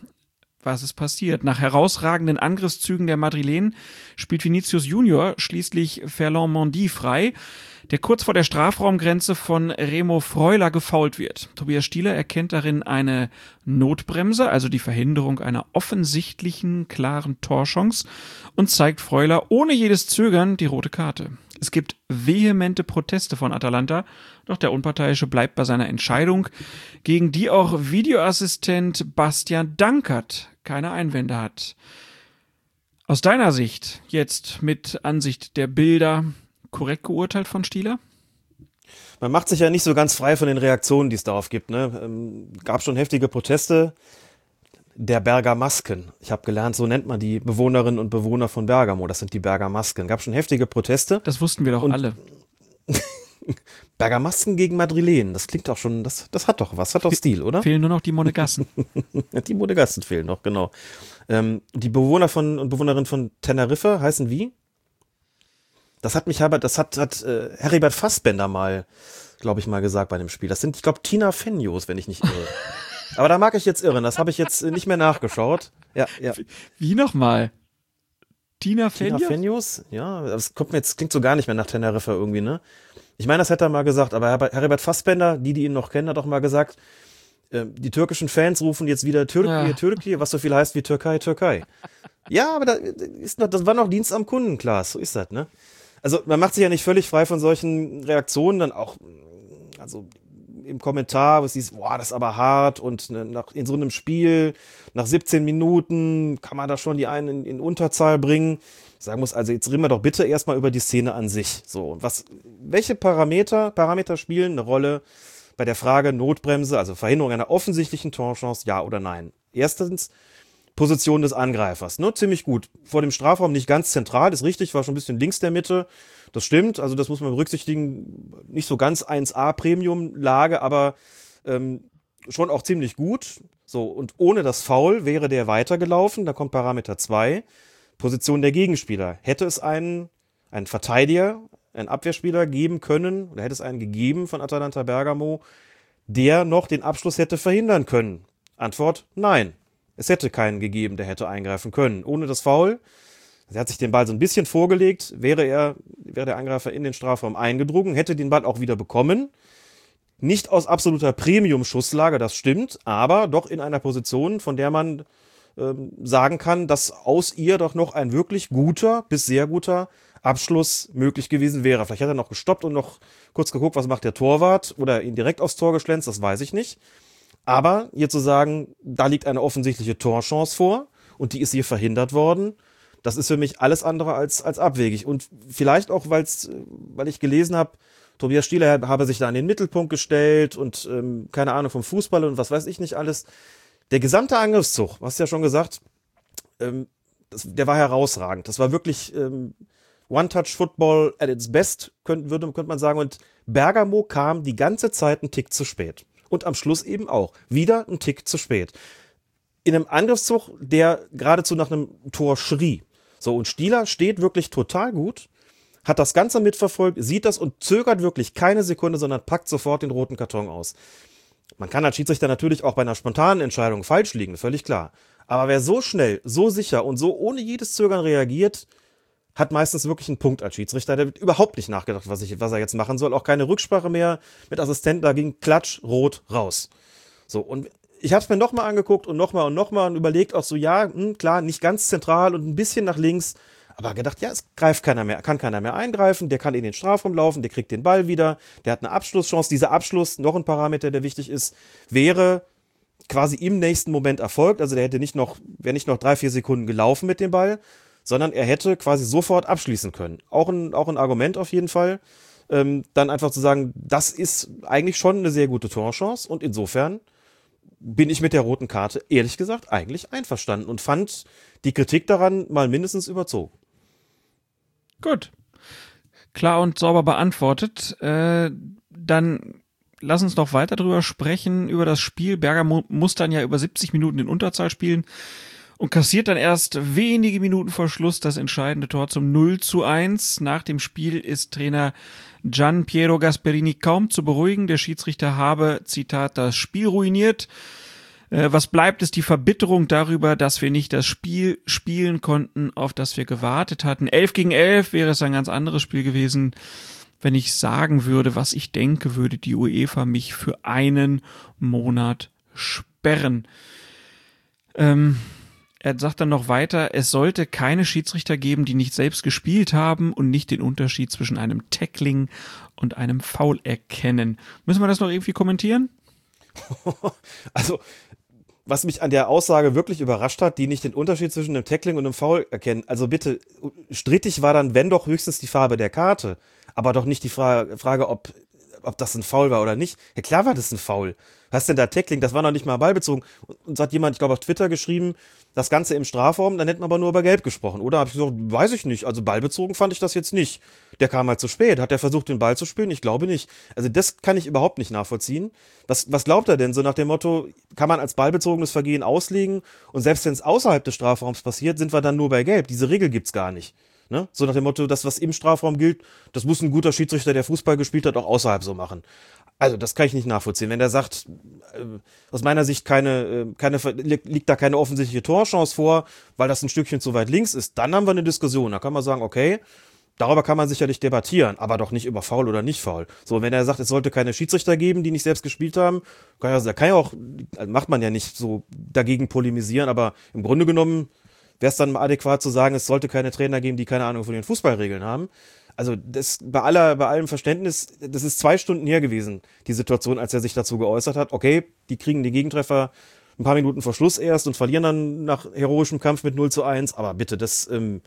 was ist passiert. Nach herausragenden Angriffszügen der Madrilenen spielt Vinicius Junior schließlich Ferland Mondi frei, der kurz vor der Strafraumgrenze von Remo Freuler gefault wird. Tobias Stieler erkennt darin eine Notbremse, also die Verhinderung einer offensichtlichen, klaren Torchance und zeigt Freuler ohne jedes Zögern die rote Karte. Es gibt vehemente Proteste von Atalanta, doch der Unparteiische bleibt bei seiner Entscheidung, gegen die auch Videoassistent Bastian Dankert keine Einwände hat. Aus deiner Sicht, jetzt mit Ansicht der Bilder, korrekt geurteilt von Stieler? Man macht sich ja nicht so ganz frei von den Reaktionen, die es darauf gibt. Ne? Ähm, gab schon heftige Proteste der Bergamasken. Ich habe gelernt, so nennt man die Bewohnerinnen und Bewohner von Bergamo. Das sind die Bergamasken. Gab schon heftige Proteste. Das wussten wir doch und alle. Bergamasken gegen Madrilenen. Das klingt doch schon, das, das hat doch was, hat doch Stil, oder? Fehlen nur noch die Monegassen. die Monegassen fehlen noch, genau. Ähm, die Bewohner von und Bewohnerinnen von Teneriffa heißen wie? Das hat mich das hat, hat äh, Heribert Fassbender mal, glaube ich, mal gesagt bei dem Spiel. Das sind, ich glaube, Tina Fenjos, wenn ich nicht irre. Aber da mag ich jetzt irren, das habe ich jetzt nicht mehr nachgeschaut. Ja, ja. Wie nochmal? Tina Fenjos? Tina Fenjos? Ja, das kommt mir jetzt, klingt so gar nicht mehr nach Teneriffa irgendwie, ne? Ich meine, das hätte er mal gesagt, aber Herbert Fassbender, die, die ihn noch kennen, hat auch mal gesagt, äh, die türkischen Fans rufen jetzt wieder Türkei, ja. Türkei, was so viel heißt wie Türkei, Türkei. ja, aber da ist noch, das war noch Dienst am Kunden, klar, so ist das, ne? Also man macht sich ja nicht völlig frei von solchen Reaktionen, dann auch, also im Kommentar, wo es hieß, boah, das ist aber hart und ne, nach, in so einem Spiel, nach 17 Minuten kann man da schon die einen in, in Unterzahl bringen. Ich sagen muss, also jetzt reden wir doch bitte erstmal über die Szene an sich. So, was, welche Parameter, Parameter spielen eine Rolle bei der Frage Notbremse, also Verhinderung einer offensichtlichen Torchance, ja oder nein? Erstens, Position des Angreifers. Ne? Ziemlich gut. Vor dem Strafraum nicht ganz zentral, ist richtig, war schon ein bisschen links der Mitte. Das stimmt, also das muss man berücksichtigen. Nicht so ganz 1A Premium-Lage, aber ähm, schon auch ziemlich gut. So, und ohne das Foul wäre der weitergelaufen. Da kommt Parameter 2. Position der Gegenspieler. Hätte es einen, einen Verteidiger, einen Abwehrspieler geben können, oder hätte es einen gegeben von Atalanta Bergamo, der noch den Abschluss hätte verhindern können? Antwort: Nein. Es hätte keinen gegeben, der hätte eingreifen können. Ohne das Foul. Er hat sich den Ball so ein bisschen vorgelegt, wäre er, wäre der Angreifer in den Strafraum eingedrungen, hätte den Ball auch wieder bekommen. Nicht aus absoluter Premium-Schusslage, das stimmt, aber doch in einer Position, von der man ähm, sagen kann, dass aus ihr doch noch ein wirklich guter bis sehr guter Abschluss möglich gewesen wäre. Vielleicht hat er noch gestoppt und noch kurz geguckt, was macht der Torwart oder ihn direkt aufs Tor geschlänzt, das weiß ich nicht. Aber hier zu sagen, da liegt eine offensichtliche Torchance vor und die ist hier verhindert worden, das ist für mich alles andere als, als abwegig. Und vielleicht auch, weil's, weil ich gelesen habe, Tobias Stieler habe sich da in den Mittelpunkt gestellt und ähm, keine Ahnung vom Fußball und was weiß ich nicht alles. Der gesamte Angriffszug, hast du ja schon gesagt, ähm, das, der war herausragend. Das war wirklich ähm, One-Touch-Football at its best, könnte, würde, könnte man sagen. Und Bergamo kam die ganze Zeit einen Tick zu spät und am Schluss eben auch wieder ein Tick zu spät. In einem Angriffszug, der geradezu nach einem Tor schrie. So, und Stieler steht wirklich total gut, hat das Ganze mitverfolgt, sieht das und zögert wirklich keine Sekunde, sondern packt sofort den roten Karton aus. Man kann als Schiedsrichter natürlich auch bei einer spontanen Entscheidung falsch liegen, völlig klar. Aber wer so schnell, so sicher und so ohne jedes Zögern reagiert, hat meistens wirklich einen Punkt als Schiedsrichter. Der wird überhaupt nicht nachgedacht, was, ich, was er jetzt machen soll. Auch keine Rücksprache mehr mit Assistenten. Da ging Klatsch, rot, raus. So, und ich habe es mir nochmal angeguckt und nochmal und nochmal und überlegt auch so, ja, mh, hm, klar, nicht ganz zentral und ein bisschen nach links. Aber gedacht, ja, es greift keiner mehr, kann keiner mehr eingreifen, der kann in den Strafraum laufen, der kriegt den Ball wieder, der hat eine Abschlusschance. Dieser Abschluss, noch ein Parameter, der wichtig ist, wäre quasi im nächsten Moment erfolgt. Also der hätte nicht noch, wäre nicht noch drei, vier Sekunden gelaufen mit dem Ball, sondern er hätte quasi sofort abschließen können. Auch ein, auch ein Argument auf jeden Fall. Ähm, dann einfach zu sagen, das ist eigentlich schon eine sehr gute Torchance und insofern bin ich mit der roten Karte ehrlich gesagt eigentlich einverstanden und fand die Kritik daran mal mindestens überzogen. Gut. Klar und sauber beantwortet. Äh, dann lass uns doch weiter drüber sprechen, über das Spiel. Berger mu muss dann ja über 70 Minuten in Unterzahl spielen und kassiert dann erst wenige Minuten vor Schluss das entscheidende Tor zum 0 zu 1. Nach dem Spiel ist Trainer Gian Piero Gasperini kaum zu beruhigen. Der Schiedsrichter habe, Zitat, das Spiel ruiniert. Äh, was bleibt, ist die Verbitterung darüber, dass wir nicht das Spiel spielen konnten, auf das wir gewartet hatten. 11 gegen 11 wäre es ein ganz anderes Spiel gewesen. Wenn ich sagen würde, was ich denke, würde die UEFA mich für einen Monat sperren. Ähm, er sagt dann noch weiter, es sollte keine Schiedsrichter geben, die nicht selbst gespielt haben und nicht den Unterschied zwischen einem Tackling und einem Foul erkennen. Müssen wir das noch irgendwie kommentieren? also, was mich an der Aussage wirklich überrascht hat, die nicht den Unterschied zwischen einem Tackling und einem Foul erkennen. Also bitte, strittig war dann, wenn doch höchstens die Farbe der Karte, aber doch nicht die Fra Frage, ob, ob das ein Foul war oder nicht. Ja klar war das ein Foul. Was denn da Tackling? Das war noch nicht mal ballbezogen. Und hat jemand, ich glaube, auf Twitter geschrieben, das Ganze im Strafraum, dann hätten wir aber nur über Gelb gesprochen. Oder habe ich gesagt, weiß ich nicht. Also ballbezogen fand ich das jetzt nicht. Der kam halt zu spät. Hat er versucht, den Ball zu spielen? Ich glaube nicht. Also das kann ich überhaupt nicht nachvollziehen. Was, was glaubt er denn? So nach dem Motto, kann man als ballbezogenes Vergehen auslegen und selbst wenn es außerhalb des Strafraums passiert, sind wir dann nur bei Gelb. Diese Regel gibt's gar nicht. Ne? So nach dem Motto, das, was im Strafraum gilt, das muss ein guter Schiedsrichter, der Fußball gespielt hat, auch außerhalb so machen. Also, das kann ich nicht nachvollziehen. Wenn der sagt, äh, aus meiner Sicht keine, äh, keine, liegt da keine offensichtliche Torchance vor, weil das ein Stückchen zu weit links ist, dann haben wir eine Diskussion. Da kann man sagen, okay, darüber kann man sicherlich debattieren, aber doch nicht über faul oder nicht faul. So, wenn er sagt, es sollte keine Schiedsrichter geben, die nicht selbst gespielt haben, kann ja, kann ja auch, also macht man ja nicht so dagegen polemisieren, aber im Grunde genommen wäre es dann adäquat zu sagen, es sollte keine Trainer geben, die keine Ahnung von den Fußballregeln haben also das bei aller, bei allem Verständnis, das ist zwei Stunden her gewesen, die Situation, als er sich dazu geäußert hat. Okay, die kriegen die Gegentreffer ein paar Minuten vor Schluss erst und verlieren dann nach heroischem Kampf mit 0 zu 1. Aber bitte, das, ähm,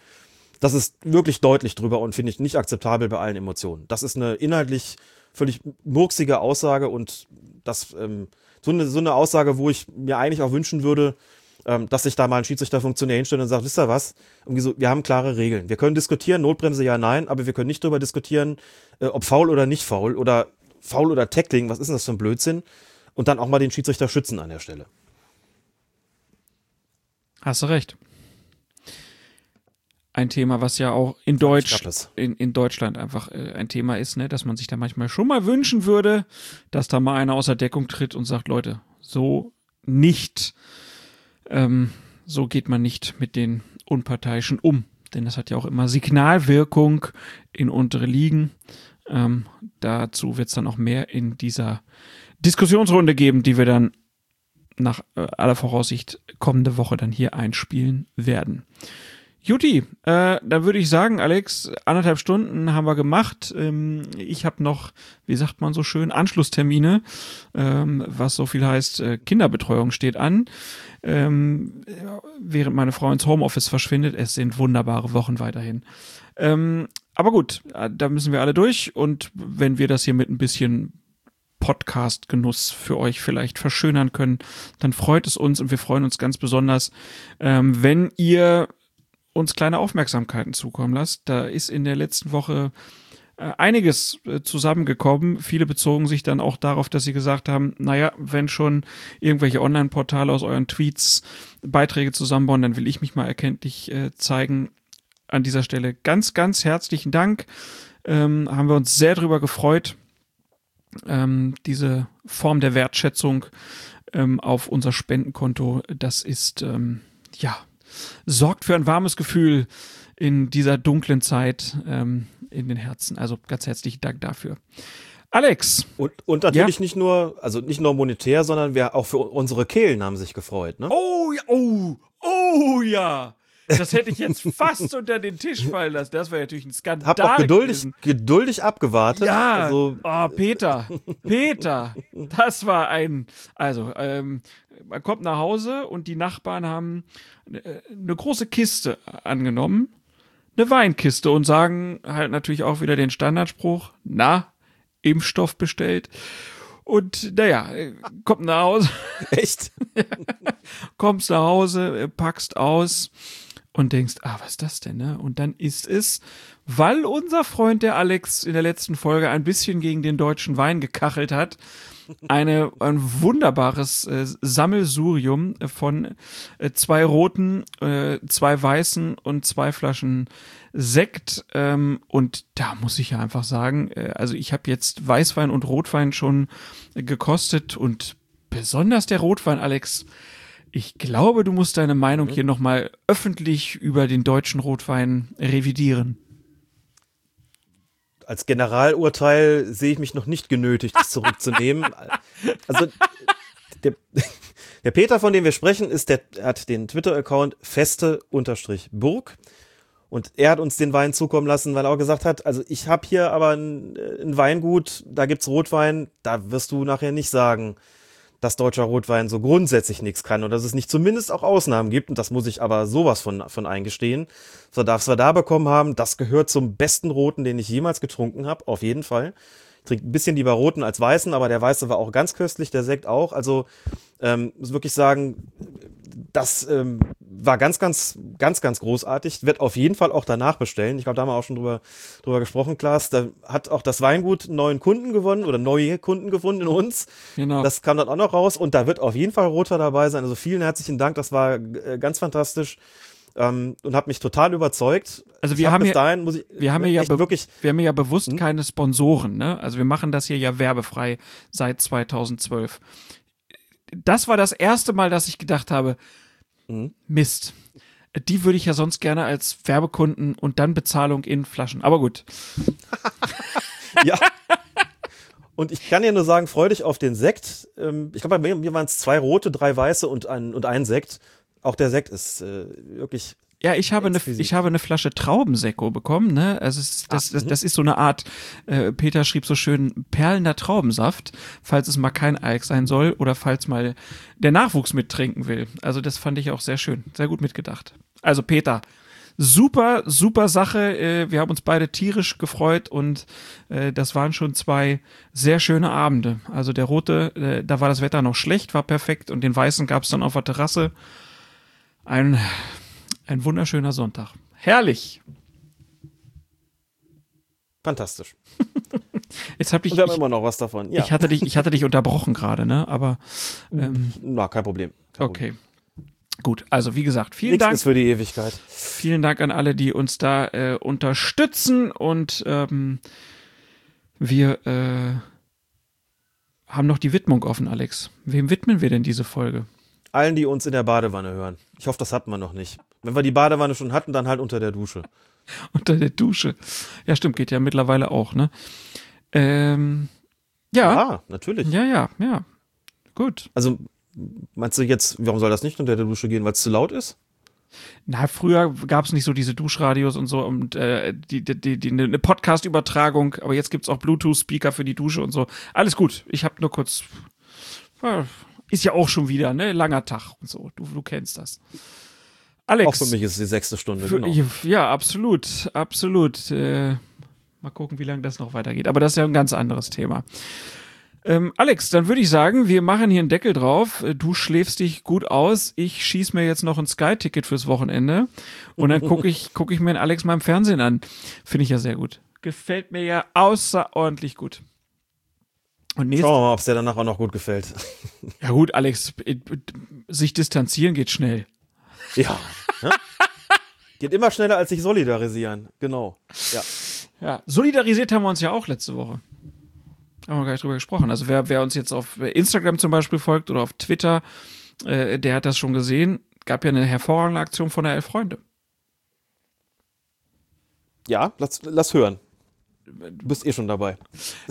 das ist wirklich deutlich drüber und finde ich nicht akzeptabel bei allen Emotionen. Das ist eine inhaltlich völlig murksige Aussage und das, ähm, so eine, so eine Aussage, wo ich mir eigentlich auch wünschen würde, ähm, dass sich da mal ein Schiedsrichterfunktionär hinstellt und sagt, wisst ihr was, irgendwie so, wir haben klare Regeln. Wir können diskutieren, Notbremse ja, nein, aber wir können nicht darüber diskutieren, äh, ob faul oder nicht faul oder faul oder Tackling, was ist denn das für ein Blödsinn? Und dann auch mal den Schiedsrichter schützen an der Stelle. Hast du recht. Ein Thema, was ja auch in Deutsch, in, in Deutschland einfach äh, ein Thema ist, ne, dass man sich da manchmal schon mal wünschen würde, dass da mal einer außer Deckung tritt und sagt, Leute, so nicht. Ähm, so geht man nicht mit den Unparteiischen um. Denn das hat ja auch immer Signalwirkung in untere Ligen. Ähm, dazu wird es dann auch mehr in dieser Diskussionsrunde geben, die wir dann nach äh, aller Voraussicht kommende Woche dann hier einspielen werden. Juti, äh, da würde ich sagen, Alex, anderthalb Stunden haben wir gemacht. Ähm, ich habe noch, wie sagt man so schön, Anschlusstermine, ähm, was so viel heißt, äh, Kinderbetreuung steht an. Ähm, während meine Frau ins Homeoffice verschwindet. Es sind wunderbare Wochen weiterhin. Ähm, aber gut, äh, da müssen wir alle durch. Und wenn wir das hier mit ein bisschen Podcast-Genuss für euch vielleicht verschönern können, dann freut es uns und wir freuen uns ganz besonders, ähm, wenn ihr uns kleine Aufmerksamkeiten zukommen lasst. Da ist in der letzten Woche äh, einiges äh, zusammengekommen. Viele bezogen sich dann auch darauf, dass sie gesagt haben, naja, wenn schon irgendwelche Online-Portale aus euren Tweets Beiträge zusammenbauen, dann will ich mich mal erkenntlich äh, zeigen. An dieser Stelle ganz, ganz herzlichen Dank. Ähm, haben wir uns sehr drüber gefreut, ähm, diese Form der Wertschätzung ähm, auf unser Spendenkonto. Das ist, ähm, ja, sorgt für ein warmes Gefühl in dieser dunklen Zeit ähm, in den Herzen. Also ganz herzlichen Dank dafür. Alex. Und, und natürlich ja? nicht nur, also nicht nur monetär, sondern wir auch für unsere Kehlen haben sich gefreut, ne? Oh ja, oh, oh ja. Das hätte ich jetzt fast unter den Tisch fallen lassen. Das wäre natürlich ein Skandal. Hab auch geduldig, geduldig abgewartet. Ja. Also, oh, Peter. Peter. Das war ein, also, ähm, man kommt nach Hause und die Nachbarn haben eine, äh, eine große Kiste angenommen. Eine Weinkiste und sagen halt natürlich auch wieder den Standardspruch, na, Impfstoff bestellt. Und naja, äh, kommt nach Hause, Echt? kommst nach Hause, äh, packst aus und denkst, ah, was ist das denn, ne? Und dann ist es, weil unser Freund der Alex in der letzten Folge ein bisschen gegen den deutschen Wein gekachelt hat, eine, ein wunderbares äh, Sammelsurium von äh, zwei roten, äh, zwei weißen und zwei Flaschen Sekt. Ähm, und da muss ich ja einfach sagen, äh, also ich habe jetzt Weißwein und Rotwein schon gekostet und besonders der Rotwein, Alex. Ich glaube, du musst deine Meinung hier nochmal öffentlich über den deutschen Rotwein revidieren. Als Generalurteil sehe ich mich noch nicht genötigt, das zurückzunehmen. Also der, der Peter, von dem wir sprechen, ist der hat den Twitter-Account feste-burg. Und er hat uns den Wein zukommen lassen, weil er auch gesagt hat, also ich habe hier aber ein, ein Weingut, da gibt's Rotwein, da wirst du nachher nicht sagen, dass deutscher Rotwein so grundsätzlich nichts kann und dass es nicht zumindest auch Ausnahmen gibt. Und das muss ich aber sowas von, von eingestehen. So, was wir da bekommen haben, das gehört zum besten Roten, den ich jemals getrunken habe, auf jeden Fall. Ich trinke ein bisschen lieber roten als weißen, aber der weiße war auch ganz köstlich, der Sekt auch. Also ähm, muss wirklich sagen, das ähm, war ganz, ganz, ganz, ganz großartig. Wird auf jeden Fall auch danach bestellen. Ich glaube, da haben wir auch schon drüber, drüber gesprochen, Klaas. Da hat auch das Weingut neuen Kunden gewonnen oder neue Kunden gefunden in uns. Genau. Das kam dann auch noch raus und da wird auf jeden Fall Roter dabei sein. Also vielen herzlichen Dank. Das war äh, ganz fantastisch. Ähm, und hat mich total überzeugt. Also wir hab haben bis hier- dahin, ich wir haben hier ja wirklich Wir haben ja bewusst Hm? keine Sponsoren, ne? Also wir machen das hier ja werbefrei seit 2012. Das war das erste Mal, dass ich gedacht habe, Mhm. Mist. Die würde ich ja sonst gerne als Werbekunden und dann Bezahlung in Flaschen. Aber gut. Ja. Und ich kann dir nur sagen, freu dich auf den Sekt. Ähm, Ich glaube, bei mir, mir waren es zwei rote, drei weiße und ein, und ein Sekt. Auch der Sekt ist äh, wirklich. Ja, ich habe eine, ich habe eine Flasche Traubensekko bekommen, ne? Also es ist, das, das, das ist so eine Art, äh, Peter schrieb so schön, perlender Traubensaft, falls es mal kein Alk sein soll oder falls mal der Nachwuchs mittrinken will. Also das fand ich auch sehr schön, sehr gut mitgedacht. Also Peter, super, super Sache. Äh, wir haben uns beide tierisch gefreut und äh, das waren schon zwei sehr schöne Abende. Also der rote, äh, da war das Wetter noch schlecht, war perfekt und den weißen gab es dann auf der Terrasse. Ein, ein wunderschöner Sonntag. Herrlich. Fantastisch. Jetzt habe ich, Und wir haben ich, immer noch was davon. Ja, ich hatte dich, ich hatte dich unterbrochen gerade, ne? Aber ähm, na, kein Problem. Kein Problem. okay. Gut, also wie gesagt, vielen Nichts Dank, ist für die Ewigkeit. vielen Dank an alle, die uns da äh, unterstützen und ähm, wir äh, haben noch die Widmung offen, Alex. Wem widmen wir denn diese Folge? Allen, die uns in der Badewanne hören. Ich hoffe, das hatten wir noch nicht. Wenn wir die Badewanne schon hatten, dann halt unter der Dusche. Unter der Dusche. Ja, stimmt, geht ja mittlerweile auch, ne? Ähm, ja, Ah, natürlich. ja, ja, ja. Gut. Also, meinst du jetzt, warum soll das nicht unter der Dusche gehen, weil es zu laut ist? Na, früher gab es nicht so diese Duschradios und so und äh, die, die, die, eine Podcast-Übertragung, aber jetzt gibt's auch Bluetooth-Speaker für die Dusche und so. Alles gut. Ich habe nur kurz. Ist ja auch schon wieder, ne? Langer Tag und so. Du, du kennst das. Alex. Auch für mich ist es die sechste Stunde, Für, genau. Ja, absolut, absolut. Äh, mal gucken, wie lange das noch weitergeht. Aber das ist ja ein ganz anderes Thema. Ähm, Alex, dann würde ich sagen, wir machen hier einen Deckel drauf. Äh, Du schläfst dich gut aus. Ich schieß mir jetzt noch ein Sky-Ticket fürs Wochenende. Und dann gucke ich, guck ich mir den Alex mal im Fernsehen an. Finde ich ja sehr gut. Gefällt mir ja außerordentlich gut. Und nächstes Schauen wir mal, ob es dir danach auch noch gut gefällt. Ja gut, Alex, äh, sich distanzieren geht schnell. ja. ne? Geht immer schneller als sich solidarisieren. Genau. Ja. Ja, solidarisiert haben wir uns ja auch letzte Woche. Haben wir gar nicht drüber gesprochen. Also wer, wer uns jetzt auf Instagram zum Beispiel folgt oder auf Twitter, äh, der hat das schon gesehen. Gab ja eine hervorragende Aktion von der Elf Freunde. Ja, lass, lass hören. Du bist eh schon dabei.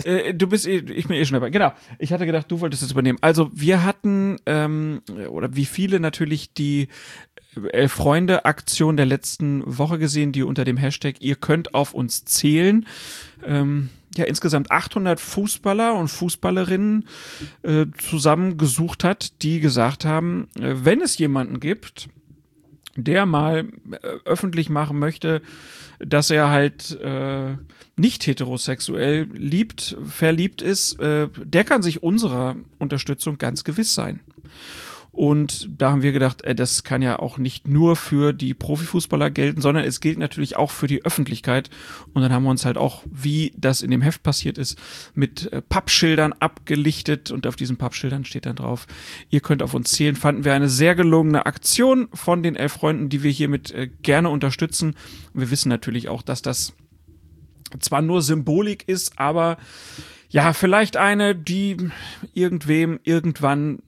Äh, du bist eh, ich bin eh schon dabei. Genau. Ich hatte gedacht, du wolltest es übernehmen. Also wir hatten, ähm, oder wie viele natürlich die Elf Freunde Aktion der letzten Woche gesehen, die unter dem Hashtag ihr könnt auf uns zählen. Ähm, ja, insgesamt 800 Fußballer und Fußballerinnen äh, zusammengesucht hat, die gesagt haben, äh, wenn es jemanden gibt, der mal äh, öffentlich machen möchte, dass er halt äh, nicht heterosexuell liebt, verliebt ist, äh, der kann sich unserer Unterstützung ganz gewiss sein. Und da haben wir gedacht, äh, das kann ja auch nicht nur für die Profifußballer gelten, sondern es gilt natürlich auch für die Öffentlichkeit. Und dann haben wir uns halt auch, wie das in dem Heft passiert ist, mit äh, Pappschildern abgelichtet. Und auf diesen Pappschildern steht dann drauf, ihr könnt auf uns zählen. Fanden wir eine sehr gelungene Aktion von den elf Freunden, die wir hiermit äh, gerne unterstützen. wir wissen natürlich auch, dass das zwar nur Symbolik ist, aber ja, vielleicht eine, die irgendwem irgendwann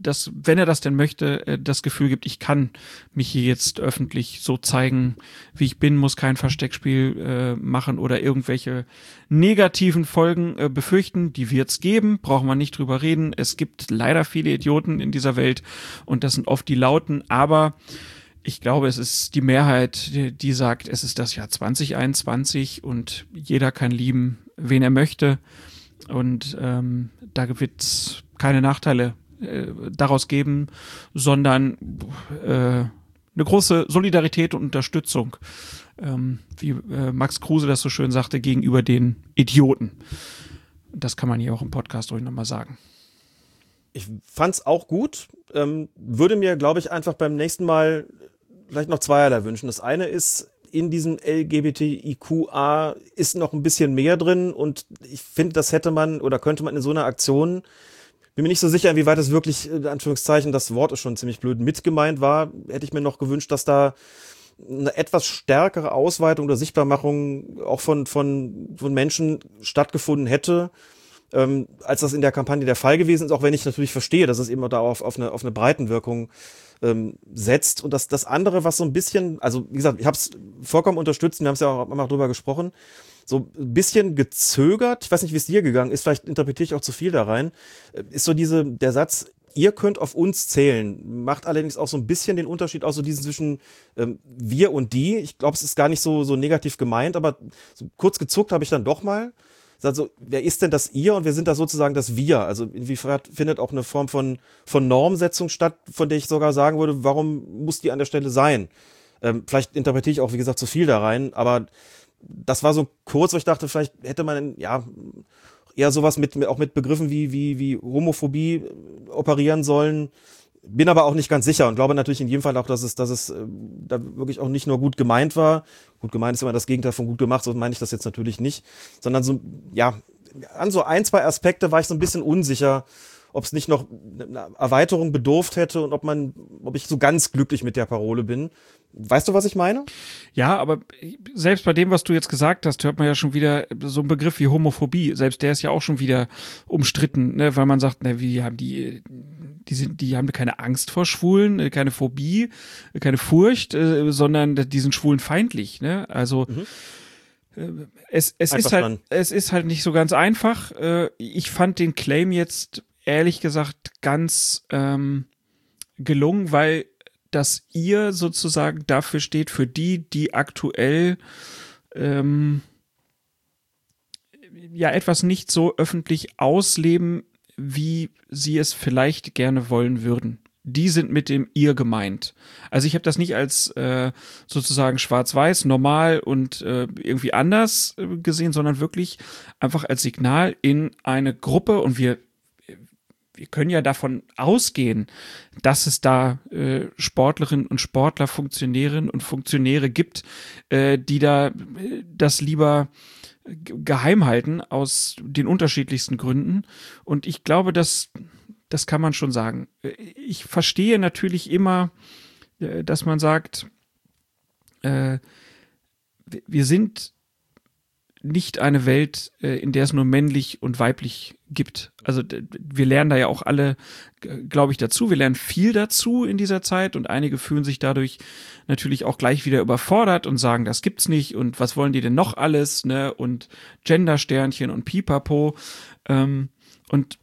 das, wenn er das denn möchte, äh, das Gefühl gibt, ich kann mich hier jetzt öffentlich so zeigen, wie ich bin, muss kein Versteckspiel äh, machen oder irgendwelche negativen Folgen äh, befürchten. Die wird's geben, brauchen wir nicht drüber reden. Es gibt leider viele Idioten in dieser Welt und das sind oft die Lauten, aber ich glaube, es ist die Mehrheit, die sagt, es ist das Jahr 2021 und jeder kann lieben, wen er möchte. Und ähm, da es keine Nachteile äh, daraus geben, sondern äh, eine große Solidarität und Unterstützung, ähm, wie äh, Max Kruse das so schön sagte, gegenüber den Idioten. Das kann man hier auch im Podcast ruhig nochmal sagen ich fand's auch gut. Ähm, würde mir, glaube ich, einfach beim nächsten Mal vielleicht noch zweierlei wünschen. Das eine ist, in diesem LGBTIQA ist noch ein bisschen mehr drin und ich finde, das hätte man oder könnte man in so einer Aktion, bin mir nicht so sicher, inwieweit das wirklich, in Anführungszeichen, das Wort ist schon ziemlich blöd, mitgemeint war, hätte ich mir noch gewünscht, dass da eine etwas stärkere Ausweitung oder Sichtbarmachung auch von, von, von Menschen stattgefunden hätte, ähm, als das in der Kampagne der Fall gewesen ist, auch wenn ich natürlich verstehe, dass es eben da auf, auf, eine, auf eine Breitenwirkung ähm, setzt. Und das, das andere, was so ein bisschen, also wie gesagt, ich habe es vollkommen unterstützt, wir haben es ja auch immer drüber gesprochen, so ein bisschen gezögert, ich weiß nicht, wie es dir gegangen ist, vielleicht interpretiere ich auch zu viel da rein, äh, ist so diese, der Satz, ihr könnt auf uns zählen, macht allerdings auch so ein bisschen den Unterschied auch so diesen zwischen ähm, wir und die. Ich glaube, es ist gar nicht so, so negativ gemeint, aber so kurz gezuckt habe ich dann doch mal sagt so, wer ist denn das ihr und wir sind da sozusagen das wir? Also inwiefern findet auch eine Form von, von Normsetzung statt, von der ich sogar sagen würde, warum muss die an der Stelle sein? Ähm, vielleicht interpretiere ich auch, wie gesagt, zu viel da rein, aber das war so kurz, wo ich dachte, vielleicht hätte man, ja, eher sowas mit, auch mit Begriffen wie, wie, wie Homophobie operieren sollen, bin aber auch nicht ganz sicher und glaube natürlich in jedem Fall auch, dass es, dass es äh, da wirklich auch nicht nur gut gemeint war. Gut gemeint ist immer das Gegenteil von gut gemacht, so meine ich das jetzt natürlich nicht, sondern so, ja, an so ein, zwei Aspekte war ich so ein bisschen unsicher, ob es nicht noch eine Erweiterung bedurft hätte und ob man, ob ich so ganz glücklich mit der Parole bin. Weißt du, was ich meine? Ja, aber selbst bei dem, was du jetzt gesagt hast, hört man ja schon wieder so einen Begriff wie Homophobie. Selbst der ist ja auch schon wieder umstritten, ne? weil man sagt, ne, wie haben die, die sind, die haben keine Angst vor Schwulen, äh, keine Phobie, äh, keine Furcht, äh, sondern die sind Schwulen feindlich. Ne? Also mhm es, es ist halt, es ist halt nicht so ganz einfach. Ich fand den Claim jetzt ehrlich gesagt ganz ähm, gelungen, weil das ihr sozusagen dafür steht, für die, die aktuell ähm, ja etwas nicht so öffentlich ausleben, wie sie es vielleicht gerne wollen würden. Die sind mit dem ihr gemeint. Also ich habe das nicht als äh, sozusagen schwarz-weiß, normal und äh, irgendwie anders äh, gesehen, sondern wirklich einfach als Signal in eine Gruppe und wir wir können ja davon ausgehen, dass es da äh, Sportlerinnen und Sportler, Funktionärinnen und Funktionäre gibt, äh, die da äh, das lieber geheim halten aus den unterschiedlichsten Gründen. Und ich glaube, dass das kann man schon sagen. Äh, ich verstehe natürlich immer, äh, dass man sagt, äh, wir sind nicht eine Welt, äh, in der es nur männlich und weiblich gibt. Also wir lernen da ja auch alle, glaube ich, dazu. Wir lernen viel dazu in dieser Zeit und einige fühlen sich dadurch natürlich auch gleich wieder überfordert und sagen, das gibt's nicht und was wollen die denn noch alles, ne? Und Gendersternchen und Pipapo. Ähm, und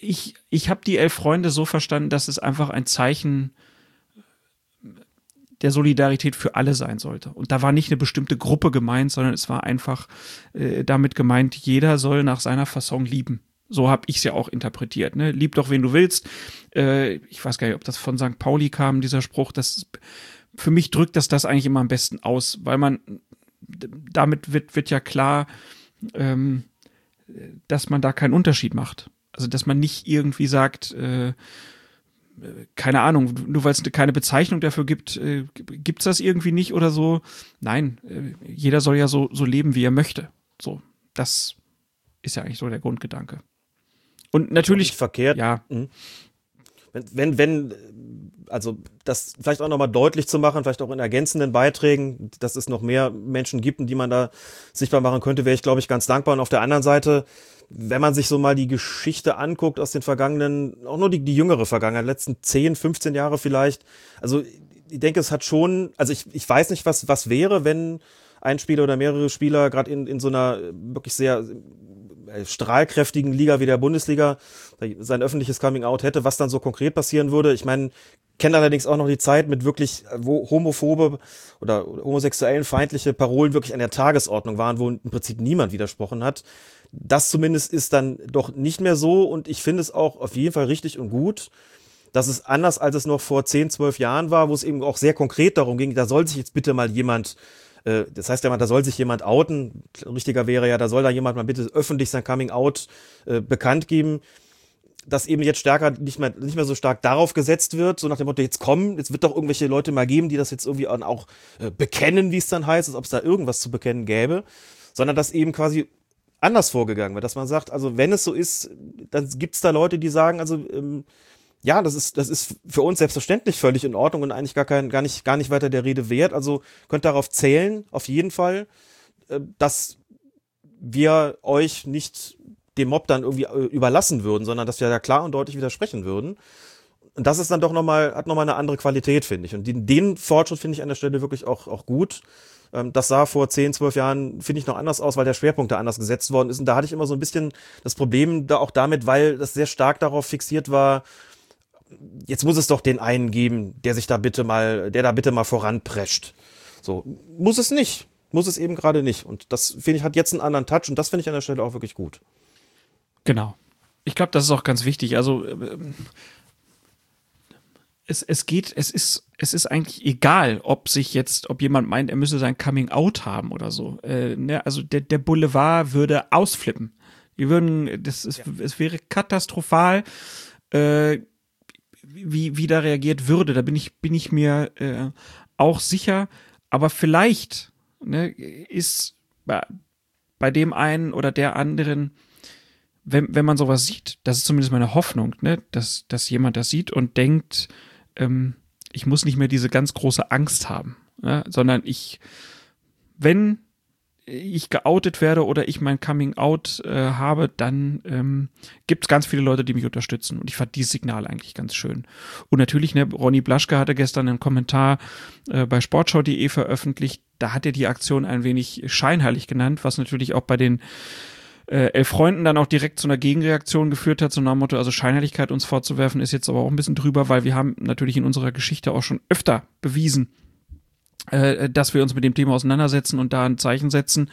ich, ich habe die elf Freunde so verstanden, dass es einfach ein Zeichen der Solidarität für alle sein sollte. Und da war nicht eine bestimmte Gruppe gemeint, sondern es war einfach äh, damit gemeint, jeder soll nach seiner Fasson lieben. So habe ich es ja auch interpretiert. Ne? Lieb doch, wen du willst. Äh, ich weiß gar nicht, ob das von St. Pauli kam, dieser Spruch. Das, für mich drückt das das eigentlich immer am besten aus, weil man damit wird, wird ja klar, ähm, dass man da keinen Unterschied macht. Also, dass man nicht irgendwie sagt, äh, keine Ahnung, nur weil es keine Bezeichnung dafür gibt, äh, gibt es das irgendwie nicht oder so. Nein, äh, jeder soll ja so, so leben, wie er möchte. So, das ist ja eigentlich so der Grundgedanke. Und natürlich. Nicht verkehrt. Ja. Mhm. Wenn, wenn, wenn, also das vielleicht auch nochmal deutlich zu machen, vielleicht auch in ergänzenden Beiträgen, dass es noch mehr Menschen gibt, die man da sichtbar machen könnte, wäre ich, glaube ich, ganz dankbar. Und auf der anderen Seite, wenn man sich so mal die Geschichte anguckt aus den vergangenen, auch nur die, die jüngere Vergangenheit, letzten 10, 15 Jahre vielleicht, also ich denke, es hat schon, also ich, ich weiß nicht, was, was wäre, wenn ein Spieler oder mehrere Spieler gerade in, in so einer wirklich sehr äh, strahlkräftigen Liga wie der Bundesliga sein öffentliches Coming Out hätte, was dann so konkret passieren würde. Ich meine, kenne allerdings auch noch die Zeit mit wirklich, wo homophobe oder homosexuellen feindliche Parolen wirklich an der Tagesordnung waren, wo im Prinzip niemand widersprochen hat. Das zumindest ist dann doch nicht mehr so und ich finde es auch auf jeden Fall richtig und gut, dass es anders als es noch vor 10, 12 Jahren war, wo es eben auch sehr konkret darum ging, da soll sich jetzt bitte mal jemand äh, das heißt ja mal, da soll sich jemand outen. Richtiger wäre ja, da soll da jemand mal bitte öffentlich sein Coming Out äh, bekannt geben dass eben jetzt stärker nicht mehr, nicht mehr so stark darauf gesetzt wird, so nach dem Motto, jetzt kommen, jetzt wird doch irgendwelche Leute mal geben, die das jetzt irgendwie auch äh, bekennen, wie es dann heißt, als ob es da irgendwas zu bekennen gäbe, sondern dass eben quasi anders vorgegangen wird, dass man sagt, also wenn es so ist, dann gibt es da Leute, die sagen, also ähm, ja, das ist, das ist für uns selbstverständlich völlig in Ordnung und eigentlich gar, kein, gar, nicht, gar nicht weiter der Rede wert. Also könnt darauf zählen, auf jeden Fall, äh, dass wir euch nicht dem Mob dann irgendwie äh, überlassen würden, sondern dass wir da klar und deutlich widersprechen würden. Und das ist dann doch nochmal, hat nochmal eine andere Qualität, finde ich. Und den, den Fortschritt finde ich an der Stelle wirklich auch, auch gut. Ähm, das sah vor 10, 12 Jahren, finde ich, noch anders aus, weil der Schwerpunkt da anders gesetzt worden ist. Und da hatte ich immer so ein bisschen das Problem da auch damit, weil das sehr stark darauf fixiert war, jetzt muss es doch den einen geben, der sich da bitte mal, der da bitte mal voranprescht. So, muss es nicht. Muss es eben gerade nicht. Und das, finde ich, hat jetzt einen anderen Touch und das finde ich an der Stelle auch wirklich gut. Genau. Ich glaube, das ist auch ganz wichtig. Also äh, es, es geht, es ist, es ist eigentlich egal, ob sich jetzt, ob jemand meint, er müsse sein Coming Out haben oder so. Äh, ne? Also der, der Boulevard würde ausflippen. Die würden, das ist, ja. es wäre katastrophal, äh, wie, wie da reagiert würde. Da bin ich, bin ich mir äh, auch sicher. Aber vielleicht ne, ist bei, bei dem einen oder der anderen wenn, wenn man sowas sieht, das ist zumindest meine Hoffnung, ne, dass, dass jemand das sieht und denkt, ähm, ich muss nicht mehr diese ganz große Angst haben, ne, sondern ich, wenn ich geoutet werde oder ich mein Coming Out äh, habe, dann ähm, gibt es ganz viele Leute, die mich unterstützen. Und ich fand dieses Signal eigentlich ganz schön. Und natürlich, ne, Ronny Blaschke hatte gestern einen Kommentar äh, bei sportschau.de veröffentlicht. Da hat er die Aktion ein wenig scheinheilig genannt, was natürlich auch bei den äh, elf Freunden dann auch direkt zu einer Gegenreaktion geführt hat, so nach dem Motto, also Scheinheiligkeit uns vorzuwerfen, ist jetzt aber auch ein bisschen drüber, weil wir haben natürlich in unserer Geschichte auch schon öfter bewiesen, äh, dass wir uns mit dem Thema auseinandersetzen und da ein Zeichen setzen.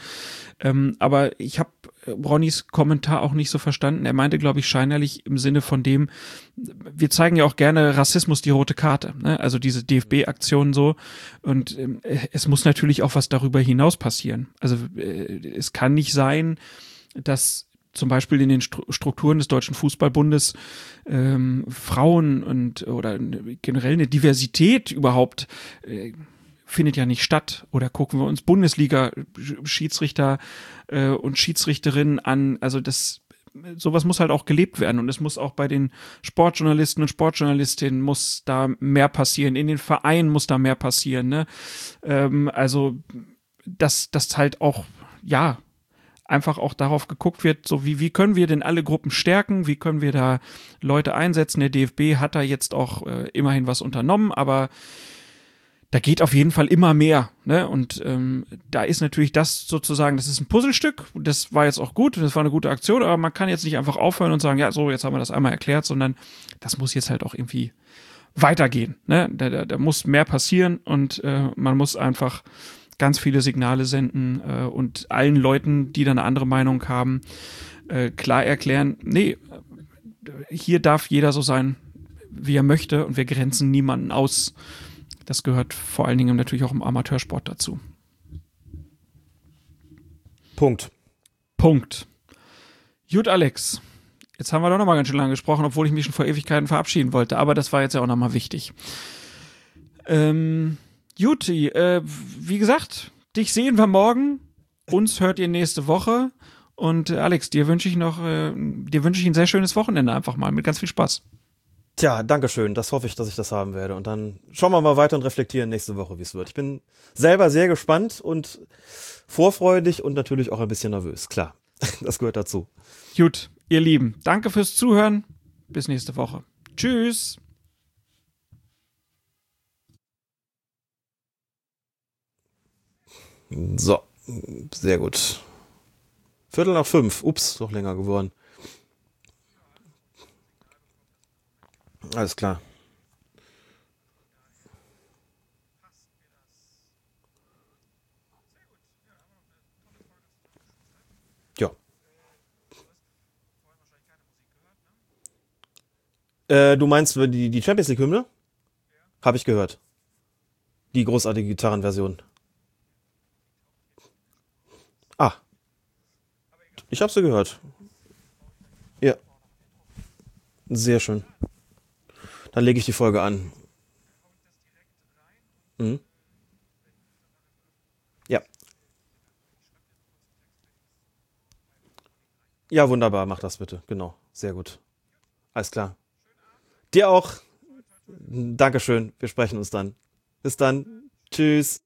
Ähm, aber ich habe Ronnys Kommentar auch nicht so verstanden. Er meinte, glaube ich, scheinheilig im Sinne von dem, wir zeigen ja auch gerne Rassismus die rote Karte, ne? also diese DFB-Aktion so. Und ähm, es muss natürlich auch was darüber hinaus passieren. Also äh, es kann nicht sein, dass zum Beispiel in den Strukturen des Deutschen Fußballbundes ähm, Frauen und oder generell eine Diversität überhaupt äh, findet ja nicht statt. Oder gucken wir uns Bundesliga-Schiedsrichter äh, und Schiedsrichterinnen an. Also das sowas muss halt auch gelebt werden und es muss auch bei den Sportjournalisten und Sportjournalistinnen muss da mehr passieren. In den Vereinen muss da mehr passieren. Ne? Ähm, also dass das halt auch ja einfach auch darauf geguckt wird, so wie, wie können wir denn alle Gruppen stärken, wie können wir da Leute einsetzen. Der DFB hat da jetzt auch äh, immerhin was unternommen, aber da geht auf jeden Fall immer mehr. Ne? Und ähm, da ist natürlich das sozusagen, das ist ein Puzzlestück. Das war jetzt auch gut, das war eine gute Aktion, aber man kann jetzt nicht einfach aufhören und sagen, ja, so, jetzt haben wir das einmal erklärt, sondern das muss jetzt halt auch irgendwie weitergehen. Ne? Da, da, da muss mehr passieren und äh, man muss einfach ganz viele Signale senden äh, und allen Leuten, die da eine andere Meinung haben, äh, klar erklären, nee, hier darf jeder so sein, wie er möchte und wir grenzen niemanden aus. Das gehört vor allen Dingen natürlich auch im Amateursport dazu. Punkt. Punkt. Gut, Alex. Jetzt haben wir doch noch mal ganz schön lange gesprochen, obwohl ich mich schon vor Ewigkeiten verabschieden wollte. Aber das war jetzt ja auch noch mal wichtig. Ähm, Juti, äh, wie gesagt, dich sehen wir morgen. Uns hört ihr nächste Woche. Und äh, Alex, dir wünsche ich noch, äh, dir wünsche ich ein sehr schönes Wochenende einfach mal mit ganz viel Spaß. Tja, danke schön. Das hoffe ich, dass ich das haben werde. Und dann schauen wir mal weiter und reflektieren nächste Woche, wie es wird. Ich bin selber sehr gespannt und vorfreudig und natürlich auch ein bisschen nervös. Klar, das gehört dazu. Gut, ihr Lieben, danke fürs Zuhören. Bis nächste Woche. Tschüss. So, sehr gut. Viertel nach fünf. Ups, doch länger geworden. Alles klar. Ja. Äh, du meinst die, die Champions League-Hymne? Habe ich gehört. Die großartige Gitarrenversion. Ah. Ich habe sie gehört. Ja. Sehr schön. Dann lege ich die Folge an. Mhm. Ja. Ja, wunderbar. Mach das bitte. Genau. Sehr gut. Alles klar. Dir auch. Dankeschön. Wir sprechen uns dann. Bis dann. Tschüss.